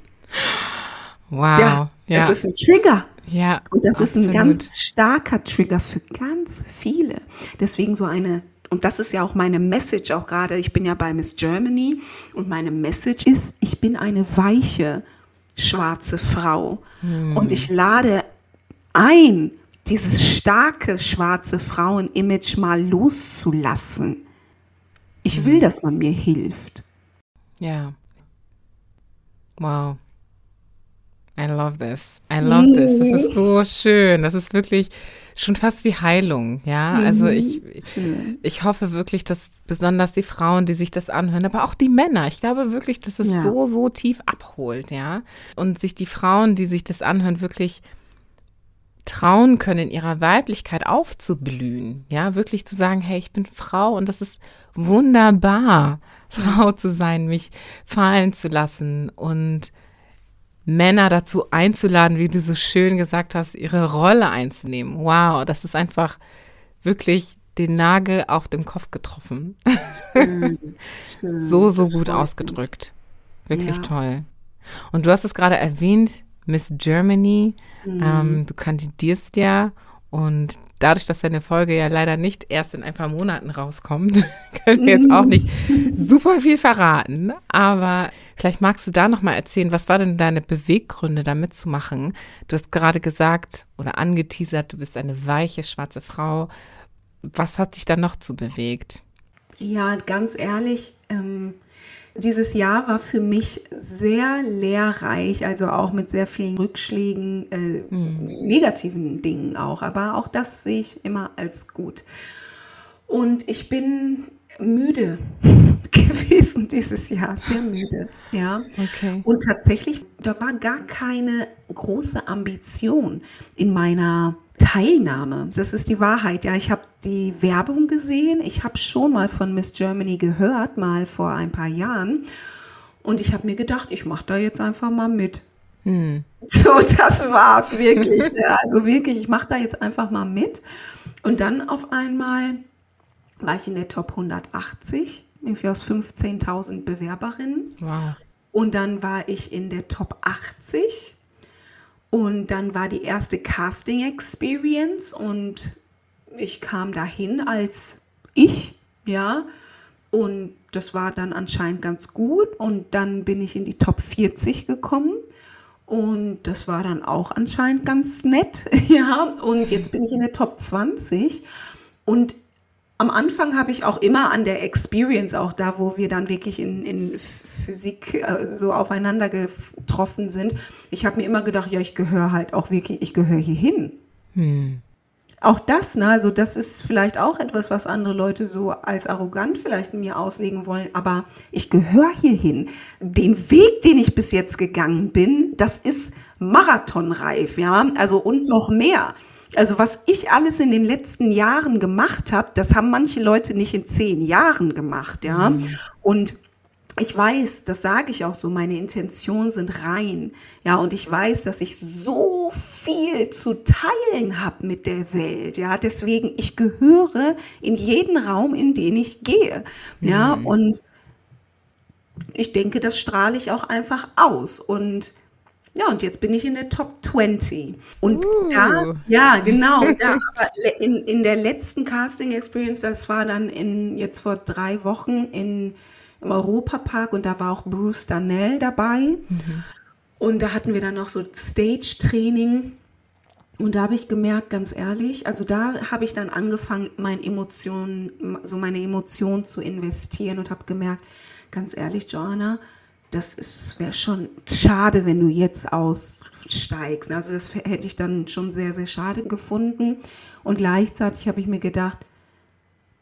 Wow. Ja, ja. das ist ein Trigger. Ja. Und das absolut. ist ein ganz starker Trigger für ganz viele. Deswegen so eine und das ist ja auch meine Message auch gerade. Ich bin ja bei Miss Germany und meine Message ist, ich bin eine weiche schwarze Frau. Hm. Und ich lade ein, dieses starke schwarze Frauen-Image mal loszulassen. Ich will, hm. dass man mir hilft. Ja. Wow. I love this. I love this. Das ist so schön. Das ist wirklich schon fast wie Heilung, ja. Also mhm. ich, ich hoffe wirklich, dass besonders die Frauen, die sich das anhören, aber auch die Männer, ich glaube wirklich, dass es ja. so, so tief abholt, ja. Und sich die Frauen, die sich das anhören, wirklich trauen können, in ihrer Weiblichkeit aufzublühen, ja, wirklich zu sagen, hey, ich bin Frau und das ist wunderbar, Frau zu sein, mich fallen zu lassen und Männer dazu einzuladen, wie du so schön gesagt hast, ihre Rolle einzunehmen. Wow, das ist einfach wirklich den Nagel auf dem Kopf getroffen. Schön, schön. so, so das gut ausgedrückt. Wirklich ja. toll. Und du hast es gerade erwähnt, Miss Germany. Mhm. Ähm, du kandidierst ja und dadurch, dass deine Folge ja leider nicht erst in ein paar Monaten rauskommt, können wir jetzt auch nicht super viel verraten. Aber Vielleicht magst du da noch mal erzählen, was war denn deine Beweggründe, da mitzumachen? Du hast gerade gesagt oder angeteasert, du bist eine weiche schwarze Frau. Was hat dich da noch zu bewegt? Ja, ganz ehrlich, ähm, dieses Jahr war für mich sehr lehrreich, also auch mit sehr vielen Rückschlägen, äh, mhm. negativen Dingen auch. Aber auch das sehe ich immer als gut. Und ich bin müde gewesen dieses Jahr, sehr müde, ja. Okay. Und tatsächlich, da war gar keine große Ambition in meiner Teilnahme. Das ist die Wahrheit. Ja, ich habe die Werbung gesehen. Ich habe schon mal von Miss Germany gehört, mal vor ein paar Jahren. Und ich habe mir gedacht, ich mache da jetzt einfach mal mit. Hm. So, das war's wirklich. also wirklich, ich mache da jetzt einfach mal mit. Und dann auf einmal war ich in der Top 180, irgendwie aus 15.000 Bewerberinnen. Wow. Und dann war ich in der Top 80. Und dann war die erste Casting Experience und ich kam dahin als ich, ja. Und das war dann anscheinend ganz gut. Und dann bin ich in die Top 40 gekommen. Und das war dann auch anscheinend ganz nett, ja. Und jetzt bin ich in der Top 20. Und am Anfang habe ich auch immer an der Experience, auch da, wo wir dann wirklich in, in Physik äh, so aufeinander getroffen sind, ich habe mir immer gedacht, ja, ich gehöre halt auch wirklich, ich gehöre hier hin. Hm. Auch das, ne, also das ist vielleicht auch etwas, was andere Leute so als arrogant vielleicht mir auslegen wollen, aber ich gehöre hierhin. Den Weg, den ich bis jetzt gegangen bin, das ist marathonreif, ja, also und noch mehr. Also was ich alles in den letzten Jahren gemacht habe, das haben manche Leute nicht in zehn Jahren gemacht, ja. Mhm. Und ich weiß, das sage ich auch so, meine Intentionen sind rein. Ja, und ich weiß, dass ich so viel zu teilen habe mit der Welt. Ja, deswegen, ich gehöre in jeden Raum, in den ich gehe. Ja, mhm. und ich denke, das strahle ich auch einfach aus. Und ja, und jetzt bin ich in der Top 20. Und uh. da, ja, genau, da, aber in, in der letzten Casting Experience, das war dann in, jetzt vor drei Wochen in, im Europapark und da war auch Bruce Danell dabei. Mhm. Und da hatten wir dann noch so Stage-Training. Und da habe ich gemerkt, ganz ehrlich, also da habe ich dann angefangen, meine Emotionen, so meine Emotionen zu investieren und habe gemerkt, ganz ehrlich, Joanna, das wäre schon schade, wenn du jetzt aussteigst. Also das hätte ich dann schon sehr, sehr schade gefunden. Und gleichzeitig habe ich mir gedacht,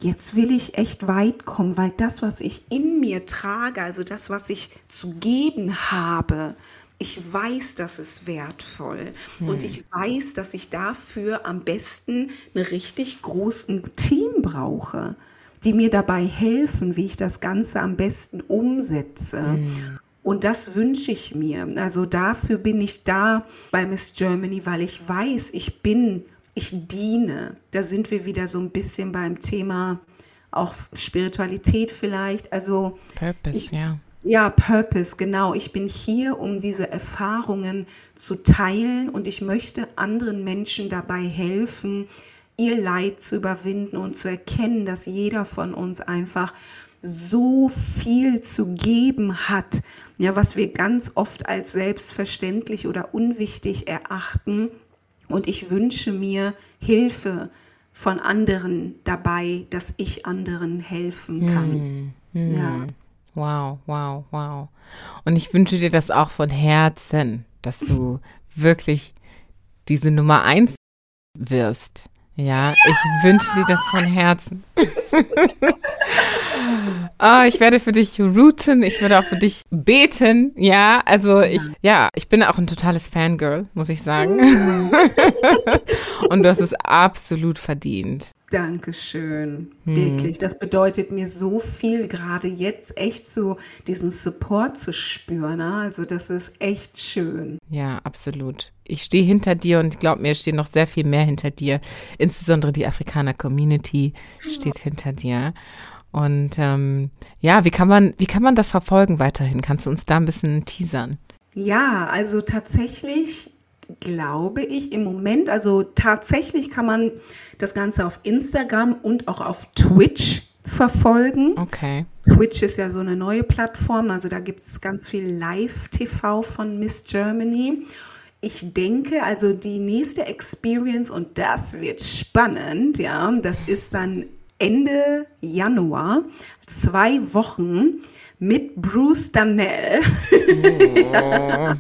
jetzt will ich echt weit kommen, weil das, was ich in mir trage, also das, was ich zu geben habe, ich weiß, das ist wertvoll. Hm. Und ich weiß, dass ich dafür am besten ein richtig großes Team brauche die mir dabei helfen, wie ich das Ganze am besten umsetze. Mhm. Und das wünsche ich mir. Also dafür bin ich da bei Miss Germany, weil ich weiß, ich bin, ich diene. Da sind wir wieder so ein bisschen beim Thema auch Spiritualität vielleicht. Also Purpose, ich, ja. Ja, Purpose, genau. Ich bin hier, um diese Erfahrungen zu teilen und ich möchte anderen Menschen dabei helfen, ihr Leid zu überwinden und zu erkennen, dass jeder von uns einfach so viel zu geben hat, ja, was wir ganz oft als selbstverständlich oder unwichtig erachten. Und ich wünsche mir Hilfe von anderen dabei, dass ich anderen helfen kann. Hm, hm. Ja. Wow, wow, wow. Und ich wünsche dir das auch von Herzen, dass du wirklich diese Nummer eins wirst ja, ich wünsche dir das von Herzen. oh, ich werde für dich routen, ich werde auch für dich beten. Ja, also ich, ja, ich bin auch ein totales Fangirl, muss ich sagen. Und du hast es absolut verdient. Dankeschön. Hm. Wirklich. Das bedeutet mir so viel, gerade jetzt echt so diesen Support zu spüren. Ne? Also das ist echt schön. Ja, absolut. Ich stehe hinter dir und glaub mir, es stehen noch sehr viel mehr hinter dir. Insbesondere die Afrikaner Community steht hinter dir. Und ähm, ja, wie kann man, wie kann man das verfolgen weiterhin? Kannst du uns da ein bisschen teasern? Ja, also tatsächlich glaube ich, im Moment, also tatsächlich kann man das Ganze auf Instagram und auch auf Twitch verfolgen. Okay. Twitch ist ja so eine neue Plattform, also da gibt es ganz viel Live-TV von Miss Germany. Ich denke, also die nächste Experience, und das wird spannend, ja, das ist dann Ende Januar, zwei Wochen mit Bruce Danell. Oh.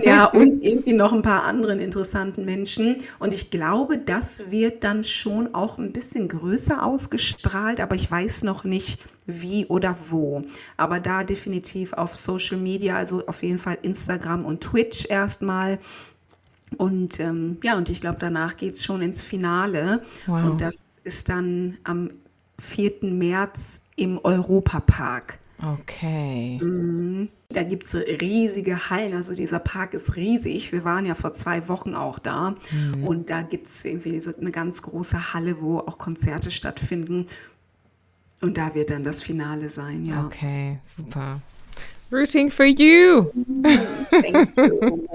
ja, und irgendwie noch ein paar anderen interessanten Menschen. Und ich glaube, das wird dann schon auch ein bisschen größer ausgestrahlt, aber ich weiß noch nicht, wie oder wo. Aber da definitiv auf Social Media, also auf jeden Fall Instagram und Twitch erstmal. Und ähm, ja, und ich glaube, danach geht es schon ins Finale. Wow. Und das ist dann am 4. März im Europapark. Okay. Mhm. Da gibt es riesige Hallen, also dieser Park ist riesig. Wir waren ja vor zwei Wochen auch da mhm. und da gibt es irgendwie so eine ganz große Halle, wo auch Konzerte stattfinden. Und da wird dann das Finale sein, ja. Okay, super. Rooting for you. Thank you.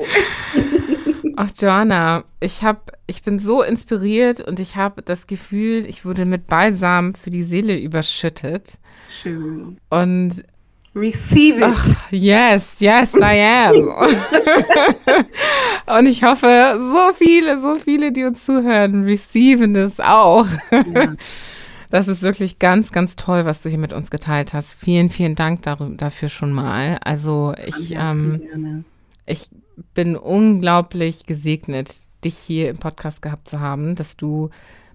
Ach, Joanna, ich hab, ich bin so inspiriert und ich habe das Gefühl, ich wurde mit Balsam für die Seele überschüttet. Schön. Und Receive it. Ach, yes, yes, I am. und ich hoffe, so viele, so viele, die uns zuhören, receiven das auch. Ja. Das ist wirklich ganz, ganz toll, was du hier mit uns geteilt hast. Vielen, vielen Dank dafür schon mal. Also ich, ähm, ich bin unglaublich gesegnet, dich hier im Podcast gehabt zu haben, dass du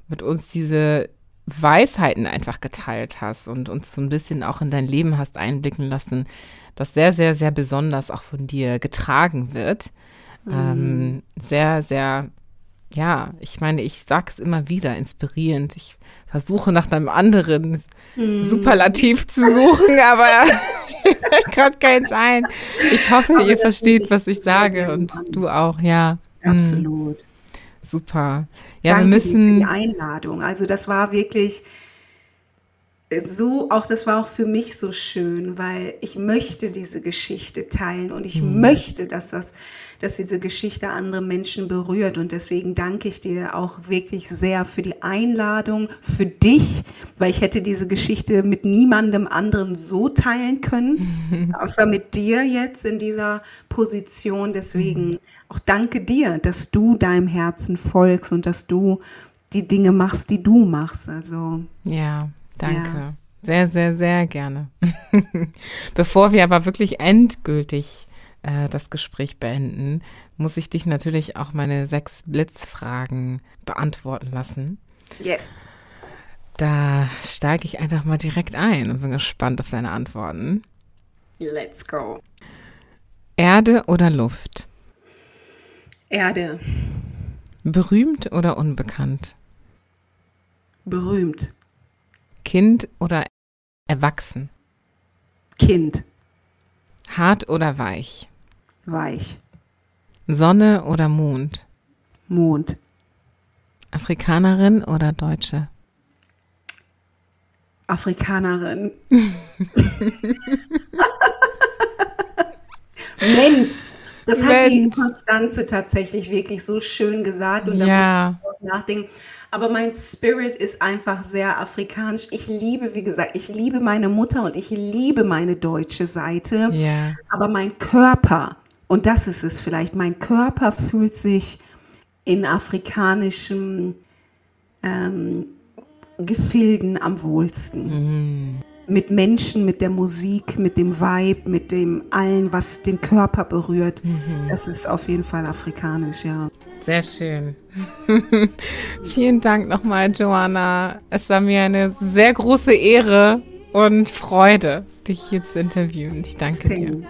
mit uns diese Weisheiten einfach geteilt hast und uns so ein bisschen auch in dein Leben hast einblicken lassen, das sehr, sehr, sehr besonders auch von dir getragen wird. Mhm. Ähm, sehr, sehr, ja, ich meine, ich sag's immer wieder, inspirierend. Ich versuche nach einem anderen mhm. Superlativ zu suchen, aber gerade keins ein. Ich hoffe, aber ihr versteht, was ich sage und du auch, ja. Absolut. Super. Ja, Danke wir müssen. Für die Einladung. Also, das war wirklich so, auch das war auch für mich so schön, weil ich möchte diese Geschichte teilen und ich mhm. möchte, dass das, dass diese Geschichte andere Menschen berührt und deswegen danke ich dir auch wirklich sehr für die Einladung, für dich, weil ich hätte diese Geschichte mit niemandem anderen so teilen können, außer mit dir jetzt in dieser Position. Deswegen mhm. auch danke dir, dass du deinem Herzen folgst und dass du die Dinge machst, die du machst. Also ja, Danke. Ja. Sehr, sehr, sehr gerne. Bevor wir aber wirklich endgültig äh, das Gespräch beenden, muss ich dich natürlich auch meine sechs Blitzfragen beantworten lassen. Yes. Da steige ich einfach mal direkt ein und bin gespannt auf deine Antworten. Let's go. Erde oder Luft? Erde. Berühmt oder unbekannt? Berühmt. Kind oder erwachsen? Kind. Hart oder weich? Weich. Sonne oder Mond? Mond. Afrikanerin oder Deutsche? Afrikanerin. Mensch, das Mensch. hat die Konstanze tatsächlich wirklich so schön gesagt und da ja. muss ich nachdenken aber mein Spirit ist einfach sehr afrikanisch. Ich liebe, wie gesagt, ich liebe meine Mutter und ich liebe meine deutsche Seite. Yeah. Aber mein Körper, und das ist es vielleicht, mein Körper fühlt sich in afrikanischen ähm, Gefilden am wohlsten. Mm. Mit Menschen, mit der Musik, mit dem Vibe, mit dem allen, was den Körper berührt. -hmm. Das ist auf jeden Fall afrikanisch, ja. Sehr schön. Vielen Dank nochmal, Joanna. Es war mir eine sehr große Ehre und Freude, dich hier zu interviewen. Ich danke Same. dir.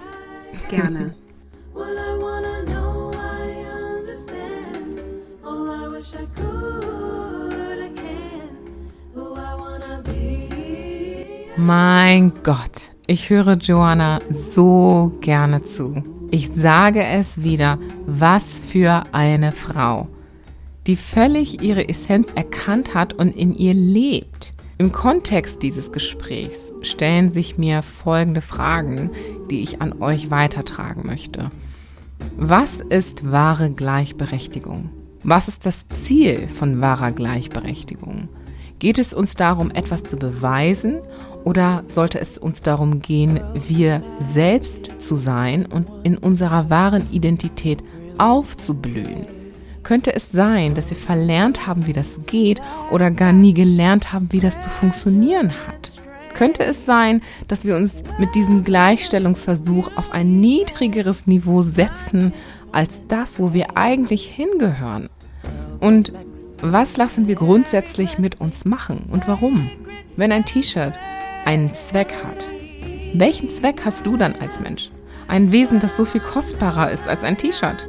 Gerne. Mein Gott, ich höre Joanna so gerne zu. Ich sage es wieder, was für eine Frau, die völlig ihre Essenz erkannt hat und in ihr lebt. Im Kontext dieses Gesprächs stellen sich mir folgende Fragen, die ich an euch weitertragen möchte. Was ist wahre Gleichberechtigung? Was ist das Ziel von wahrer Gleichberechtigung? Geht es uns darum, etwas zu beweisen oder sollte es uns darum gehen, wir selbst zu sein und in unserer wahren Identität aufzublühen? Könnte es sein, dass wir verlernt haben, wie das geht oder gar nie gelernt haben, wie das zu funktionieren hat? Könnte es sein, dass wir uns mit diesem Gleichstellungsversuch auf ein niedrigeres Niveau setzen als das, wo wir eigentlich hingehören? Und was lassen wir grundsätzlich mit uns machen und warum? Wenn ein T-Shirt einen Zweck hat, welchen Zweck hast du dann als Mensch? Ein Wesen, das so viel kostbarer ist als ein T-Shirt.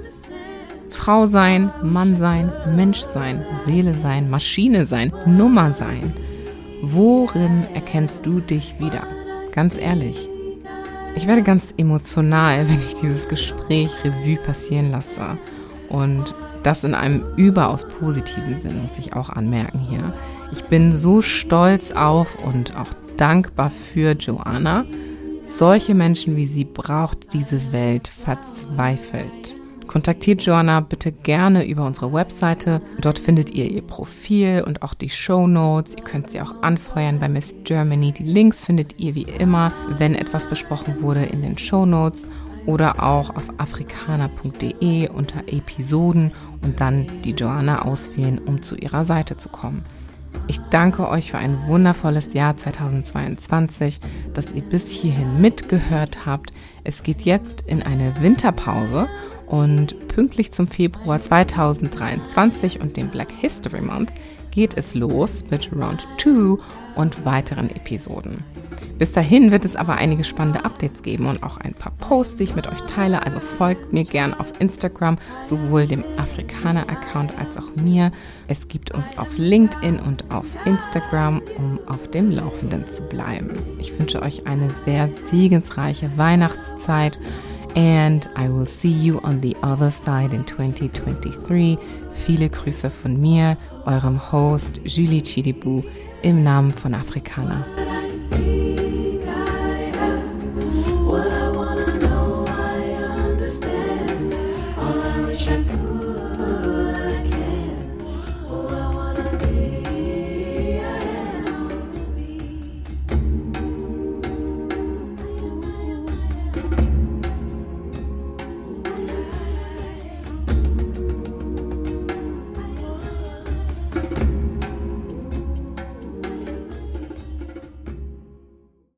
Frau sein, Mann sein, Mensch sein, Seele sein, Maschine sein, Nummer sein – Worin erkennst du dich wieder? Ganz ehrlich. Ich werde ganz emotional, wenn ich dieses Gespräch Revue passieren lasse. Und das in einem überaus positiven Sinn, muss ich auch anmerken hier. Ich bin so stolz auf und auch dankbar für Joanna. Solche Menschen wie sie braucht diese Welt verzweifelt. Kontaktiert Joanna bitte gerne über unsere Webseite. Dort findet ihr ihr Profil und auch die Show Notes. Ihr könnt sie auch anfeuern bei Miss Germany. Die Links findet ihr wie immer, wenn etwas besprochen wurde, in den Show Notes oder auch auf afrikaner.de unter Episoden und dann die Joanna auswählen, um zu ihrer Seite zu kommen. Ich danke euch für ein wundervolles Jahr 2022, dass ihr bis hierhin mitgehört habt. Es geht jetzt in eine Winterpause und pünktlich zum Februar 2023 und dem Black History Month geht es los mit Round 2 und weiteren Episoden. Bis dahin wird es aber einige spannende Updates geben und auch ein paar Posts, die ich mit euch teile. Also folgt mir gern auf Instagram, sowohl dem Afrikaner-Account als auch mir. Es gibt uns auf LinkedIn und auf Instagram, um auf dem Laufenden zu bleiben. Ich wünsche euch eine sehr segensreiche Weihnachtszeit. And I will see you on the other side in 2023. Viele Grüße von mir, eurem Host Julie Chidibu, im Namen von Afrikaner.